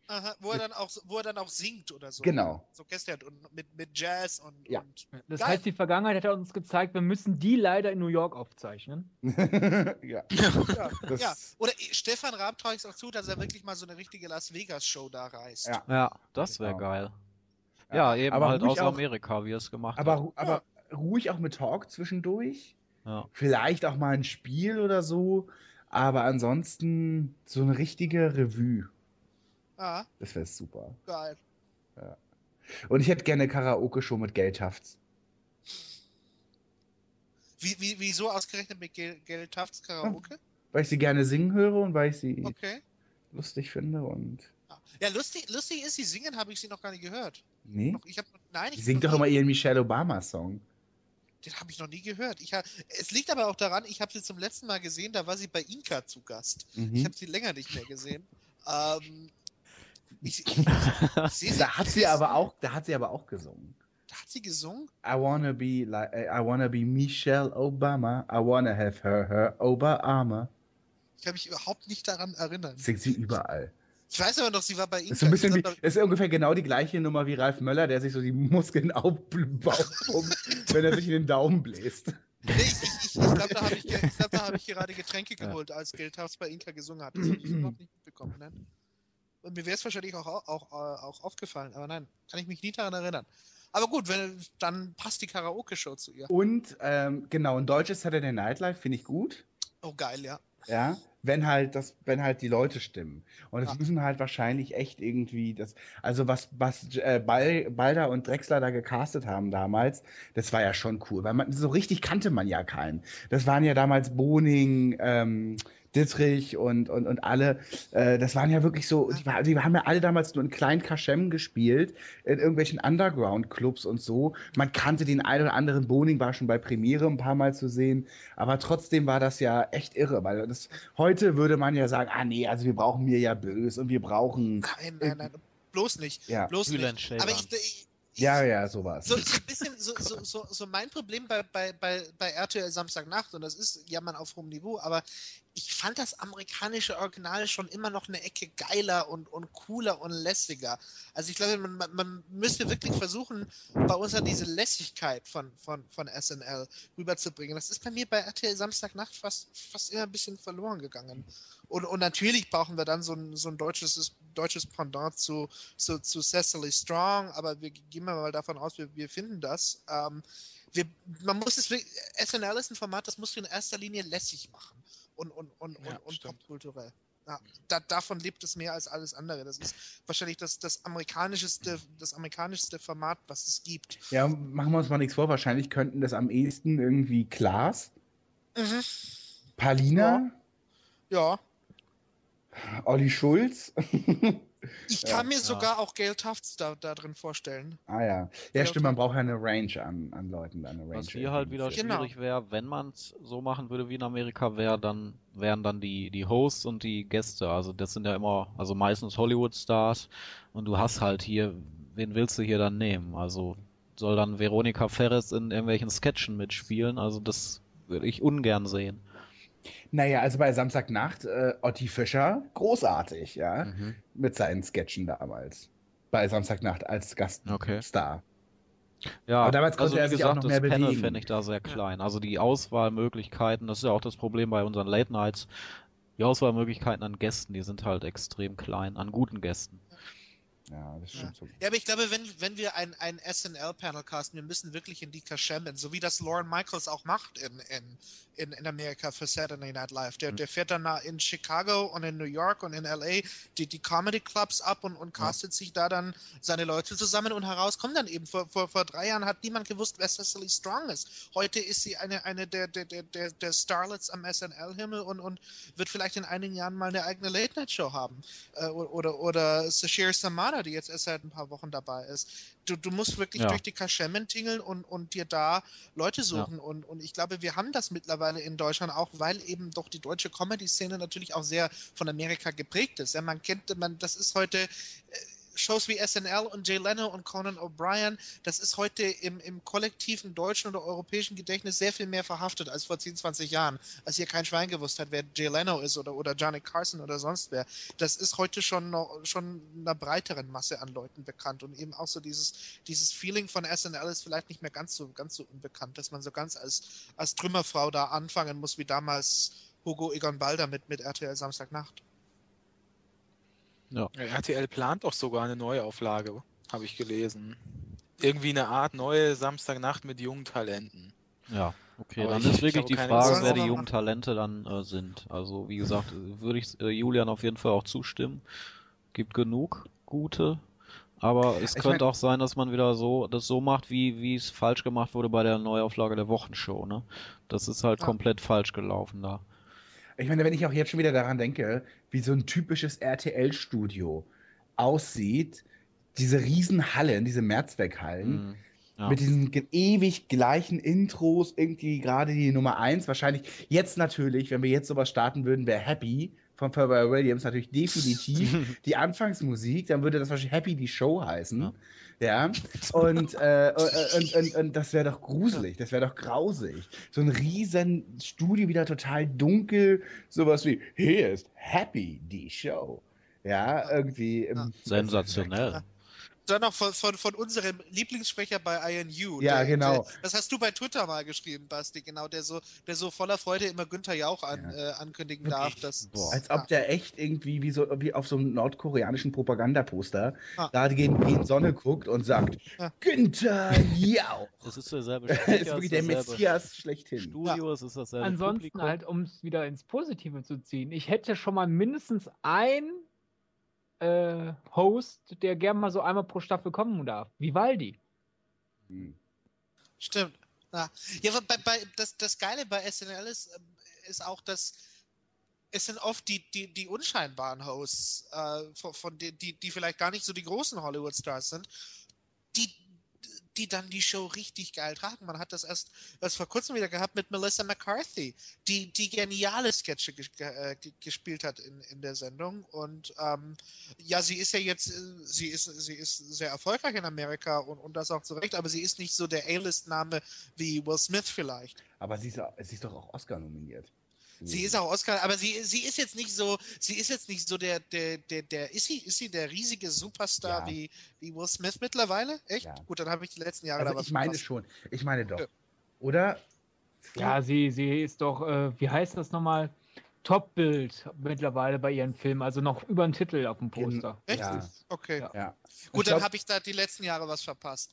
Speaker 5: Aha, wo er dann auch wo er dann auch singt oder so.
Speaker 1: Genau.
Speaker 5: So Gäste hat und mit, mit Jazz und,
Speaker 1: Ja.
Speaker 5: und
Speaker 3: Das
Speaker 5: Geil.
Speaker 3: heißt, die Vergangenheit hat uns gezeigt, wir müssen die leider in New York aufzeichnen.
Speaker 1: ja.
Speaker 5: ja, ja. Oder Stefan Raab traue ich es auch zu, dass er wirklich mal so eine richtige Las Vegas Show da reißt.
Speaker 1: Ja.
Speaker 4: Ja, das wäre
Speaker 1: Genau.
Speaker 4: geil. Ja, eben
Speaker 1: aber
Speaker 4: halt aus
Speaker 1: auch-
Speaker 4: Amerika, wie er es gemacht
Speaker 1: Aber,
Speaker 4: hat.
Speaker 1: aber ruhig auch mit Talk zwischendurch.
Speaker 4: Ja.
Speaker 1: Vielleicht auch mal ein Spiel oder so. Aber ansonsten so eine richtige Revue.
Speaker 5: Ah,
Speaker 1: Das wäre super.
Speaker 5: geil.
Speaker 1: Und ich hätte gerne Karaoke-Show mit Geldhafts.
Speaker 5: Wie, wie, wieso ausgerechnet mit Gel, Gel Tafts Karaoke?
Speaker 1: Weil ich sie gerne singen höre und weil ich sie
Speaker 5: Okay.
Speaker 1: lustig finde und.
Speaker 5: Ja, lustig, lustig ist, sie singen, habe ich sie noch gar nicht gehört.
Speaker 1: Nee?
Speaker 5: Ich hab, nein, ich
Speaker 1: Sie
Speaker 5: hab
Speaker 1: singt doch immer ihren Michelle Obama-Song.
Speaker 5: Den habe ich noch nie gehört. Ich ha, es liegt aber auch daran, ich habe sie zum letzten Mal gesehen, da war sie bei Inka zu Gast. Ich
Speaker 1: Mhm.
Speaker 5: habe sie länger nicht mehr gesehen. Ähm, ich, ich,
Speaker 1: Da hat sie aber auch, da hat sie aber auch gesungen.
Speaker 5: Da hat sie gesungen?
Speaker 1: I wanna be like, I wanna be Michelle Obama. I wanna have her, her Obama.
Speaker 5: Ich kann mich überhaupt nicht daran erinnern.
Speaker 1: Singt sie überall.
Speaker 5: Ich weiß aber noch, sie war bei Inka.
Speaker 1: Das ist ein bisschen wie, das ist ungefähr genau die gleiche Nummer wie Ralf Möller, der sich so die Muskeln aufpumpt, wenn er sich in den Daumen bläst.
Speaker 5: Nee, ich, ich, ich glaube, da habe ich, glaub, hab ich gerade Getränke geholt, als Geldhaus bei Inka gesungen hat. Das habe ich überhaupt nicht mitbekommen. Ne? Und mir wäre es wahrscheinlich auch, auch, auch, auch aufgefallen, aber nein, kann ich mich nie daran erinnern. Aber gut, wenn, dann passt die Karaoke-Show zu ihr.
Speaker 1: Und ähm, genau, ein deutsches Saturday Night Live finde ich gut.
Speaker 5: Oh, geil, ja.
Speaker 1: Ja, wenn halt das, wenn halt die Leute stimmen. Und es
Speaker 5: Ja.
Speaker 1: müssen halt wahrscheinlich echt irgendwie das, also was, was äh, Bal, Balder und Drexler da gecastet haben damals, das war ja schon cool, weil man so richtig kannte man ja keinen. Das waren ja damals Boning, ähm, Dittrich und, und, und alle, äh, das waren ja wirklich so, die, war- die haben ja alle damals nur in kleinen Kaschem gespielt, in irgendwelchen Underground-Clubs und so. Man kannte den einen oder anderen, Boning war schon bei Premiere ein paar Mal zu sehen, aber trotzdem war das ja echt irre, weil das, heute würde man ja sagen, ah nee, also wir brauchen mir ja bös und wir brauchen,
Speaker 5: Nein, nein, nein, bloß nicht.
Speaker 1: ja,
Speaker 5: Bloß
Speaker 4: Bülent
Speaker 5: nicht. Aber ich, ich,
Speaker 1: ja, ja, sowas.
Speaker 5: so, so ein bisschen, so, so, so, so mein Problem bei, bei, bei, bei RTL Samstagnacht, und das ist Jammern auf hohem Niveau, aber ich fand das amerikanische Original schon immer noch eine Ecke geiler und, und cooler und lässiger. Also ich glaube, man, man, man müsste wirklich versuchen, bei uns an diese Lässigkeit von, von, von SNL rüberzubringen. Das ist bei mir bei RTL Samstagnacht fast, fast immer ein bisschen verloren gegangen. Und, und natürlich brauchen wir dann so ein, so ein deutsches, deutsches Pendant zu, zu, zu Cecily Strong, aber wir gehen mal davon aus, wir, wir finden das. Ähm, wir, man muss es wirklich, SNL ist ein Format, das musst du in erster Linie lässig machen und, und, und,
Speaker 2: Ja,
Speaker 5: und, und popkulturell. Ja, da, davon lebt es mehr als alles andere. Das ist wahrscheinlich das, das amerikanischste, das amerikanischste Format, was es gibt.
Speaker 1: Ja, machen wir uns mal nichts vor, wahrscheinlich könnten das am ehesten irgendwie Klaas,
Speaker 5: Mhm.
Speaker 1: Palina,
Speaker 5: Ja.
Speaker 1: Olli Schulz.
Speaker 5: Ich
Speaker 1: Ja,
Speaker 5: kann mir
Speaker 4: ja.
Speaker 5: sogar auch Gail Tufts da, da drin vorstellen.
Speaker 1: ah ja. Ja,
Speaker 5: Ja,
Speaker 1: stimmt, man braucht ja eine Range an, an Leuten, da, eine Range.
Speaker 4: Was hier halt wieder
Speaker 5: Genau.
Speaker 4: schwierig wäre, wenn man es so machen würde wie in Amerika, wäre dann wären dann die die Hosts und die Gäste. Also das sind ja immer, also meistens Hollywood-Stars und du hast halt hier, wen willst du hier dann nehmen? Also soll dann Veronika Ferres in irgendwelchen Sketchen mitspielen? Also das würde ich ungern sehen.
Speaker 1: Naja, also bei Samstagnacht, äh, Otti Fischer, großartig, ja,
Speaker 4: Mhm.
Speaker 1: mit seinen Sketchen damals. Bei Samstagnacht als
Speaker 4: Okay.
Speaker 1: Gaststar.
Speaker 4: Ja,
Speaker 1: Aber damals
Speaker 4: also
Speaker 1: konnte er
Speaker 4: wie
Speaker 1: sich auch
Speaker 4: gesagt,
Speaker 1: noch
Speaker 4: das
Speaker 1: mehr
Speaker 4: Panel
Speaker 1: bewegen.
Speaker 4: fände ich da sehr klein. Also die Auswahlmöglichkeiten, das ist ja auch das Problem bei unseren Late Nights. Die Auswahlmöglichkeiten an Gästen, die sind halt extrem klein, an guten Gästen.
Speaker 1: Ja, das
Speaker 5: Ja.
Speaker 1: stimmt so.
Speaker 5: Ja, aber ich glaube, wenn, wenn wir ein, ein SNL-Panel casten, wir müssen wirklich in die Kaschemmen, so wie das Lauren Michaels auch macht in, in, in, in Amerika für Saturday Night Live. Der, der fährt dann nach- in Chicago und in New York und in LA die, die Comedy Clubs ab und, und castet sich da dann seine Leute zusammen und heraus kommen dann eben. Vor, vor, vor drei Jahren hat niemand gewusst, wer Cecily Strong ist. Heute ist sie eine, eine der, der, der, der, der Starlets am SNL-Himmel und, und wird vielleicht in einigen Jahren mal eine eigene Late-Night-Show haben. Äh, oder, oder Sashir Samana, die jetzt erst seit ein paar Wochen dabei ist. Du, du musst wirklich
Speaker 4: Ja.
Speaker 5: durch die Kaschemmen tingeln und, und dir da Leute suchen. Und, und ich glaube, wir haben das mittlerweile in Deutschland auch, weil eben doch die deutsche Comedy-Szene natürlich auch sehr von Amerika geprägt ist. Ja, man kennt, man, das ist heute äh, Shows wie SNL und Jay Leno und Conan O'Brien, das ist heute im, im kollektiven deutschen oder europäischen Gedächtnis sehr viel mehr verhaftet als vor 10, 20 Jahren, als hier kein Schwein gewusst hat, wer Jay Leno ist oder, oder Johnny Carson oder sonst wer. Das ist heute schon noch, schon einer breiteren Masse an Leuten bekannt und eben auch so dieses, dieses Feeling von SNL ist vielleicht nicht mehr ganz so, ganz so unbekannt, dass man so ganz als, als Trümmerfrau da anfangen muss, wie damals Hugo Egon Balder mit, mit RTL Samstagnacht.
Speaker 2: Ja, RTL plant doch sogar eine Neuauflage, habe ich gelesen. Irgendwie eine Art neue Samstagnacht mit jungen Talenten.
Speaker 4: Ja, okay,
Speaker 2: Aber
Speaker 4: dann
Speaker 2: ich-
Speaker 4: ist
Speaker 2: ich
Speaker 4: wirklich die Frage, wer die jungen Talente dann äh, sind. Also, wie gesagt, würde ich äh, Julian auf jeden Fall auch zustimmen. Gibt genug gute. Aber es
Speaker 1: Ich
Speaker 4: könnte
Speaker 1: mein-
Speaker 4: auch sein, dass man wieder so das so macht, wie wie es falsch gemacht wurde bei der Neuauflage der Wochenshow, ne? Das ist halt
Speaker 5: Ja.
Speaker 4: komplett falsch gelaufen da.
Speaker 1: Ich meine, wenn ich auch jetzt schon wieder daran denke, wie so ein typisches RTL-Studio aussieht, diese riesen Hallen, diese Mehrzweckhallen,
Speaker 4: Mhm. Ja.
Speaker 1: mit diesen ewig gleichen Intros, irgendwie gerade die Nummer eins, wahrscheinlich jetzt natürlich, wenn wir jetzt sowas starten würden, wäre Happy von Pharrell Williams natürlich definitiv die Anfangsmusik, dann würde das wahrscheinlich Happy die Show heißen. Ja, und, äh, und, und, und das wäre doch gruselig, das wäre doch grausig. So ein riesen Studio, wieder total dunkel, sowas wie, hier ist Happy, die Show. Ja, irgendwie. ähm,
Speaker 4: Sensationell.
Speaker 5: Dann noch von, von, von unserem Lieblingssprecher bei INU.
Speaker 1: Ja,
Speaker 5: der,
Speaker 1: genau.
Speaker 5: Der, das hast du bei Twitter mal geschrieben, Basti, genau, der so, der so voller Freude immer Günther Jauch an,
Speaker 1: Ja.
Speaker 5: äh, ankündigen darf. Dass,
Speaker 4: Boah.
Speaker 1: Als ob der echt irgendwie wie so wie auf so einem nordkoreanischen Propagandaposter
Speaker 5: Ah.
Speaker 1: da gegen die Sonne guckt und sagt,
Speaker 5: Ah.
Speaker 1: Günther Jauch.
Speaker 4: Es ist derselbe
Speaker 1: Das ist wirklich der Messias schlechthin.
Speaker 4: Studio, es ist dasselbe
Speaker 3: Ansonsten
Speaker 4: Publikum.
Speaker 3: halt, um es wieder ins Positive zu ziehen, ich hätte schon mal mindestens ein äh, Host, der gern mal so einmal pro Staffel kommen darf. Vivaldi.
Speaker 1: Hm.
Speaker 5: Stimmt. Ja, ja aber bei, bei, das, das Geile bei SNL ist, ähm, ist auch, dass es sind oft die, die, die unscheinbaren Hosts, äh, von, von die, die, die vielleicht gar nicht so die großen Hollywood-Stars sind, die, die dann die Show richtig geil tragen. Man hat das erst, erst vor kurzem wieder gehabt mit Melissa McCarthy, die, die geniale Sketche ges ge äh, ge- gespielt hat in, in der Sendung. Und ähm, ja, sie ist ja jetzt, sie ist, sie ist sehr erfolgreich in Amerika und, und das auch zu Recht, aber sie ist nicht so der A-List-Name wie Will Smith vielleicht.
Speaker 1: Aber sie ist, sie ist doch auch Oscar nominiert.
Speaker 5: Sie ist auch Oscar, aber sie, sie ist jetzt nicht so, sie ist jetzt nicht so der, der, der, der ist sie, ist sie der riesige Superstar
Speaker 1: Ja.
Speaker 5: wie, wie Will Smith mittlerweile? Echt?
Speaker 1: Ja.
Speaker 5: Gut, dann habe ich die letzten Jahre
Speaker 1: Also
Speaker 5: da was
Speaker 1: ich meine
Speaker 5: verpasst.
Speaker 1: schon. Ich meine doch. Oder?
Speaker 3: Ja, sie, sie ist doch, äh, wie heißt das nochmal? Top-Bild mittlerweile bei ihren Filmen, also noch über den Titel auf dem Poster.
Speaker 5: Echt?
Speaker 1: Ja.
Speaker 5: Okay.
Speaker 3: Ja.
Speaker 1: Ja.
Speaker 5: Gut,
Speaker 1: Ich
Speaker 5: dann
Speaker 1: glaub-
Speaker 5: habe ich da die letzten Jahre was verpasst.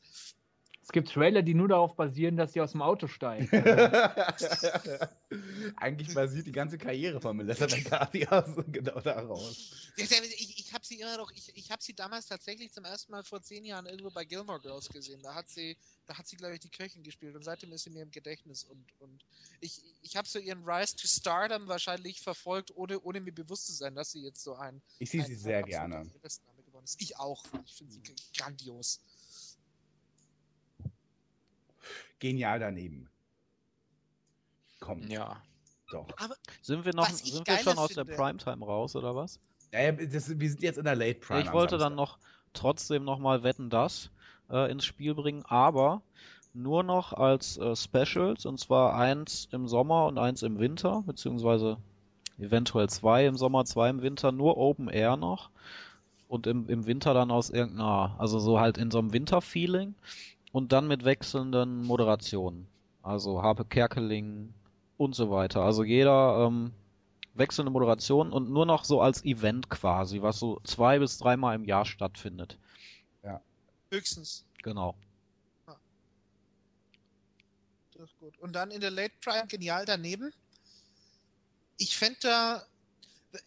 Speaker 3: Es gibt Trailer, die nur darauf basieren, dass sie aus dem Auto steigen.
Speaker 1: Eigentlich basiert die ganze Karriere von Melissa McCarthy genau daraus.
Speaker 5: Ich, ich, habe sie immer noch, ich, ich habe sie damals tatsächlich zum ersten Mal vor zehn Jahren irgendwo bei Gilmore Girls gesehen. Da hat sie, da hat sie, glaube ich, die Köchin gespielt und seitdem ist sie mir im Gedächtnis und, und ich, ich habe so ihren Rise to Stardom wahrscheinlich verfolgt, ohne, ohne mir bewusst zu sein, dass sie jetzt so ein.
Speaker 1: Ich sehe sie sehr gerne.
Speaker 5: A-List-Name geworden ist. Ich auch. Ich finde sie grandios.
Speaker 1: Genial daneben. Komm,
Speaker 2: Ja.
Speaker 1: doch.
Speaker 4: Sind wir noch, sind wir schon aus der Primetime raus, oder was?
Speaker 1: Naja, das, wir sind jetzt in der Late Prime.
Speaker 4: ich wollte dann noch trotzdem nochmal Wetten das äh, ins Spiel bringen, aber nur noch als äh, Specials und zwar eins im Sommer und eins im Winter, beziehungsweise eventuell zwei im Sommer, zwei im Winter, nur Open Air noch und im, im Winter dann aus irgendeiner, also so halt in so einem Winterfeeling und dann mit wechselnden Moderationen. Also Harpe Kerkeling und so weiter. Also jeder ähm, wechselnde Moderation und nur noch so als Event quasi, was so zwei bis dreimal im Jahr stattfindet.
Speaker 5: Höchstens.
Speaker 4: Genau.
Speaker 5: Das ist gut. Und dann in der Late Prime genial daneben. Ich fände da,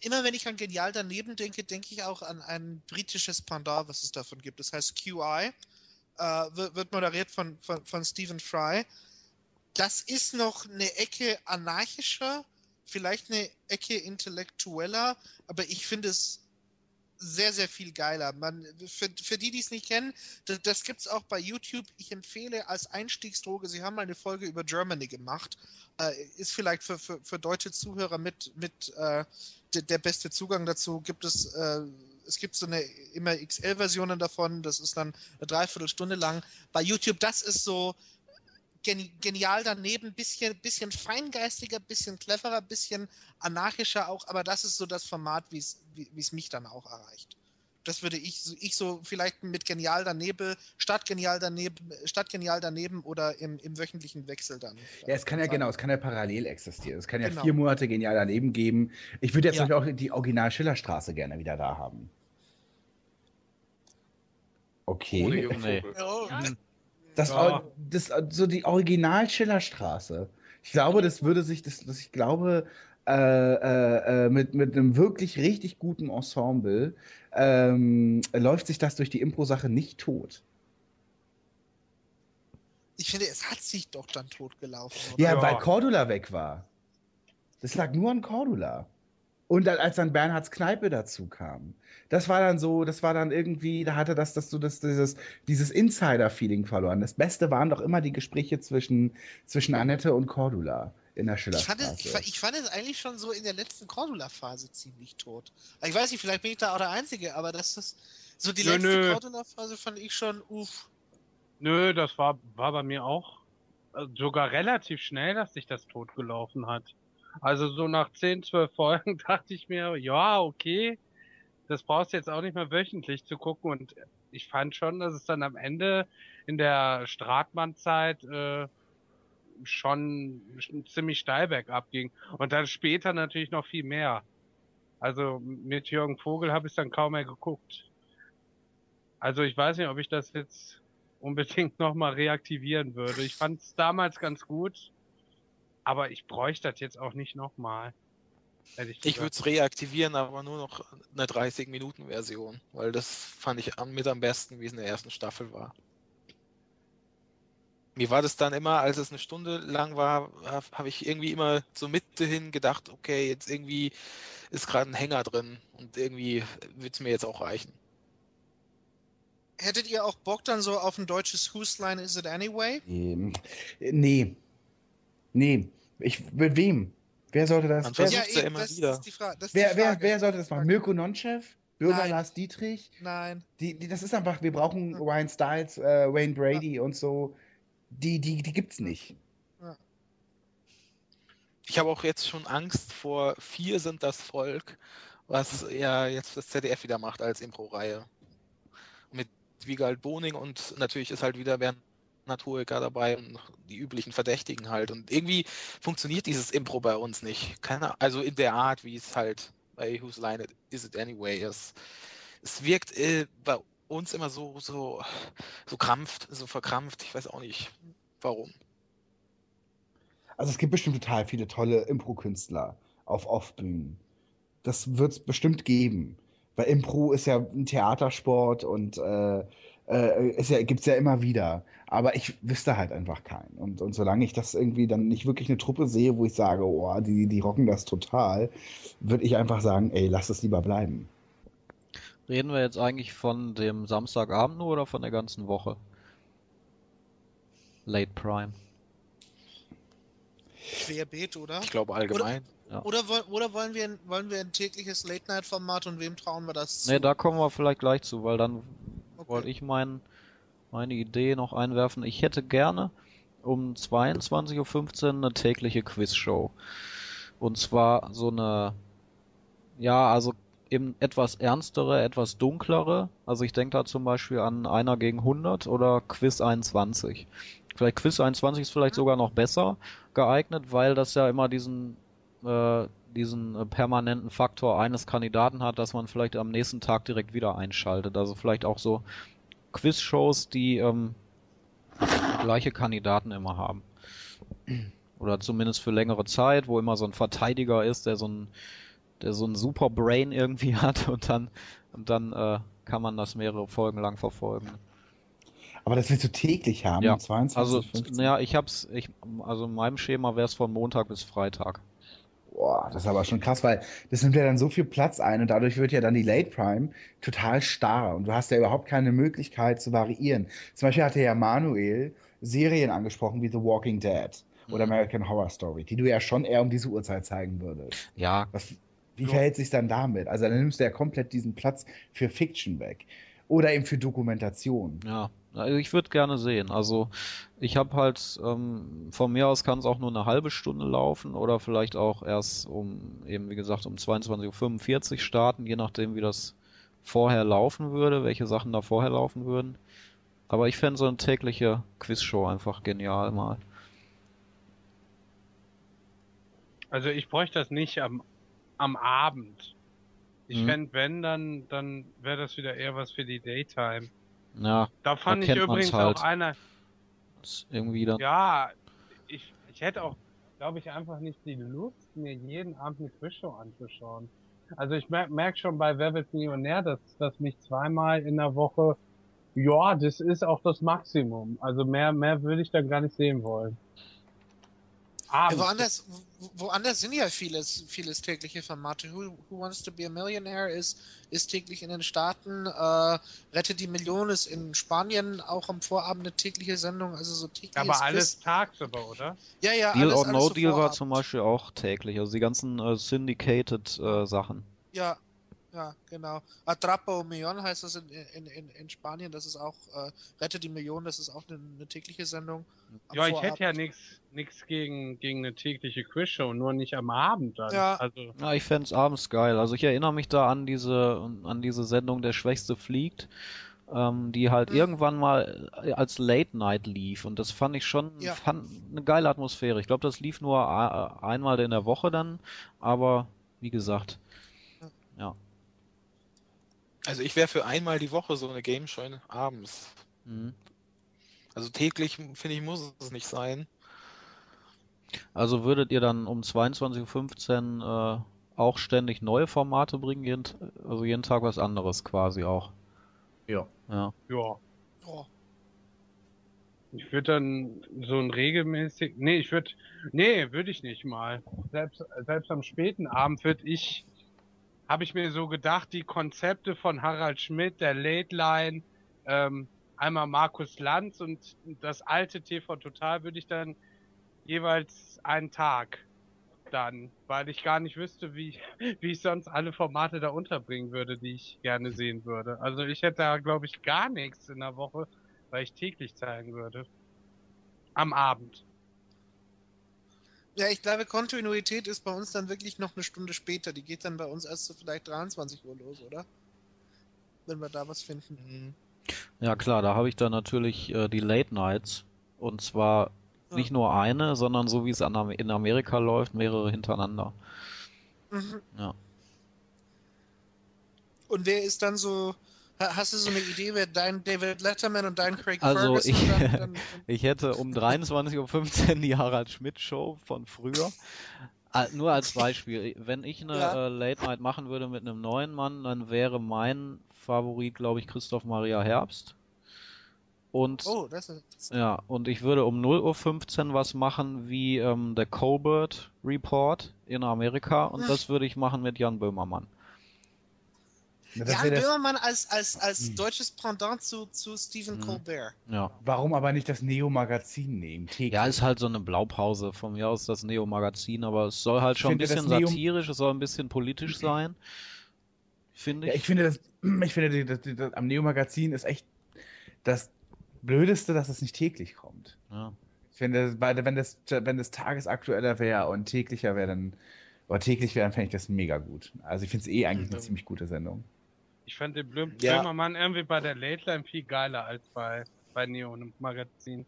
Speaker 5: immer wenn ich an genial daneben denke, denke ich auch an ein britisches Pendant, was es davon gibt. Das heißt QI. Äh, wird, wird moderiert von, von, von Stephen Fry. Das ist noch eine Ecke anarchischer, vielleicht eine Ecke intellektueller, aber ich finde es sehr, sehr viel geiler. Man, für, für die, die es nicht kennen, das, das gibt es auch bei YouTube. Ich empfehle als Einstiegsdroge, Sie haben mal eine Folge über Germany gemacht. Äh, ist vielleicht für, für, für deutsche Zuhörer mit, mit äh, der, der beste Zugang dazu. Gibt es, äh, es gibt so eine immer XL-Versionen davon, das ist dann eine Dreiviertelstunde lang. Bei YouTube, das ist so geni genial daneben, bisschen, bisschen feingeistiger, bisschen cleverer, bisschen anarchischer auch, aber das ist so das Format, wie es mich dann auch erreicht. Das würde ich, ich so vielleicht mit genial daneben, statt genial daneben, statt genial daneben oder im, im wöchentlichen Wechsel dann.
Speaker 1: Ja, es kann ja
Speaker 5: sagen.
Speaker 1: genau, es kann ja parallel existieren. Es kann ja
Speaker 5: Genau.
Speaker 1: vier Monate genial daneben geben. Ich würde jetzt
Speaker 5: Ja.
Speaker 1: auch die Original Schillerstraße gerne wieder da haben. Okay.
Speaker 2: Ohne.
Speaker 5: Oh,
Speaker 9: Ja.
Speaker 1: Das,
Speaker 8: Ja.
Speaker 1: Das, so die Original Schillerstraße. Ich glaube, das würde sich, das, das ich glaube, äh, äh, äh, mit, mit einem wirklich richtig guten Ensemble ähm, läuft sich das durch die Impro-Sache nicht tot.
Speaker 5: Ich finde, es hat sich doch dann totgelaufen. oder?
Speaker 1: Ja,
Speaker 8: Ja.
Speaker 1: weil Cordula weg war. Das lag nur an Cordula. Und dann, als dann Bernhards Kneipe dazu kam. Das war dann so, das war dann irgendwie, da hatte das, das so das, dieses, dieses Insider-Feeling verloren. Das Beste waren doch immer die Gespräche zwischen, zwischen Annette und Cordula in der
Speaker 5: Ich fand, es, ich, ich fand es eigentlich schon so in der letzten Cordula-Phase ziemlich tot. Ich weiß nicht, vielleicht bin ich da auch der Einzige, aber das ist so die
Speaker 8: Nö,
Speaker 5: letzte. Cordula-Phase fand ich schon, uff.
Speaker 8: Nö, das war, war bei mir auch äh, sogar relativ schnell, dass sich das totgelaufen hat. Also so nach 10, 12 Folgen dachte ich mir, ja, okay, das brauchst du jetzt auch nicht mehr wöchentlich zu gucken. Und ich fand schon, dass es dann am Ende in der Stratmann-Zeit äh, schon sch- ziemlich steil bergab ging. Und dann später natürlich noch viel mehr. Also mit Jürgen Vogel habe ich dann kaum mehr geguckt. Also ich weiß nicht, ob ich das jetzt unbedingt nochmal reaktivieren würde. Ich fand es damals ganz gut, aber ich bräuchte das jetzt auch nicht nochmal.
Speaker 2: Ich würde es reaktivieren, aber nur noch eine 30-Minuten-Version, weil das fand ich mit am besten, wie es in der ersten Staffel war. Mir war das dann immer, als es eine Stunde lang war, habe hab ich irgendwie immer zur Mitte hin gedacht, okay, jetzt irgendwie ist gerade ein Hänger drin und irgendwie wird es mir jetzt auch reichen.
Speaker 5: Hättet ihr auch Bock dann so auf ein deutsches Whose Line Is It Anyway?
Speaker 1: Ähm, nee. Nee. Ich, mit wem? Wer sollte das?
Speaker 2: Man
Speaker 1: Wer,
Speaker 2: ja immer
Speaker 5: das
Speaker 2: wieder.
Speaker 5: ist die Frage. Das ist
Speaker 1: wer,
Speaker 5: die
Speaker 1: wer,
Speaker 5: Frage.
Speaker 1: wer sollte das machen? Mirko Nonchev? Bürger
Speaker 5: Nein.
Speaker 1: Lars Dietrich?
Speaker 5: Nein.
Speaker 1: Die, die, das ist einfach, wir brauchen Ryan Stiles, äh, Wayne Brady und so. Die, die, die gibt's nicht.
Speaker 2: Ich habe auch jetzt schon Angst vor Vier sind das Volk, was ja jetzt das ZDF wieder macht als Impro-Reihe. Mit Wiegald Boning und natürlich ist halt wieder Bernd Naturika dabei und die üblichen Verdächtigen halt. Und irgendwie funktioniert dieses Impro bei uns nicht. Keine, also in der Art, wie es halt bei Whose Line It Is It Anyway ist. Es wirkt äh, bei uns immer so, so, so krampft, so verkrampft. Ich weiß auch nicht warum.
Speaker 1: Also es gibt bestimmt total viele tolle Impro-Künstler auf Off-Bühnen. Das wird's bestimmt geben. Weil Impro ist ja ein Theatersport und äh, äh, ja, gibt's ja immer wieder. Aber ich wüsste halt einfach keinen. Und, und solange ich das irgendwie dann nicht wirklich eine Truppe sehe, wo ich sage, oh, die, die rocken das total, würde ich einfach sagen, ey, lass es lieber bleiben.
Speaker 4: Reden wir jetzt eigentlich von dem Samstagabend nur oder von der ganzen Woche? Late Prime.
Speaker 5: Querbeet, oder?
Speaker 2: Ich glaube allgemein.
Speaker 5: Oder, woll- oder wollen, wir, ein- wollen wir ein tägliches Late-Night-Format und wem trauen wir das zu?
Speaker 4: Ne, da kommen wir vielleicht gleich zu, weil dann
Speaker 5: Okay.
Speaker 4: wollte ich mein, meine Idee noch einwerfen. Ich hätte gerne um 22.15 Uhr eine tägliche Quizshow. Und zwar so eine, ja, also eben etwas ernstere, etwas dunklere. Also ich denke da zum Beispiel an Einer gegen 100 oder Quiz 21. Vielleicht Quiz 21 ist vielleicht sogar noch besser geeignet, weil das ja immer diesen, äh, diesen äh, permanenten Faktor eines Kandidaten hat, dass man vielleicht am nächsten Tag direkt wieder einschaltet. Also vielleicht auch so Quizshows, die ähm, gleiche Kandidaten immer haben. Oder zumindest für längere Zeit, wo immer so ein Verteidiger ist, der so ein, der so ein super Brain irgendwie hat und dann, und dann äh, kann man das mehrere Folgen lang verfolgen.
Speaker 1: Aber das willst du täglich haben,
Speaker 4: Ja,
Speaker 1: um 22,
Speaker 4: Also,
Speaker 1: 15?
Speaker 4: naja, ich hab's, ich, also in meinem Schema wäre es von Montag bis Freitag.
Speaker 1: Boah, das ist aber schon krass, weil das nimmt ja dann so viel Platz ein und dadurch wird ja dann die Late Prime total starr und du hast ja überhaupt keine Möglichkeit zu variieren. Zum Beispiel hatte ja Manuel Serien angesprochen wie The Walking Dead oder
Speaker 4: Mhm.
Speaker 1: American Horror Story, die du ja schon eher um diese Uhrzeit zeigen würdest.
Speaker 4: Ja,
Speaker 1: Was, wie
Speaker 2: Ja.
Speaker 1: verhält sich dann damit? Also dann nimmst du ja komplett diesen Platz für Fiction weg. Oder eben für Dokumentation.
Speaker 4: ja. Also ich würde gerne sehen. Also ich habe halt, ähm, von mir aus kann es auch nur eine halbe Stunde laufen oder vielleicht auch erst um, eben wie gesagt, um 22.45 Uhr starten, je nachdem wie das vorher laufen würde, welche Sachen da vorher laufen würden. Aber ich fände so eine tägliche Quizshow einfach genial mal.
Speaker 8: Also ich bräuchte das nicht am, am Abend. Ich
Speaker 4: Mhm.
Speaker 8: fänd, wenn, dann, dann wäre das wieder eher was für die Daytime.
Speaker 4: Ja,
Speaker 8: Da fand ich übrigens
Speaker 4: halt.
Speaker 8: auch einer,
Speaker 4: ist irgendwie dann.
Speaker 8: ja, ich, ich hätte auch, glaube ich, einfach nicht die Lust, mir jeden Abend eine Quizshow anzuschauen. Also ich merke merk schon bei Wer wird Millionär, dass, dass mich zweimal in der Woche, ja, das ist auch das Maximum. Also mehr, mehr würde ich dann gar nicht sehen wollen.
Speaker 5: Ja,
Speaker 8: Abends.
Speaker 5: woanders, wo- woanders sind ja vieles, vieles tägliche Formate. Who, Who Wants to be a Millionaire ist, ist täglich in den Staaten. Äh, Rette die Million ist in Spanien auch am Vorabend eine tägliche Sendung. Also so täglich.
Speaker 8: Aber alles tagsüber, oder?
Speaker 5: Ja, ja,
Speaker 4: Deal
Speaker 5: alles,
Speaker 4: or
Speaker 5: alles
Speaker 4: No
Speaker 5: so
Speaker 4: Deal war
Speaker 5: Vorabend.
Speaker 4: zum Beispiel auch täglich. Also die ganzen äh, syndicated äh, Sachen.
Speaker 5: Ja, ja, genau. Atrapa un Millón heißt das in, in, in, in Spanien. Das ist auch äh, Rette die Million. Das ist auch eine, eine tägliche Sendung.
Speaker 8: Ja, ich hätte ja nichts nichts gegen gegen eine tägliche Quizshow, nur nicht am Abend dann.
Speaker 5: Ja.
Speaker 8: Also
Speaker 4: Ja, ich fänd's abends geil. Also ich erinnere mich da an diese, an diese Sendung Der Schwächste fliegt, ähm, die halt
Speaker 5: Mhm.
Speaker 4: irgendwann mal als Late Night lief und das fand ich schon,
Speaker 5: Ja.
Speaker 4: fand eine geile Atmosphäre. Ich glaube, das lief nur äh, einmal in der Woche dann, aber wie gesagt,
Speaker 2: Also ich wäre für einmal die Woche so eine Game Show abends.
Speaker 4: mhm.
Speaker 2: Also täglich, finde ich, muss es nicht sein.
Speaker 4: Also würdet ihr dann um 22.15 Uhr äh, auch ständig neue Formate bringen, jeden, also jeden Tag was anderes quasi auch.
Speaker 1: Ja.
Speaker 4: Ja.
Speaker 8: ja, ich würde dann so ein regelmäßig, nee, ich würde, nee, würde ich nicht mal. Selbst selbst am späten Abend würde ich, habe ich mir so gedacht, die Konzepte von Harald Schmidt, der Late Line, ähm, einmal Markus Lanz und das alte TV Total würde ich dann jeweils einen Tag dann, weil ich gar nicht wüsste, wie, wie ich sonst alle Formate da unterbringen würde, die ich gerne sehen würde. Also ich hätte da, glaube ich, gar nichts in der Woche, weil ich täglich zeigen würde. Am Abend.
Speaker 5: Ja, ich glaube, Kontinuität ist bei uns dann wirklich noch eine Stunde später. Die geht dann bei uns erst so vielleicht 23 Uhr los, oder? Wenn wir da was finden.
Speaker 2: Mhm.
Speaker 4: Ja klar, da habe ich dann natürlich äh, die Late Nights und zwar
Speaker 5: Ja.
Speaker 4: nicht nur eine, sondern so wie es an, in Amerika läuft, mehrere hintereinander.
Speaker 5: Mhm.
Speaker 4: Ja.
Speaker 5: Und wer ist dann so. Ha- Hast du so eine Idee, wer dein David Letterman und dein Craig
Speaker 4: Also
Speaker 5: Ferguson
Speaker 4: ich-
Speaker 5: dann, dann,
Speaker 4: Ich hätte um 23.15 Uhr die Harald Schmidt Show von früher. Ah, Nur als Beispiel, wenn ich eine
Speaker 5: Ja.
Speaker 4: äh, Late Night machen würde mit einem neuen Mann, dann wäre mein Favorit, glaube ich, Christoph Maria Herbst. Und
Speaker 5: Oh, das ist.
Speaker 4: Ja, und ich würde um 0.15 Uhr was machen wie ähm, der Colbert Report in Amerika und
Speaker 5: Ach.
Speaker 4: das würde ich machen mit Jan Böhmermann.
Speaker 1: Das
Speaker 5: Jan
Speaker 1: das,
Speaker 5: Böhmermann als, als, als
Speaker 1: Hm.
Speaker 5: deutsches Pendant zu, zu Stephen
Speaker 4: Mhm.
Speaker 5: Colbert.
Speaker 4: Ja.
Speaker 1: warum aber nicht das Neo-Magazin nehmen? Täglich.
Speaker 4: Ja, ist halt so eine Blaupause von mir aus das Neo-Magazin, aber es soll halt
Speaker 1: Ich
Speaker 4: schon ein
Speaker 1: das
Speaker 4: bisschen
Speaker 1: Neo-
Speaker 4: satirisch, es soll ein bisschen politisch sein. Finde
Speaker 1: Ja,
Speaker 4: ich.
Speaker 1: ich finde das, ich finde die- das, das, am Neo-Magazin ist echt das Blödeste, dass es nicht täglich kommt.
Speaker 4: Ja.
Speaker 1: Ich finde, weil wenn das, wenn das tagesaktueller wäre und täglicher wäre, dann, oder täglich wäre, dann fände ich das mega gut. Also ich finde es eh eigentlich eine
Speaker 2: Mhm.
Speaker 1: ziemlich gute Sendung.
Speaker 8: Ich fand den Blüm
Speaker 2: Ja.
Speaker 8: Böhmermann irgendwie bei der Late Line viel geiler als bei, bei Neo im Magazin.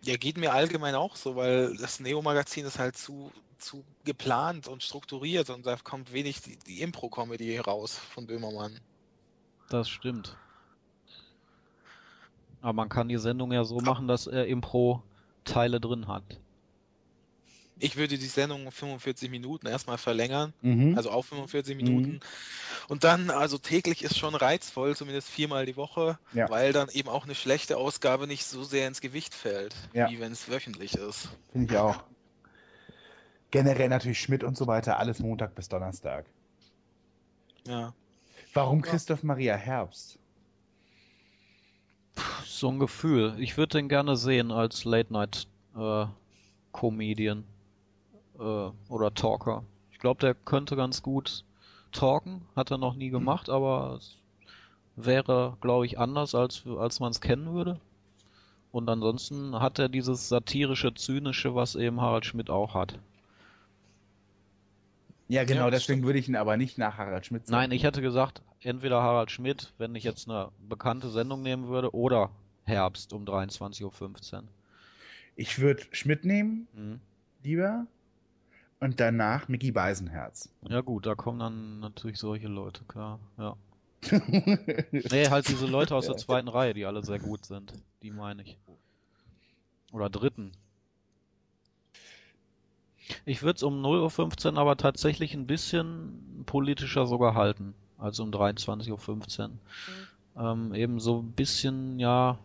Speaker 2: Ja, geht mir allgemein auch so, weil das Neo-Magazin ist halt zu zu geplant und strukturiert und da kommt wenig die, die Impro-Comedy raus von Böhmermann.
Speaker 4: Das stimmt. Aber man kann die Sendung ja so machen, dass er Impro-Teile drin hat.
Speaker 2: Ich würde die Sendung um 45 Minuten erstmal verlängern,
Speaker 1: Mhm.
Speaker 2: also auf 45 Minuten. Und dann, also täglich ist schon reizvoll, zumindest viermal die Woche,
Speaker 1: Ja.
Speaker 2: weil dann eben auch eine schlechte Ausgabe nicht so sehr ins Gewicht fällt,
Speaker 1: Ja.
Speaker 2: wie wenn es wöchentlich ist.
Speaker 1: Finde ich auch. Generell natürlich Schmidt und so weiter, alles Montag bis Donnerstag.
Speaker 2: Ja.
Speaker 1: Warum
Speaker 5: Ja.
Speaker 1: Christoph Maria Herbst?
Speaker 4: So ein Gefühl. Ich würde den gerne sehen als Late-Night-Comedian äh, oder Talker. Ich glaube, der könnte ganz gut talken. Hat er noch nie gemacht, aber es wäre, glaube ich, anders, als, als man es kennen würde. Und ansonsten hat er dieses satirische, zynische, was eben Harald Schmidt auch hat.
Speaker 1: Ja, genau,
Speaker 2: Ja, das
Speaker 1: deswegen würde ich ihn aber nicht nach Harald Schmidt
Speaker 4: Nein, ich hätte gesagt, entweder Harald Schmidt, wenn ich jetzt eine bekannte Sendung nehmen würde, oder Herbst um 23.15 Uhr.
Speaker 1: Ich würde Schmidt nehmen,
Speaker 4: Mhm.
Speaker 1: lieber. Und danach Mickey Beisenherz.
Speaker 4: Ja gut, da kommen dann natürlich solche Leute, klar. Ja. Nee, halt diese Leute aus der zweiten Reihe, die alle sehr gut sind. Die meine ich. Oder dritten. Ich würde es um 0.15 Uhr aber tatsächlich ein bisschen politischer sogar halten, als um 23.15 Uhr. Ähm, eben so ein bisschen, ja,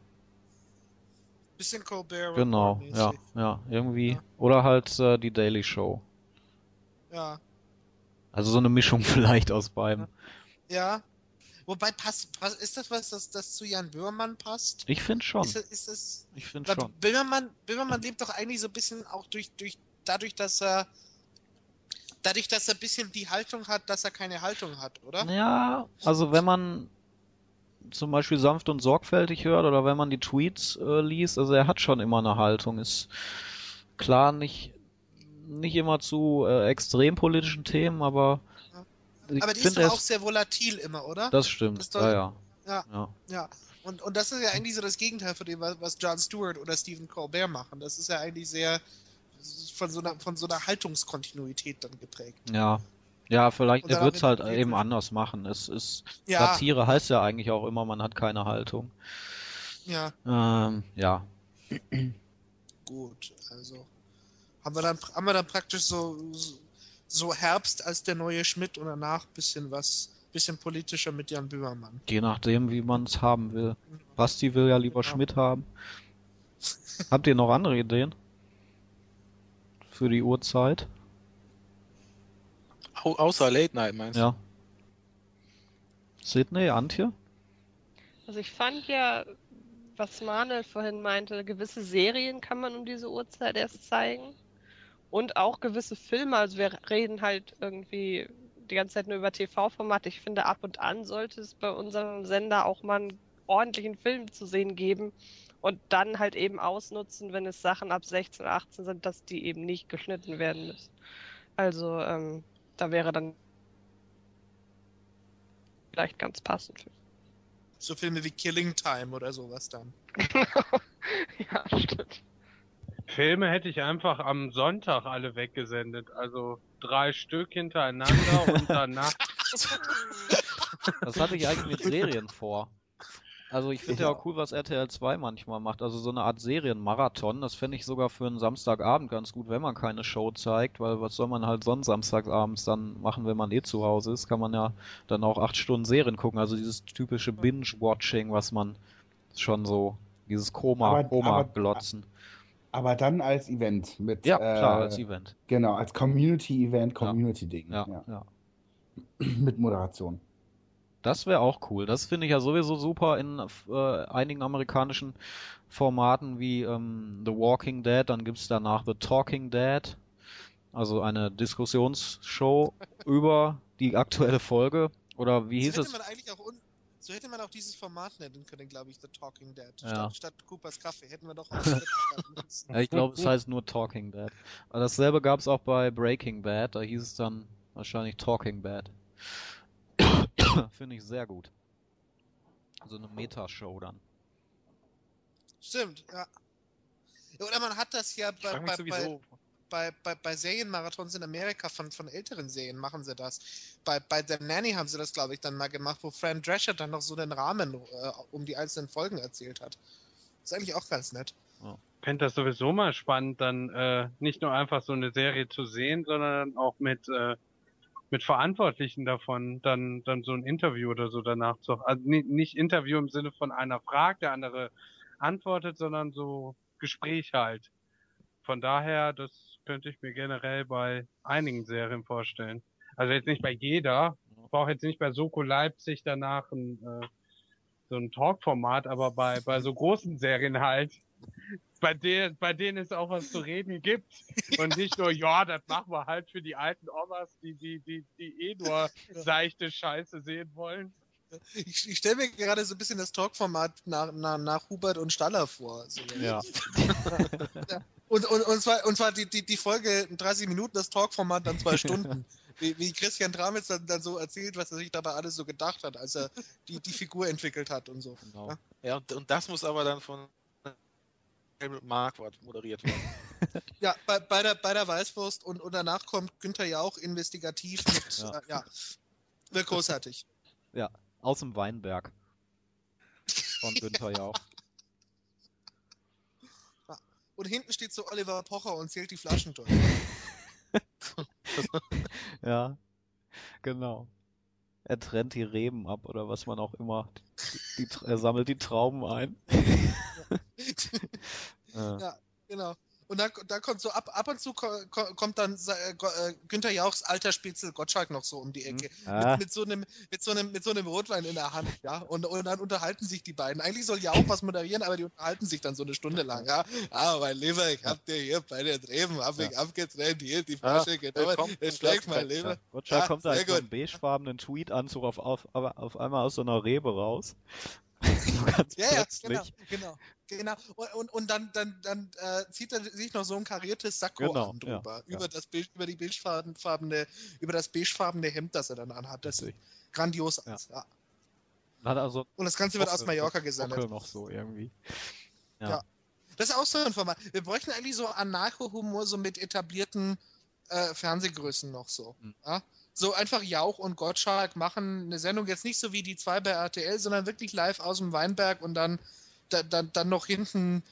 Speaker 5: Bisschen Colbert.
Speaker 4: genau, ja, ja, irgendwie.
Speaker 5: Ja.
Speaker 4: Oder halt äh, die Daily Show.
Speaker 5: Ja.
Speaker 4: Also so eine Mischung vielleicht aus beiden.
Speaker 5: Ja. Wobei passt, passt ist das was, das, das zu Jan Böhmermann passt?
Speaker 4: Ich finde schon.
Speaker 5: Ist ist das
Speaker 4: Ich finde schon.
Speaker 5: Böhmermann, Böhmermann lebt doch eigentlich so ein bisschen auch durch, durch dadurch, dass er dadurch, dass er ein bisschen die Haltung hat, dass er keine Haltung hat, oder?
Speaker 4: Ja, also wenn man zum Beispiel sanft und sorgfältig hört oder wenn man die Tweets äh, liest, also er hat schon immer eine Haltung, ist klar nicht nicht immer zu äh, extrem politischen Themen, aber ich
Speaker 5: Aber die ist doch auch sehr volatil immer, oder?
Speaker 4: das stimmt,
Speaker 5: das doch-
Speaker 4: ja, ja,
Speaker 5: Ja.
Speaker 4: ja.
Speaker 5: Ja. Und, und das ist ja eigentlich so das Gegenteil von dem, was, Jon Stewart oder Stephen Colbert machen. Das ist ja eigentlich sehr von so einer, von so einer Haltungskontinuität dann geprägt.
Speaker 4: Ja, ja, vielleicht, er wird es halt eben anders machen. Es ist,
Speaker 5: Ja,
Speaker 4: Satire heißt ja eigentlich auch immer, man hat keine Haltung.
Speaker 5: ja,
Speaker 4: Ähm, ja,
Speaker 5: gut. Also haben wir dann, haben wir dann praktisch so, so Herbst als der neue Schmidt und danach bisschen was, bisschen politischer mit Jan Böhmermann.
Speaker 4: je nachdem, wie man es haben will. Basti will ja lieber
Speaker 5: Genau.
Speaker 4: Schmidt haben. Habt ihr noch andere Ideen? Für die Uhrzeit?
Speaker 2: Au außer Late Night meinst du?
Speaker 4: Ja. Sydney, Antje?
Speaker 10: Also ich fand ja, was Manuel vorhin meinte, gewisse Serien kann man um diese Uhrzeit erst zeigen. Und auch gewisse Filme. Also wir reden halt irgendwie die ganze Zeit nur über TV-Formate. Ich finde, ab und an sollte es bei unserem Sender auch mal einen ordentlichen Film zu sehen geben. Und dann halt eben ausnutzen, wenn es Sachen ab 16, 18 sind, dass die eben nicht geschnitten werden müssen. Also ähm, da wäre dann vielleicht ganz passend für
Speaker 5: So Filme wie Killing Time oder sowas dann.
Speaker 10: ja, stimmt.
Speaker 8: Filme hätte ich einfach am Sonntag alle weggesendet. Also drei Stück hintereinander und danach.
Speaker 4: Was hatte ich eigentlich mit Serien vor? Also ich finde
Speaker 1: Ich
Speaker 4: ja
Speaker 1: auch.
Speaker 4: cool, was RTL 2 manchmal macht. Also so eine Art Serienmarathon. Das fände ich sogar für einen Samstagabend ganz gut, wenn man keine Show zeigt, weil was soll man halt sonst samstagsabends dann machen, wenn man eh zu Hause ist? Kann man ja dann auch acht Stunden Serien gucken. Also dieses typische Binge-Watching, was man schon so, dieses Koma,
Speaker 1: Aber-
Speaker 4: Koma-Glotzen.
Speaker 1: Aber dann als Event mit.
Speaker 4: Ja, klar,
Speaker 1: äh,
Speaker 4: als Event.
Speaker 1: Genau, als Community-Event, Community-Ding.
Speaker 4: Ja,
Speaker 1: ja.
Speaker 4: ja.
Speaker 1: Mit Moderation.
Speaker 4: Das wäre auch cool. Das finde ich ja sowieso super in äh, einigen amerikanischen Formaten wie ähm, The Walking Dead. Dann gibt's danach The Talking Dead. Also eine Diskussionsshow über die aktuelle Folge. Oder wie hieß
Speaker 5: so
Speaker 4: es?
Speaker 5: man eigentlich auch so hätte man auch dieses Format nennen können, glaube ich, The Talking Dead.
Speaker 4: Ja.
Speaker 5: Statt, statt Coopers Kaffee hätten wir doch auch.
Speaker 4: Ja, ich glaube, es heißt nur Talking Dead. Aber dasselbe gab's auch bei Breaking Bad. Da hieß es dann wahrscheinlich Talking Bad. Finde ich sehr gut. So eine Metashow dann.
Speaker 5: Stimmt, ja. Oder man hat das ja
Speaker 2: Ich
Speaker 5: bei, bei, bei, bei, bei, bei Serienmarathons in Amerika von, von älteren Serien machen sie das. Bei, bei The Nanny haben sie das, glaube ich, dann mal gemacht, wo Fran Drescher dann noch so den Rahmen äh, um die einzelnen Folgen erzählt hat. Ist eigentlich auch ganz nett.
Speaker 8: Ich fände das sowieso mal spannend, dann äh, nicht nur einfach so eine Serie zu sehen, sondern auch mit äh, mit Verantwortlichen davon dann dann so ein Interview oder so danach zu also ni- nicht Interview im Sinne von einer fragt, der andere antwortet, sondern so Gespräch halt. Von daher, das könnte ich mir generell bei einigen Serien vorstellen. Also jetzt nicht bei jeder, ich brauche jetzt nicht bei Soko Leipzig danach ein, äh, so ein Talkformat, aber bei bei so großen Serien halt, bei denen, bei denen es auch was zu reden gibt und nicht nur, ja, das machen wir halt für die alten Omas, die, die, die, die eh nur seichte Scheiße sehen wollen.
Speaker 5: Ich, ich stelle mir gerade so ein bisschen das Talkformat nach, nach, nach Hubert und Staller vor. So.
Speaker 4: Ja.
Speaker 5: Und, und, und zwar, und zwar die, die, die Folge 30 Minuten, das Talkformat dann zwei Stunden. Wie, wie Christian Tramitz dann, dann so erzählt, was er sich dabei alles so gedacht hat, als er die, die Figur entwickelt hat und so.
Speaker 4: Genau.
Speaker 5: Ja?
Speaker 2: Ja, und, und das muss aber dann von Helmut Marquardt moderiert werden.
Speaker 5: Ja, bei, bei, der, bei der Weißwurst und, und danach kommt Günther Jauch investigativ mit,
Speaker 4: Ja.
Speaker 5: ja, äh, ja großartig.
Speaker 4: Aus dem Weinberg. Von Günther Jauch.
Speaker 5: Und hinten steht so Oliver Pocher und zählt die Flaschen durch.
Speaker 4: Ja, genau. Er trennt die Reben ab oder was man auch immer. Die, die, er sammelt die Trauben ein. Ja.
Speaker 5: Ja, genau. Und dann, da kommt so ab, ab und zu ko, ko, kommt dann äh, äh, Günther Jauchs alter Spitzel Gottschalk noch so um die Ecke.
Speaker 4: Ah.
Speaker 5: Mit, mit, so einem, mit, so einem, mit so einem Rotwein in der Hand, ja. Und, und dann unterhalten sich die beiden. Eigentlich soll Jauch was moderieren, aber die unterhalten sich dann so eine Stunde lang, ja. Ah, mein Lieber, ich hab dir hier bei den Reben hab ich abgetrennt, hier die Flasche genommen.
Speaker 2: willkommen
Speaker 5: Jetzt
Speaker 2: im
Speaker 5: schlägt mein Lieber.
Speaker 4: Gottschalk
Speaker 5: Ja,
Speaker 4: kommt da in so einem beigefarbenen Tweetanzug auf, auf, auf einmal aus so einer Rebe raus. so ganz
Speaker 5: Ja, ja,
Speaker 4: plötzlich.
Speaker 5: genau, genau. Genau. Und, und, und dann, dann, dann äh, zieht er sich noch so ein kariertes Sakko
Speaker 4: Genau, ja,
Speaker 5: drüber.
Speaker 4: ja.
Speaker 5: über das Beige, über die beigefarbene, über das beigefarbene Hemd, das er dann anhat. Das sieht
Speaker 4: Richtig.
Speaker 5: grandios
Speaker 4: Ja.
Speaker 5: aus. Ja.
Speaker 4: Also
Speaker 5: Und das Ganze wird aus Mallorca gesendet.
Speaker 4: noch so irgendwie.
Speaker 5: Ja.
Speaker 4: Ja.
Speaker 5: Das ist auch so ein Format. Wir bräuchten eigentlich so Anarcho-Humor so mit etablierten äh, Fernsehgrößen noch so.
Speaker 4: Hm.
Speaker 5: Ja? So einfach Jauch und Gottschalk machen eine Sendung jetzt nicht so wie die zwei bei RTL, sondern wirklich live aus dem Weinberg und dann, da, dann, dann noch hinten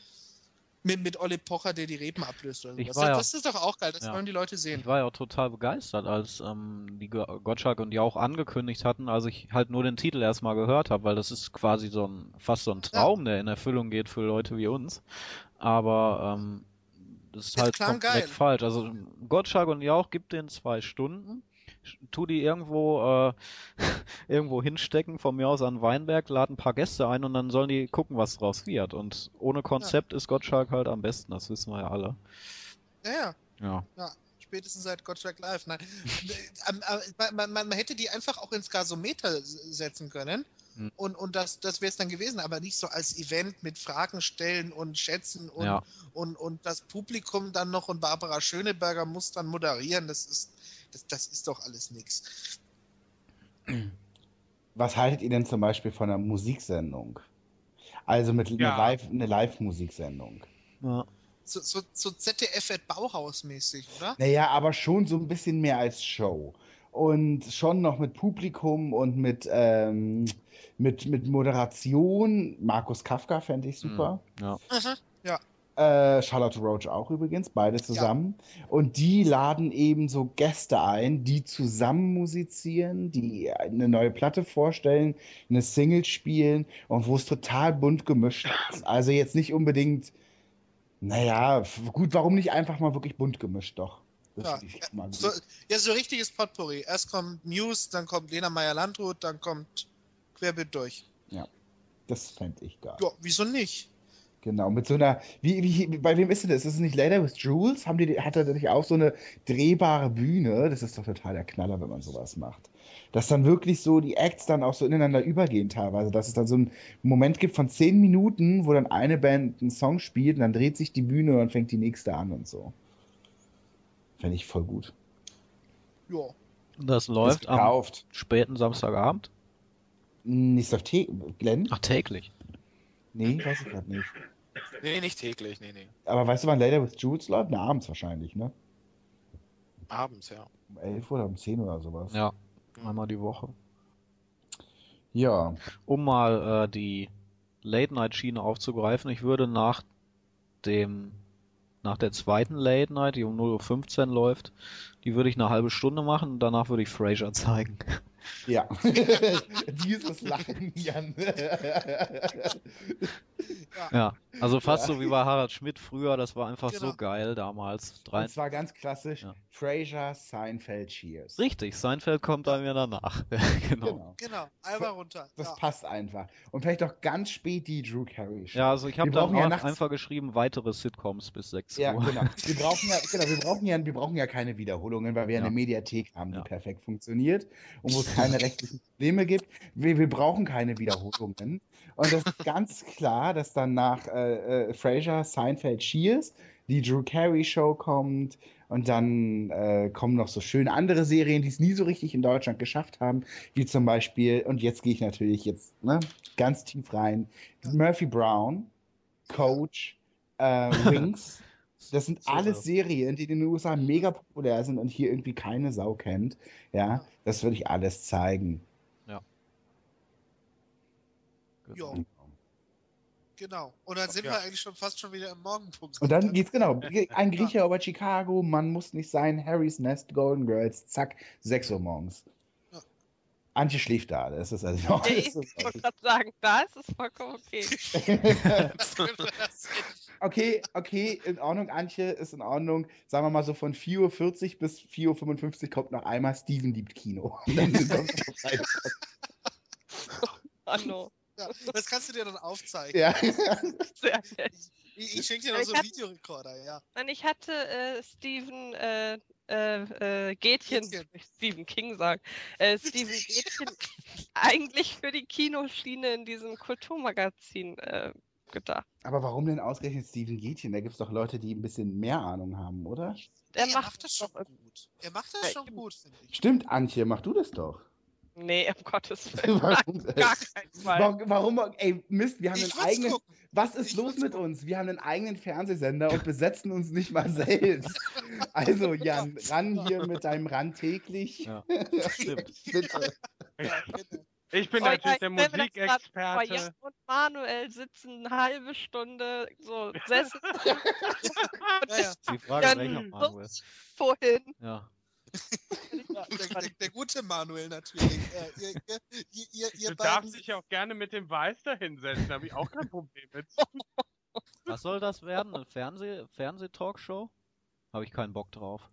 Speaker 5: mit, mit Olli Pocher, der die Reben ablöst. Oder sowas.
Speaker 4: ja-
Speaker 5: das ist doch auch geil, das
Speaker 4: Ja.
Speaker 5: wollen die Leute sehen.
Speaker 4: Ich war ja auch total begeistert, als ähm, die Go- Gottschalk und Jauch angekündigt hatten, als ich halt nur den Titel erstmal gehört habe, weil das ist quasi so ein fast so ein Traum, der in Erfüllung geht für Leute wie uns. Aber ähm, das ist
Speaker 5: Es
Speaker 4: halt komplett
Speaker 5: geil.
Speaker 4: falsch. Also Gottschalk und Jauch gibt den zwei Stunden, tu die irgendwo äh, irgendwo hinstecken, von mir aus an Weinberg, laden ein paar Gäste ein und dann sollen die gucken, was draus wird. Und ohne Konzept ist Gottschalk halt am besten, das wissen wir ja alle.
Speaker 5: Ja, ja.
Speaker 4: Ja.
Speaker 5: Ja, spätestens seit Gottschalk Live. Nein. Ähm, äh, man, man, man hätte die einfach auch ins Gasometer setzen können.
Speaker 4: Hm.
Speaker 5: Und, und das, das wäre es dann gewesen, aber nicht so als Event mit Fragen stellen und schätzen und,
Speaker 4: Ja.
Speaker 5: und, und das Publikum dann noch und Barbara Schöneberger muss dann moderieren. Das ist, das, das ist doch alles nix.
Speaker 1: Was haltet ihr denn zum Beispiel von einer Musiksendung? Also mit
Speaker 8: Ja.
Speaker 1: einer Live, eine Live-Musiksendung.
Speaker 4: ja.
Speaker 5: So, so, so ZDF at Bauhaus mäßig, oder?
Speaker 1: Naja, aber schon so ein bisschen mehr als Show. Und schon noch mit Publikum und mit, ähm, mit, mit Moderation. Markus Kafka fände ich super.
Speaker 4: Ja.
Speaker 5: Aha. Ja.
Speaker 1: Äh, Charlotte Roach auch übrigens, beide zusammen. Und die laden eben so Gäste ein, die zusammen musizieren, die eine neue Platte vorstellen, eine Single spielen und wo es total bunt gemischt ist. Also jetzt nicht unbedingt, naja, gut, warum nicht einfach mal wirklich bunt gemischt doch? Das
Speaker 5: Ja. So, ja, so richtiges Potpourri. Erst kommt Muse, dann kommt Lena Meyer-Landrut, dann kommt Querbild durch.
Speaker 1: Das fände ich geil.
Speaker 5: Ja, wieso nicht?
Speaker 1: Genau, mit so einer, wie, wie, bei wem ist denn das? Ist es nicht Later with Jules? Haben die, hat er nicht auch so eine drehbare Bühne? Das ist doch total der Knaller, wenn man sowas macht. Dass dann wirklich so die Acts dann auch so ineinander übergehen teilweise. Dass es dann so einen Moment gibt von zehn Minuten, wo dann eine Band einen Song spielt und dann dreht sich die Bühne und dann fängt die nächste an und so. Fände ich voll gut.
Speaker 5: Ja.
Speaker 4: Das läuft am späten Samstagabend.
Speaker 1: Nicht auf T Glenn?
Speaker 4: Ach, täglich.
Speaker 1: Nee, weiß ich gerade nicht.
Speaker 2: Nee, nicht täglich, nee, nee.
Speaker 1: Aber weißt du, wann Later with Jules läuft? Na, abends wahrscheinlich, ne?
Speaker 2: Abends, ja.
Speaker 1: Um 11 oder um 10 oder sowas.
Speaker 4: Ja, einmal die Woche.
Speaker 1: Ja.
Speaker 4: Um mal äh, die Late-Night-Schiene aufzugreifen, ich würde nach dem nach der zweiten Late Night, die um 0.15 Uhr läuft, die würde ich eine halbe Stunde machen und danach würde ich Frasier zeigen.
Speaker 1: Ja. Dieses Lachen, Jan.
Speaker 4: Ja, also fast
Speaker 1: Ja.
Speaker 4: so wie bei Harald Schmidt früher, das war einfach
Speaker 5: Genau.
Speaker 4: so geil damals. Drei...
Speaker 1: Und zwar ganz klassisch:
Speaker 4: Ja.
Speaker 1: Frasier, Seinfeld, Cheers.
Speaker 4: Richtig, Seinfeld kommt bei mir danach. genau.
Speaker 1: Genau.
Speaker 5: Genau, einmal runter.
Speaker 1: Das
Speaker 5: ja.
Speaker 1: passt einfach. Und vielleicht auch ganz spät die Drew Carey Show.
Speaker 4: Ja, also ich habe
Speaker 1: Wir
Speaker 4: dann
Speaker 1: brauchen ja
Speaker 4: auch
Speaker 1: nachts-
Speaker 4: einfach geschrieben, weitere Sitcoms bis 6
Speaker 1: Ja,
Speaker 4: Uhr.
Speaker 1: genau. Wir brauchen ja, genau, wir brauchen ja, wir brauchen ja keine Wiederholungen, weil wir ja
Speaker 4: Ja.
Speaker 1: eine Mediathek haben, die
Speaker 4: Ja.
Speaker 1: perfekt funktioniert und wo es keine rechtlichen Probleme gibt. Wir, wir brauchen keine Wiederholungen. Und das ist ganz klar, dass dann nach äh, äh, Frasier, Seinfeld, Cheers die Drew Carey Show kommt und dann äh, kommen noch so schöne andere Serien, die es nie so richtig in Deutschland geschafft haben, wie zum Beispiel, und jetzt gehe ich natürlich jetzt ne, ganz tief rein, Murphy Brown, Coach, äh, Wings. Das sind
Speaker 4: So,
Speaker 1: alles. Serien, die in den USA mega populär sind und hier irgendwie keine Sau kennt. Ja, das würde ich alles zeigen.
Speaker 4: Genau.
Speaker 5: Jo, genau. Und dann sind
Speaker 8: Ja.
Speaker 5: wir eigentlich schon fast schon wieder im Morgenpunkt.
Speaker 1: Und dann geht's genau. Ein Grieche über Chicago, man muss nicht sein, Harry's Nest, Golden Girls, zack, 6 Uhr morgens.
Speaker 5: Ja.
Speaker 1: Antje schläft da, das ist also.
Speaker 10: Ja, ich wollte gerade sagen, da ist es vollkommen okay.
Speaker 1: okay, okay, in Ordnung, Antje, ist in Ordnung. Sagen wir mal so von 4.40 Uhr bis 4.55 Uhr kommt noch einmal Steven liebt Kino. Zeit.
Speaker 10: Hallo.
Speaker 5: Ja, das kannst du dir dann aufzeigen.
Speaker 1: ja.
Speaker 10: Sehr nett.
Speaker 5: Ich, ich schenke dir noch
Speaker 10: Ich
Speaker 5: so einen Videorekorder, ja.
Speaker 10: Nein, ich hatte äh, Steven äh, äh, äh, Gätchen, Stephen King sagen, äh, Stephen Gätchen eigentlich für die Kinoschiene in diesem Kulturmagazin äh, gedacht.
Speaker 1: Aber warum denn ausgerechnet Steven Gätchen? Da gibt es doch Leute, die ein bisschen mehr Ahnung haben, oder?
Speaker 10: Er
Speaker 5: Nee,
Speaker 10: macht
Speaker 5: das schon
Speaker 10: doch-
Speaker 5: gut. Er macht das schon gut, finde ich.
Speaker 1: Stimmt, Antje, mach du das doch.
Speaker 10: Nee, um Gottes Willen.
Speaker 1: Warum?
Speaker 10: Gar keinen Fall.
Speaker 1: Warum, warum? Ey, Mist, wir haben
Speaker 5: Ich
Speaker 1: einen eigenen.
Speaker 5: gucken.
Speaker 1: Was ist
Speaker 5: Ich
Speaker 1: los mit
Speaker 5: gucken.
Speaker 1: uns? Wir haben einen eigenen Fernsehsender und besetzen uns nicht mal selbst. Also, Jan, ran hier mit deinem Ran täglich.
Speaker 4: Ja, stimmt.
Speaker 1: Bitte.
Speaker 5: Ja, genau.
Speaker 8: Ich bin
Speaker 10: Oh,
Speaker 8: natürlich
Speaker 10: ich
Speaker 8: der Musikexperte.
Speaker 10: Jan und Manuel sitzen eine halbe Stunde so Sessel
Speaker 5: Ja, ja.
Speaker 4: Die Frage, welcher Manuel.
Speaker 10: vorhin.
Speaker 4: Ja.
Speaker 5: Der, der, gute Manuel natürlich. Äh, ihr, ihr, ihr, ihr,
Speaker 8: Du darfst
Speaker 5: beiden,
Speaker 8: dich auch gerne mit dem Weiß da hinsetzen, da habe ich auch kein Problem mit.
Speaker 4: Was soll das werden? Eine Fernseh Fernseh-Talkshow? Habe ich keinen Bock drauf.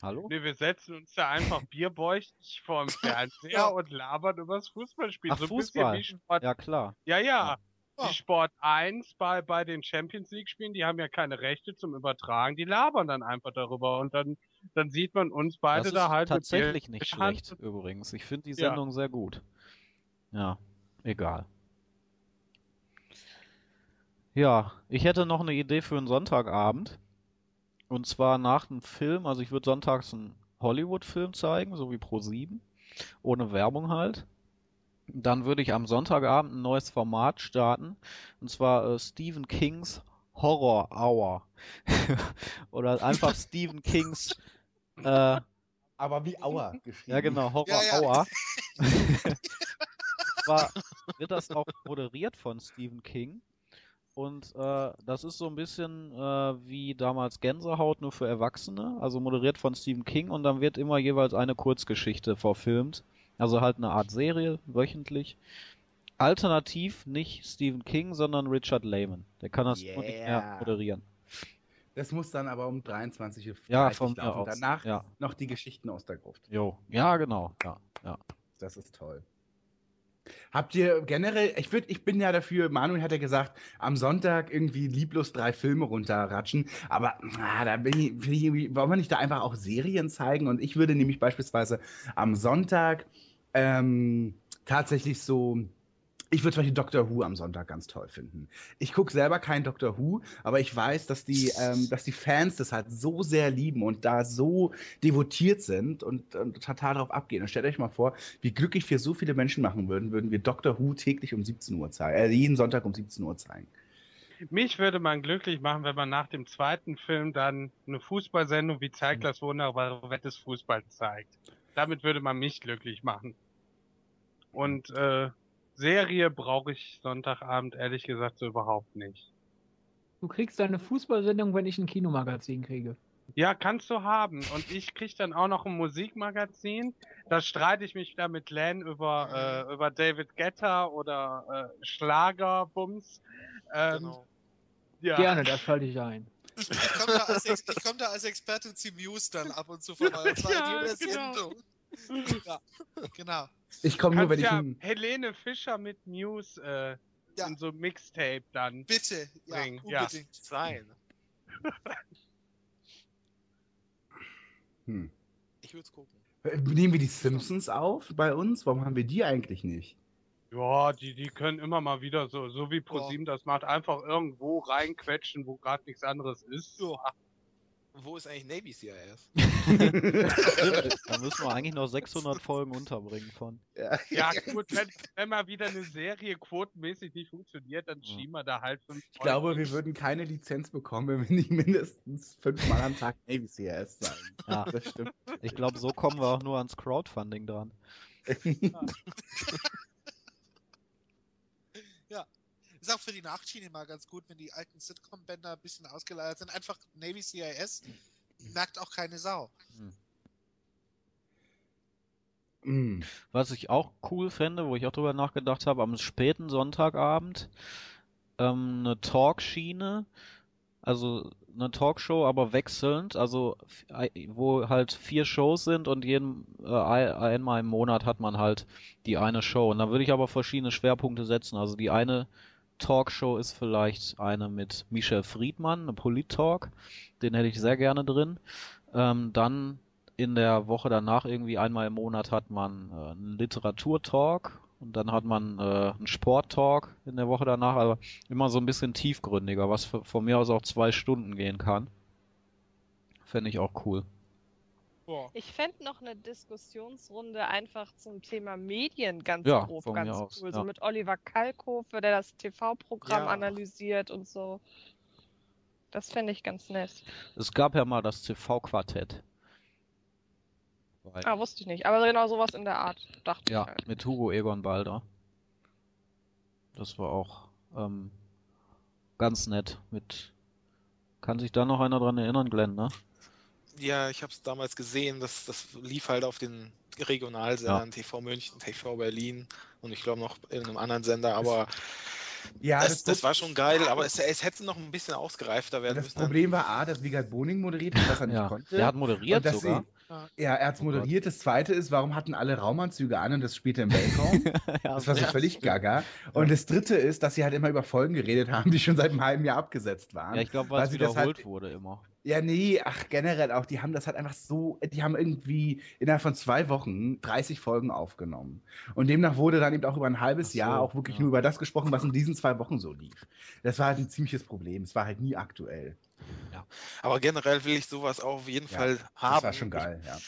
Speaker 4: Hallo?
Speaker 8: Nee, wir setzen uns da einfach bierbäuchtig vorm Fernseher und labern übers Fußballspiel.
Speaker 4: Ach,
Speaker 8: so ein
Speaker 4: Fußball.
Speaker 8: bisschen wie Sport.
Speaker 4: Ja, klar.
Speaker 8: Ja, ja.
Speaker 5: Ja.
Speaker 8: Die Sport 1 bei, bei den Champions League Spielen, die haben ja keine Rechte zum Übertragen, die labern dann einfach darüber und dann, dann sieht man uns beide
Speaker 4: das ist
Speaker 8: da halt
Speaker 4: tatsächlich nicht
Speaker 8: Hand.
Speaker 4: schlecht, übrigens. Ich finde die
Speaker 8: Ja.
Speaker 4: Sendung sehr gut. Ja, egal. Ja, ich hätte noch eine Idee für einen Sonntagabend. Und zwar nach einem Film, also ich würde sonntags einen Hollywood-Film zeigen, so wie Pro7, ohne Werbung halt. Dann würde ich am Sonntagabend ein neues Format starten, und zwar äh, Stephen Kings Horror Hour. Oder einfach Stephen Kings äh,
Speaker 1: Aber wie Auer geschrieben.
Speaker 4: ja, genau, Horror
Speaker 5: Ja, ja.
Speaker 4: Hour. Und zwar wird das auch moderiert von Stephen King. Und äh, das ist so ein bisschen äh, wie damals Gänsehaut, nur für Erwachsene. Also moderiert von Stephen King und dann wird immer jeweils eine Kurzgeschichte verfilmt. Also halt eine Art Serie, wöchentlich. Alternativ nicht Stephen King, sondern Richard Lehman. Der kann das nur nicht mehr
Speaker 1: Yeah.
Speaker 4: moderieren.
Speaker 1: Das muss dann aber um 23 Uhr
Speaker 4: Ja, von mir
Speaker 1: laufen.
Speaker 4: aus.
Speaker 1: Danach
Speaker 4: Ja.
Speaker 1: noch die Geschichten aus der Gruft.
Speaker 4: Jo. Ja, genau. Ja, ja.
Speaker 1: Das ist toll. Habt ihr generell, ich würd, ich bin ja dafür, Manuel hat ja gesagt, am Sonntag irgendwie lieblos drei Filme runterratschen, aber ah, da bin ich, bin ich wollen wir nicht da einfach auch Serien zeigen? Und ich würde nämlich beispielsweise am Sonntag ähm, tatsächlich so, ich würde zum Beispiel Doctor Who am Sonntag ganz toll finden. Ich gucke selber kein Doctor Who, aber ich weiß, dass die, ähm, dass die Fans das halt so sehr lieben und da so devotiert sind und, und total darauf abgehen. Und stellt euch mal vor, wie glücklich wir so viele Menschen machen würden, würden wir Doctor Who täglich um 17 Uhr zeigen, äh, jeden Sonntag um 17 Uhr zeigen.
Speaker 8: Mich würde man glücklich machen, wenn man nach dem zweiten Film dann eine Fußballsendung wie zeigt das wunderbare Wett des Fußballs zeigt. Damit würde man mich glücklich machen. Und äh, Serie brauche ich Sonntagabend ehrlich gesagt so überhaupt nicht.
Speaker 3: Du kriegst deine Fußballsendung, wenn ich ein Kinomagazin kriege.
Speaker 8: Ja, kannst du haben. Und ich krieg dann auch noch ein Musikmagazin. Da streite ich mich wieder mit Len über, äh, über David Guetta oder äh, Schlagerbums. Ähm,
Speaker 5: Genau.
Speaker 8: ja.
Speaker 3: Gerne, da schalte ich ein.
Speaker 5: Ich komme da, als komm da als Experte zu Muse dann ab und zu vorbei. Und zwar
Speaker 8: Ja,
Speaker 5: in jeder
Speaker 8: genau.
Speaker 5: Sendung. Ja, genau.
Speaker 1: Ich komme nur, wenn ich
Speaker 8: ja
Speaker 1: ein,
Speaker 8: Helene Fischer mit News äh,
Speaker 5: Ja.
Speaker 8: in so Mixtape dann.
Speaker 5: Bitte, ja,
Speaker 8: Bringen, ja.
Speaker 5: unbedingt.
Speaker 2: Sein.
Speaker 1: hm.
Speaker 2: Ich würde es gucken.
Speaker 1: Nehmen wir die Simpsons auf bei uns? Warum haben wir die eigentlich nicht?
Speaker 8: Ja, die, die können immer mal wieder so, so wie ProSieben das macht, einfach irgendwo reinquetschen, wo gerade nichts anderes ist.
Speaker 2: Wo ist eigentlich Navy CIS?
Speaker 4: Da müssen wir eigentlich noch 600 Folgen unterbringen von.
Speaker 1: Ja,
Speaker 8: Ja, gut, wenn, wenn mal wieder eine Serie quotenmäßig nicht funktioniert, dann schieben wir da halt fünf
Speaker 1: Ich glaube, wir würden keine Lizenz bekommen, wenn wir nicht mindestens fünfmal am Tag Navy CS sagen.
Speaker 4: Ja.
Speaker 1: Das stimmt.
Speaker 4: Ich glaube, so kommen wir auch nur ans Crowdfunding dran.
Speaker 5: Ist auch für die Nachschiene mal ganz gut, wenn die alten Sitcom-Bänder ein bisschen ausgeleiert sind. Einfach Navy CIS merkt auch keine Sau.
Speaker 1: Mm.
Speaker 4: Was ich auch cool fände, wo ich auch drüber nachgedacht habe, am späten Sonntagabend ähm, eine Talkschiene, also eine Talkshow, aber wechselnd, also wo halt vier Shows sind und jeden äh, ein- einmal im Monat hat man halt die eine Show. Und da würde ich aber verschiedene Schwerpunkte setzen. Also die eine Talkshow ist vielleicht eine mit Michel Friedmann, eine Polit-Talk, den hätte ich sehr gerne drin. Ähm, dann in der Woche danach irgendwie einmal im Monat hat man äh, einen Literaturtalk und dann hat man äh, einen Sporttalk in der Woche danach, aber immer so ein bisschen tiefgründiger, was von mir aus auch zwei Stunden gehen kann. Fände ich auch cool.
Speaker 10: Ich fände noch eine Diskussionsrunde einfach zum Thema Medien ganz
Speaker 4: Ja,
Speaker 10: grob, ganz
Speaker 4: mir aus,
Speaker 10: cool.
Speaker 4: ja.
Speaker 10: So mit Oliver Kalkofe, der das TV-Programm
Speaker 2: Ja.
Speaker 10: analysiert und so. Das fände ich ganz nett.
Speaker 4: Es gab ja mal das TV-Quartett.
Speaker 10: Ah, wusste ich nicht. Aber genau sowas in der Art, dachte
Speaker 4: Ja,
Speaker 10: ich halt.
Speaker 4: mit Hugo Egon Balder. Das war auch ähm, ganz nett. Mit kann sich da noch einer dran erinnern, Glenn, ne?
Speaker 2: Ja, ich habe es damals gesehen, das, das lief halt auf den Regionalsendern, TV München, TV Berlin und ich glaube noch in einem anderen Sender, aber
Speaker 1: Ja,
Speaker 2: das,
Speaker 1: das,
Speaker 2: das war schon geil, aber es, es hätte noch ein bisschen ausgereifter werden
Speaker 1: das
Speaker 2: müssen.
Speaker 1: Problem war A, dass Wiegald Boning moderiert hat, was er nicht
Speaker 4: Ja.
Speaker 1: konnte.
Speaker 4: Der hat moderiert
Speaker 1: dass
Speaker 4: sogar.
Speaker 1: Sie, ja, er hat's moderiert. Das zweite ist, warum hatten alle Raumanzüge an und das spielte im Weltraum?
Speaker 4: Ja,
Speaker 1: Das war so völlig gaga. Und das dritte ist, dass sie halt immer über Folgen geredet haben, die schon seit einem halben Jahr abgesetzt waren.
Speaker 4: ja, ich glaube,
Speaker 1: weil
Speaker 4: weil es
Speaker 1: sie das
Speaker 4: wiederholt
Speaker 1: halt-
Speaker 4: wurde immer.
Speaker 1: Ja, nee, ach, generell auch, die haben das halt einfach so, die haben irgendwie innerhalb von zwei Wochen 30 Folgen aufgenommen. Und demnach wurde dann eben auch über ein halbes
Speaker 4: so,
Speaker 1: Jahr auch wirklich
Speaker 4: ja.
Speaker 1: nur über das gesprochen, was in diesen zwei Wochen so lief. Das war halt ein ziemliches Problem. Es war halt nie aktuell.
Speaker 2: Aber generell will ich sowas auch auf jeden
Speaker 1: Ja,
Speaker 2: Fall haben.
Speaker 1: Das war schon geil, ja.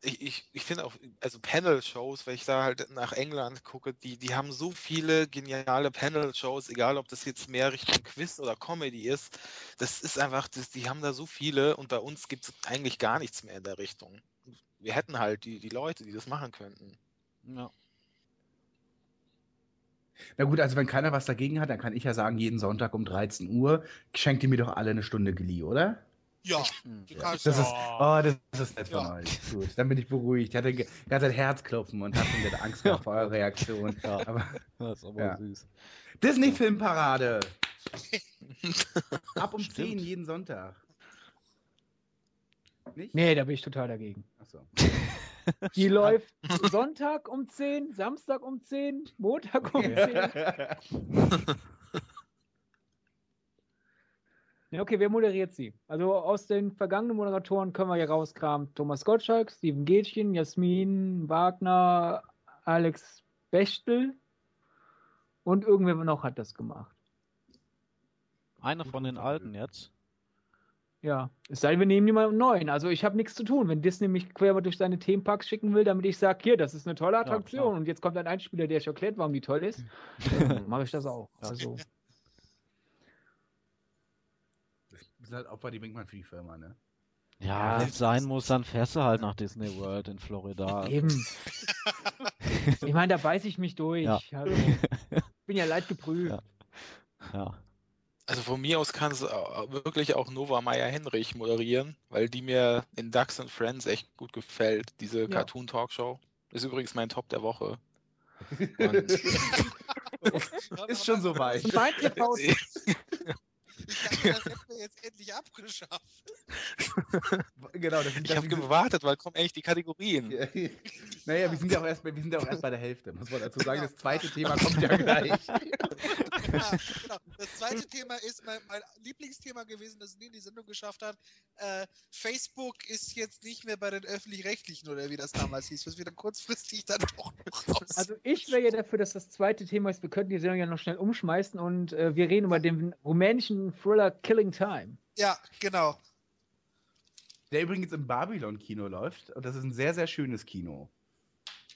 Speaker 2: Ich, ich, ich finde auch, also Panel-Shows, wenn ich da halt nach England gucke, die, die haben so viele geniale Panel-Shows, egal ob das jetzt mehr Richtung Quiz oder Comedy ist. Das ist einfach, das, die haben da so viele und bei uns gibt es eigentlich gar nichts mehr in der Richtung. Wir hätten halt die, die Leute, die das machen könnten.
Speaker 4: Ja.
Speaker 1: Na gut, also wenn keiner was dagegen hat, dann kann ich ja sagen, jeden Sonntag um 13 Uhr schenkt ihr mir doch alle eine Stunde Glee, oder?
Speaker 5: Ja, kannst
Speaker 1: Das
Speaker 5: ja.
Speaker 1: ist, oh, das, das ist nett von
Speaker 5: Ja.
Speaker 1: euch. Gut, dann bin ich beruhigt. Ich hatte Zeit Herzklopfen und hatte wieder Angst gehabt vor eurer Reaktion.
Speaker 4: Ja.
Speaker 1: Aber
Speaker 4: Das ist aber
Speaker 1: Ja.
Speaker 4: süß.
Speaker 1: Disney-Filmparade. Ab um
Speaker 4: Stimmt.
Speaker 1: 10 jeden Sonntag. Nicht?
Speaker 3: Nee, da bin ich total dagegen.
Speaker 1: Achso.
Speaker 3: Die läuft Sonntag um 10, Samstag um 10, Montag um 10. Ja, okay, wer moderiert sie? Also aus den vergangenen Moderatoren können wir hier rauskramen. Thomas Gottschalk, Steven Gätchen, Jasmin Wagner, Alex Bechtel und irgendwer noch hat das gemacht.
Speaker 4: Eine von den alten jetzt.
Speaker 3: Ja, es sei denn, wir nehmen jemanden neuen. Also ich habe nichts zu tun. Wenn Disney mich quer durch seine Themenparks schicken will, damit ich sage, hier, das ist eine tolle Attraktion
Speaker 4: klar.
Speaker 3: und jetzt kommt ein Einspieler, der euch erklärt, warum die toll ist, dann mache ich das auch.
Speaker 4: Ja.
Speaker 3: Also
Speaker 1: Das sind halt Opfer, die bringt man für die Firma, ne?
Speaker 4: Ja, wenn es sein muss, dann fährst du halt nach Disney World in Florida.
Speaker 3: Eben. ich meine, da beiß ich mich durch.
Speaker 4: Ja.
Speaker 3: Also, bin ja leid geprüft.
Speaker 4: Ja. Ja.
Speaker 2: Also von mir aus kann es wirklich auch Nova Meyer Henrich moderieren, weil die mir in Ducks and Friends echt gut gefällt. Diese
Speaker 3: Ja.
Speaker 2: Cartoon Talkshow. Ist übrigens mein Top der Woche. Und
Speaker 1: Ist schon soweit.
Speaker 3: Mein TV
Speaker 5: Ich dachte, das hätten wir jetzt endlich abgeschafft.
Speaker 1: genau, das sind
Speaker 2: ich habe gewartet, weil kommen eigentlich die Kategorien.
Speaker 1: Ja. Naja, wir sind ja auch erst bei, wir sind ja auch erst bei der Hälfte, muss man dazu sagen. Das zweite Thema kommt ja gleich.
Speaker 5: Ja, genau. Das zweite Thema ist mein, mein Lieblingsthema gewesen, das nie in die Sendung geschafft hat. Äh, Facebook ist jetzt nicht mehr bei den Öffentlich-Rechtlichen oder wie das damals hieß, was wieder kurzfristig dann doch noch raus.
Speaker 3: Also ich wäre ja dafür, dass das zweite Thema ist, wir könnten die Sendung ja noch schnell umschmeißen und äh, wir reden über den rumänischen Thriller Killing Time.
Speaker 5: ja, genau.
Speaker 1: Der übrigens im Babylon-Kino läuft. Und das ist ein sehr, sehr schönes Kino.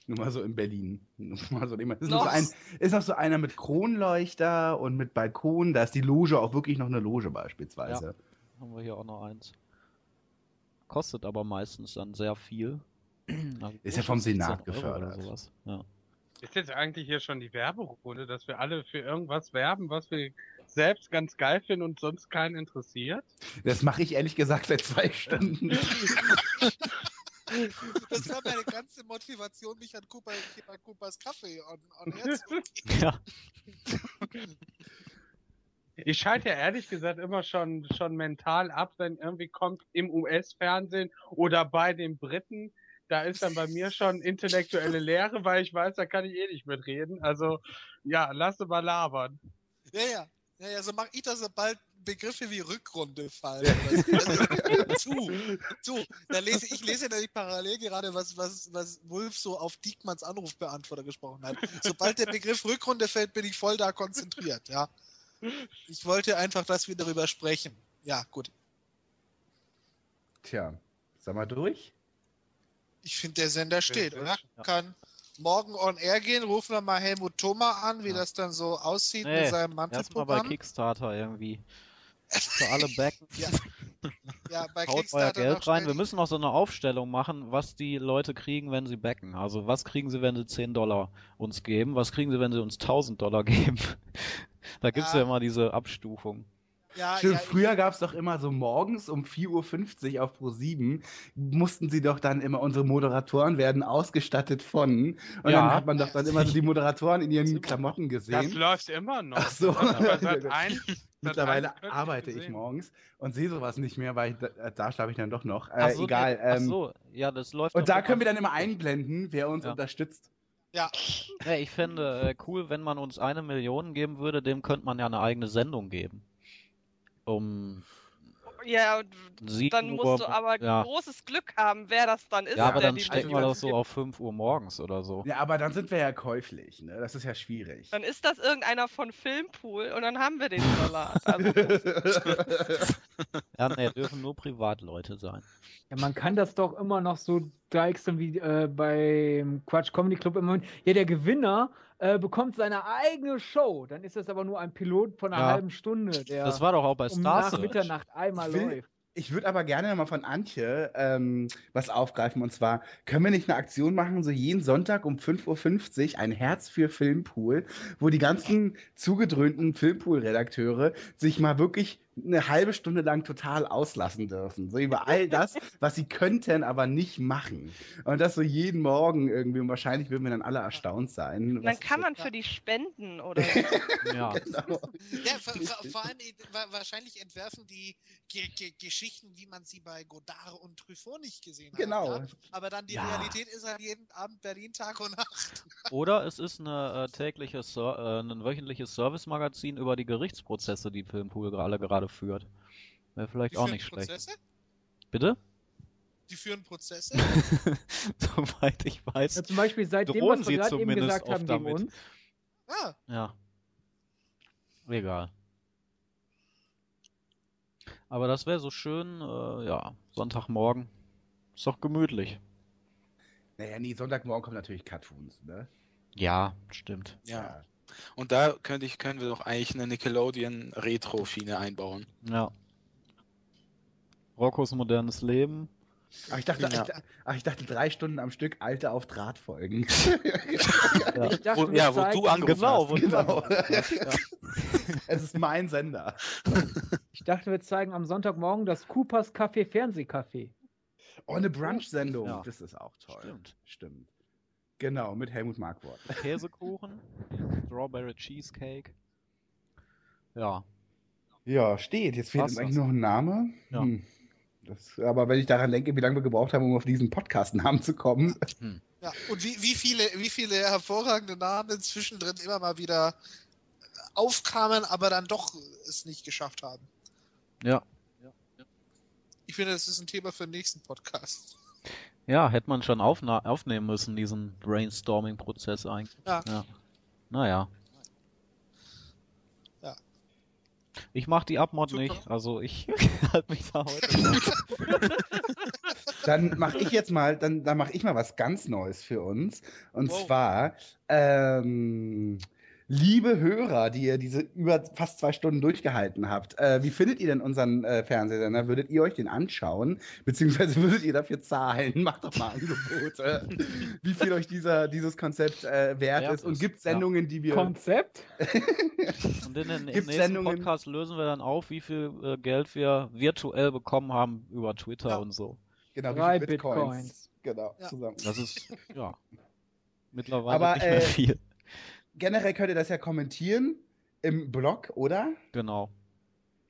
Speaker 1: Nur mal so in Berlin. Nur mal so, ist, noch so ein, ist noch so einer mit Kronleuchter und mit Balkon. Da ist die Loge auch wirklich noch eine Loge beispielsweise.
Speaker 4: Haben wir hier auch noch eins. Kostet aber meistens dann sehr viel. Also
Speaker 1: Ist ja vom Senat
Speaker 4: 17 Euro
Speaker 1: gefördert.
Speaker 4: Ja.
Speaker 8: Ist jetzt eigentlich hier schon die Werberunde, dass wir alle für irgendwas werben, was wir selbst ganz geil finden und sonst keinen interessiert?
Speaker 1: Das mache ich ehrlich gesagt seit zwei Stunden.
Speaker 5: Das war meine ganze Motivation, mich an Cooper, an Coopers Kaffee on, on
Speaker 4: ja.
Speaker 8: Ich schalte ja ehrlich gesagt immer schon, schon mental ab, wenn irgendwie kommt im US-Fernsehen oder bei den Briten, da ist dann bei mir schon intellektuelle Lehre, weil ich weiß, da kann ich eh nicht mitreden. Also, ja, lasse mal labern.
Speaker 5: Ja, ja. Ja, ja, so mache ich das, sobald Begriffe wie Rückrunde fallen. Also, zu, zu. Da lese, ich lese nämlich parallel gerade, was, was, was Wolf so auf Diekmanns Anrufbeantworter gesprochen hat. Sobald der Begriff Rückrunde fällt, bin ich voll da konzentriert, ja. Ich wollte einfach, dass wir darüber sprechen. Ja, gut.
Speaker 1: Tja, sag mal durch.
Speaker 5: Ich finde, der Sender steht, oder?
Speaker 4: Ja.
Speaker 5: Kann morgen on air gehen, rufen wir mal Helmut Thoma an, wie
Speaker 4: Ja.
Speaker 5: das dann so aussieht
Speaker 4: Nee,
Speaker 5: mit seinem
Speaker 4: Erstmal bei
Speaker 5: Mantelprogramm.
Speaker 4: Kickstarter irgendwie. Für alle Backen.
Speaker 5: Ja. Ja, bei
Speaker 4: Haut euer Geld rein. Wir müssen noch so eine Aufstellung machen, was die Leute kriegen, wenn sie backen. Also was kriegen sie, wenn sie 10 Dollar uns geben? Was kriegen sie, wenn sie uns 1000 Dollar geben? da gibt's ja.
Speaker 5: Ja.
Speaker 4: immer diese Abstufung.
Speaker 5: Ja,
Speaker 1: Stimmt,
Speaker 5: ja,
Speaker 1: früher gab es doch immer so morgens um 4.50 Uhr auf Pro7, mussten sie doch dann immer, unsere Moderatoren werden ausgestattet von. Und
Speaker 4: Ja.
Speaker 1: dann hat man doch dann immer so die Moderatoren in ihren Klamotten
Speaker 8: Das
Speaker 1: gesehen.
Speaker 8: läuft immer noch.
Speaker 1: Ach so.
Speaker 8: Ein,
Speaker 1: Mittlerweile arbeite ich
Speaker 8: gesehen.
Speaker 1: morgens und sehe sowas nicht mehr, weil ich, da, da schlafe ich dann doch noch. Äh,
Speaker 4: Ach so,
Speaker 1: egal.
Speaker 4: ach
Speaker 1: Ähm,
Speaker 4: so, ja, das läuft
Speaker 1: und da können wir dann immer einblenden, wer uns
Speaker 4: Ja.
Speaker 1: unterstützt.
Speaker 5: ja,
Speaker 4: Ja, ich fände äh, cool, wenn man uns eine Million geben würde, dem könnte man ja eine eigene Sendung geben. Um
Speaker 10: Ja, und
Speaker 4: 7
Speaker 10: dann
Speaker 4: Uhr,
Speaker 10: musst du aber
Speaker 4: ja.
Speaker 10: großes Glück haben, wer das dann ist.
Speaker 4: Ja, aber
Speaker 10: der
Speaker 4: dann stecken wir das so auf 5 Uhr morgens oder so.
Speaker 1: Ja, aber dann sind wir ja käuflich, ne? Das ist ja schwierig.
Speaker 10: Dann ist das irgendeiner von Filmpool und dann haben wir den Salat. Also,
Speaker 4: Ja, nee, dürfen nur Privatleute sein.
Speaker 3: Ja, man kann das doch immer noch so deichseln wie äh, beim Quatsch Comedy Club immer. Ja, der Gewinner äh, bekommt seine eigene Show. Dann ist das aber nur ein Pilot von einer
Speaker 4: Ja.
Speaker 3: halben Stunde, der
Speaker 4: Das war doch auch bei
Speaker 3: um
Speaker 4: Star
Speaker 3: nach. Mitternacht einmal
Speaker 1: Will-
Speaker 3: läuft.
Speaker 1: Ich würde aber gerne mal von Antje ähm, was aufgreifen. Und zwar, können wir nicht eine Aktion machen, so jeden Sonntag um 5.50 Uhr ein Herz für Filmpool, wo die ganzen zugedröhnten Filmpool-Redakteure sich mal wirklich eine halbe Stunde lang total auslassen dürfen. So über all das, was sie könnten, aber nicht machen. Und das so jeden Morgen irgendwie. Und wahrscheinlich würden wir dann alle erstaunt sein.
Speaker 10: dann kann man für die spenden oder
Speaker 4: Ja.
Speaker 1: Genau.
Speaker 5: ja vor, vor, vor allem äh, wa- wahrscheinlich entwerfen die Ge Ge Geschichten, wie man sie bei Godard und Truffaut nicht gesehen
Speaker 1: Genau.
Speaker 5: hat. Ja? Aber dann die
Speaker 4: Ja.
Speaker 5: Realität ist halt jeden Abend Berlin Tag und Nacht.
Speaker 4: Oder es ist eine äh, tägliche, äh, ein wöchentliches Service-Magazin über die Gerichtsprozesse, die Filmpool alle gerade führt. Wäre vielleicht
Speaker 5: Die
Speaker 4: auch nicht schlecht.
Speaker 5: Prozesse?
Speaker 4: Bitte?
Speaker 5: Die führen Prozesse?
Speaker 4: Soweit ich weiß.
Speaker 3: Ja, zum Beispiel seitdem,
Speaker 4: drohen
Speaker 3: was
Speaker 4: sie
Speaker 3: wir gerade eben
Speaker 4: zumindest
Speaker 3: gesagt haben gegen
Speaker 4: damit.
Speaker 3: uns.
Speaker 5: Ah,
Speaker 4: Ja. Egal. Aber das wäre so schön, äh, ja, Sonntagmorgen. Ist doch gemütlich.
Speaker 1: Naja, nee, Sonntagmorgen kommen natürlich Cartoons, ne?
Speaker 4: Ja, stimmt.
Speaker 2: Ja. Und da könnte ich, können wir doch eigentlich eine Nickelodeon Retro-Schiene einbauen.
Speaker 4: Ja. Roccos modernes Leben.
Speaker 1: Ach ich, dachte,
Speaker 4: Ja.
Speaker 1: ich, ach, ich dachte drei Stunden am Stück alte auf Draht folgen.
Speaker 4: Ja.
Speaker 3: Ich dachte,
Speaker 2: Wo, ja, wo du angerufen
Speaker 4: Genau,
Speaker 2: hast.
Speaker 1: Genau.
Speaker 4: ja.
Speaker 1: es ist mein Sender.
Speaker 3: Ich dachte, wir zeigen am Sonntagmorgen das Coopers Café Fernsehcafé.
Speaker 1: Oh, eine Brunch-Sendung.
Speaker 4: Ja.
Speaker 1: Das ist auch toll.
Speaker 4: Stimmt.
Speaker 1: Stimmt. Genau, mit Helmut Markwort.
Speaker 4: Käsekuchen, Strawberry Cheesecake. Ja,
Speaker 1: Ja, steht. Jetzt fehlt uns eigentlich
Speaker 4: das?
Speaker 1: noch ein Name.
Speaker 4: Ja.
Speaker 1: Hm. Das, aber wenn ich daran denke, wie lange wir gebraucht haben, um auf diesen Podcast-Namen zu kommen.
Speaker 5: Ja, und wie, wie, viele, wie viele hervorragende Namen zwischendrin immer mal wieder aufkamen, aber dann doch es nicht geschafft haben.
Speaker 4: ja.
Speaker 5: Ich finde, das ist ein Thema für den nächsten Podcast.
Speaker 4: Ja, hätte man schon aufna aufnehmen müssen, diesen Brainstorming-Prozess eigentlich.
Speaker 5: Ja.
Speaker 4: ja. Naja.
Speaker 5: Ja.
Speaker 4: Ich mach die Abmod
Speaker 5: Super.
Speaker 4: nicht, also ich halte mich da heute.
Speaker 1: Dann mache ich jetzt mal, dann, dann mache ich mal was ganz Neues für uns. Und
Speaker 5: Wow.
Speaker 1: zwar, ähm, liebe Hörer, die ihr diese über fast zwei Stunden durchgehalten habt, äh, wie findet ihr denn unseren äh, Fernsehsender? Würdet ihr euch den anschauen? Beziehungsweise würdet ihr dafür zahlen? Macht doch mal Angebote. wie viel euch dieser, dieses Konzept äh, wert
Speaker 4: Wert
Speaker 1: ist. Und gibt
Speaker 4: ja.
Speaker 1: Sendungen, die wir.
Speaker 3: Konzept?
Speaker 4: Und in den im
Speaker 1: Gibt's
Speaker 4: nächsten
Speaker 1: Sendungen?
Speaker 4: Podcast lösen wir dann auf, wie viel äh, Geld wir virtuell bekommen haben über Twitter
Speaker 5: Ja.
Speaker 4: und so.
Speaker 1: genau, wie
Speaker 3: Drei
Speaker 1: Bitcoins.
Speaker 3: Bitcoins.
Speaker 1: Genau,
Speaker 5: Ja.
Speaker 1: zusammen.
Speaker 4: Das ist, ja, mittlerweile
Speaker 1: Aber,
Speaker 4: nicht mehr
Speaker 1: äh,
Speaker 4: viel.
Speaker 1: Generell könnt ihr das ja kommentieren im Blog, oder?
Speaker 4: Genau.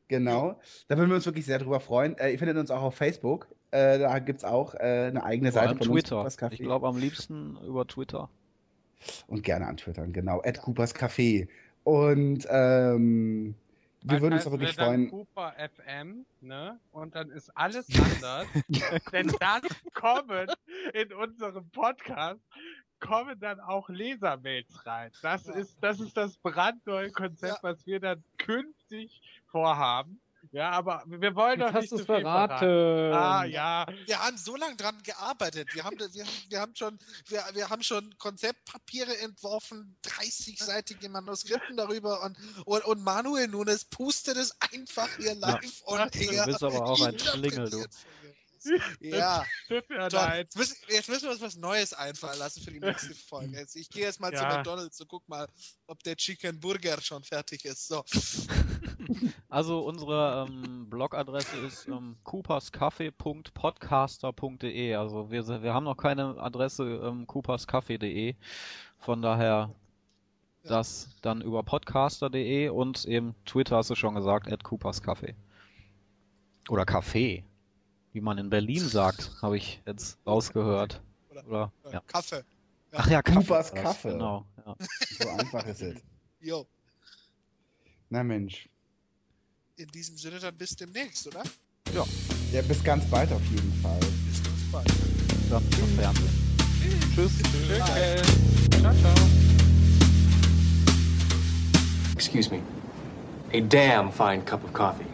Speaker 1: Genau. Da würden wir uns wirklich sehr drüber freuen. Äh, ihr findet uns auch auf Facebook. Äh, da gibt es auch äh, eine eigene
Speaker 4: Vor
Speaker 1: Seite von
Speaker 4: Twitter.
Speaker 1: uns, Coopers Café.
Speaker 4: Ich glaube am liebsten über Twitter.
Speaker 1: Und gerne an Twittern, genau. At Coopers Café. Und ähm, wir würden uns auch wirklich freuen.
Speaker 8: Cooper FM, ne? Und dann ist alles anders. Denn dann kommen in unserem Podcast kommen dann auch Lesermails rein. Das
Speaker 5: Ja.
Speaker 8: ist das ist das brandneue Konzept, was wir dann künftig vorhaben. Ja, aber wir wollen
Speaker 3: Jetzt
Speaker 8: doch
Speaker 3: hast
Speaker 8: nicht
Speaker 3: du
Speaker 8: zu viel
Speaker 3: verraten.
Speaker 8: Ah, ja.
Speaker 5: Wir haben so lange dran gearbeitet. Wir haben, wir haben, wir haben schon, wir, wir haben schon Konzeptpapiere entworfen, 30-seitige Manuskripten darüber und, und, und Manuel Nunes pustet es einfach hier live on
Speaker 4: Du
Speaker 5: air.
Speaker 4: bist aber auch ein Schlingel, du.
Speaker 5: Ja,
Speaker 8: leid.
Speaker 5: Jetzt müssen, jetzt müssen wir uns was Neues einfallen lassen für die nächste Folge. Jetzt, ich gehe jetzt mal zu
Speaker 8: Ja.
Speaker 5: McDonalds und guck mal, ob der Chicken Burger schon fertig ist. So.
Speaker 4: Also unsere ähm, Blogadresse ist ähm, cooperscafé.podcaster.de. Also wir, wir haben noch keine Adresse ähm, cooperscafé.de. Von daher das dann über podcaster.de und eben Twitter hast du schon gesagt, at cooperscafé. Oder Café, wie man in Berlin sagt, habe ich jetzt rausgehört.
Speaker 5: Oder,
Speaker 4: Oder,
Speaker 5: äh,
Speaker 4: ja.
Speaker 5: Kaffee.
Speaker 4: Ach ja, Kaffee. Das,
Speaker 1: Kaffee.
Speaker 4: Genau, ja.
Speaker 1: So einfach ist es.
Speaker 5: Jo.
Speaker 1: Na Mensch.
Speaker 5: In diesem Sinne dann bis demnächst, oder?
Speaker 1: Ja, bis ganz bald auf jeden Fall.
Speaker 5: Bis ganz bald.
Speaker 4: Dann zum Fernsehen. Tschüss.
Speaker 8: Tschüss. Ciao, ciao.
Speaker 7: Excuse me. A damn fine cup of coffee.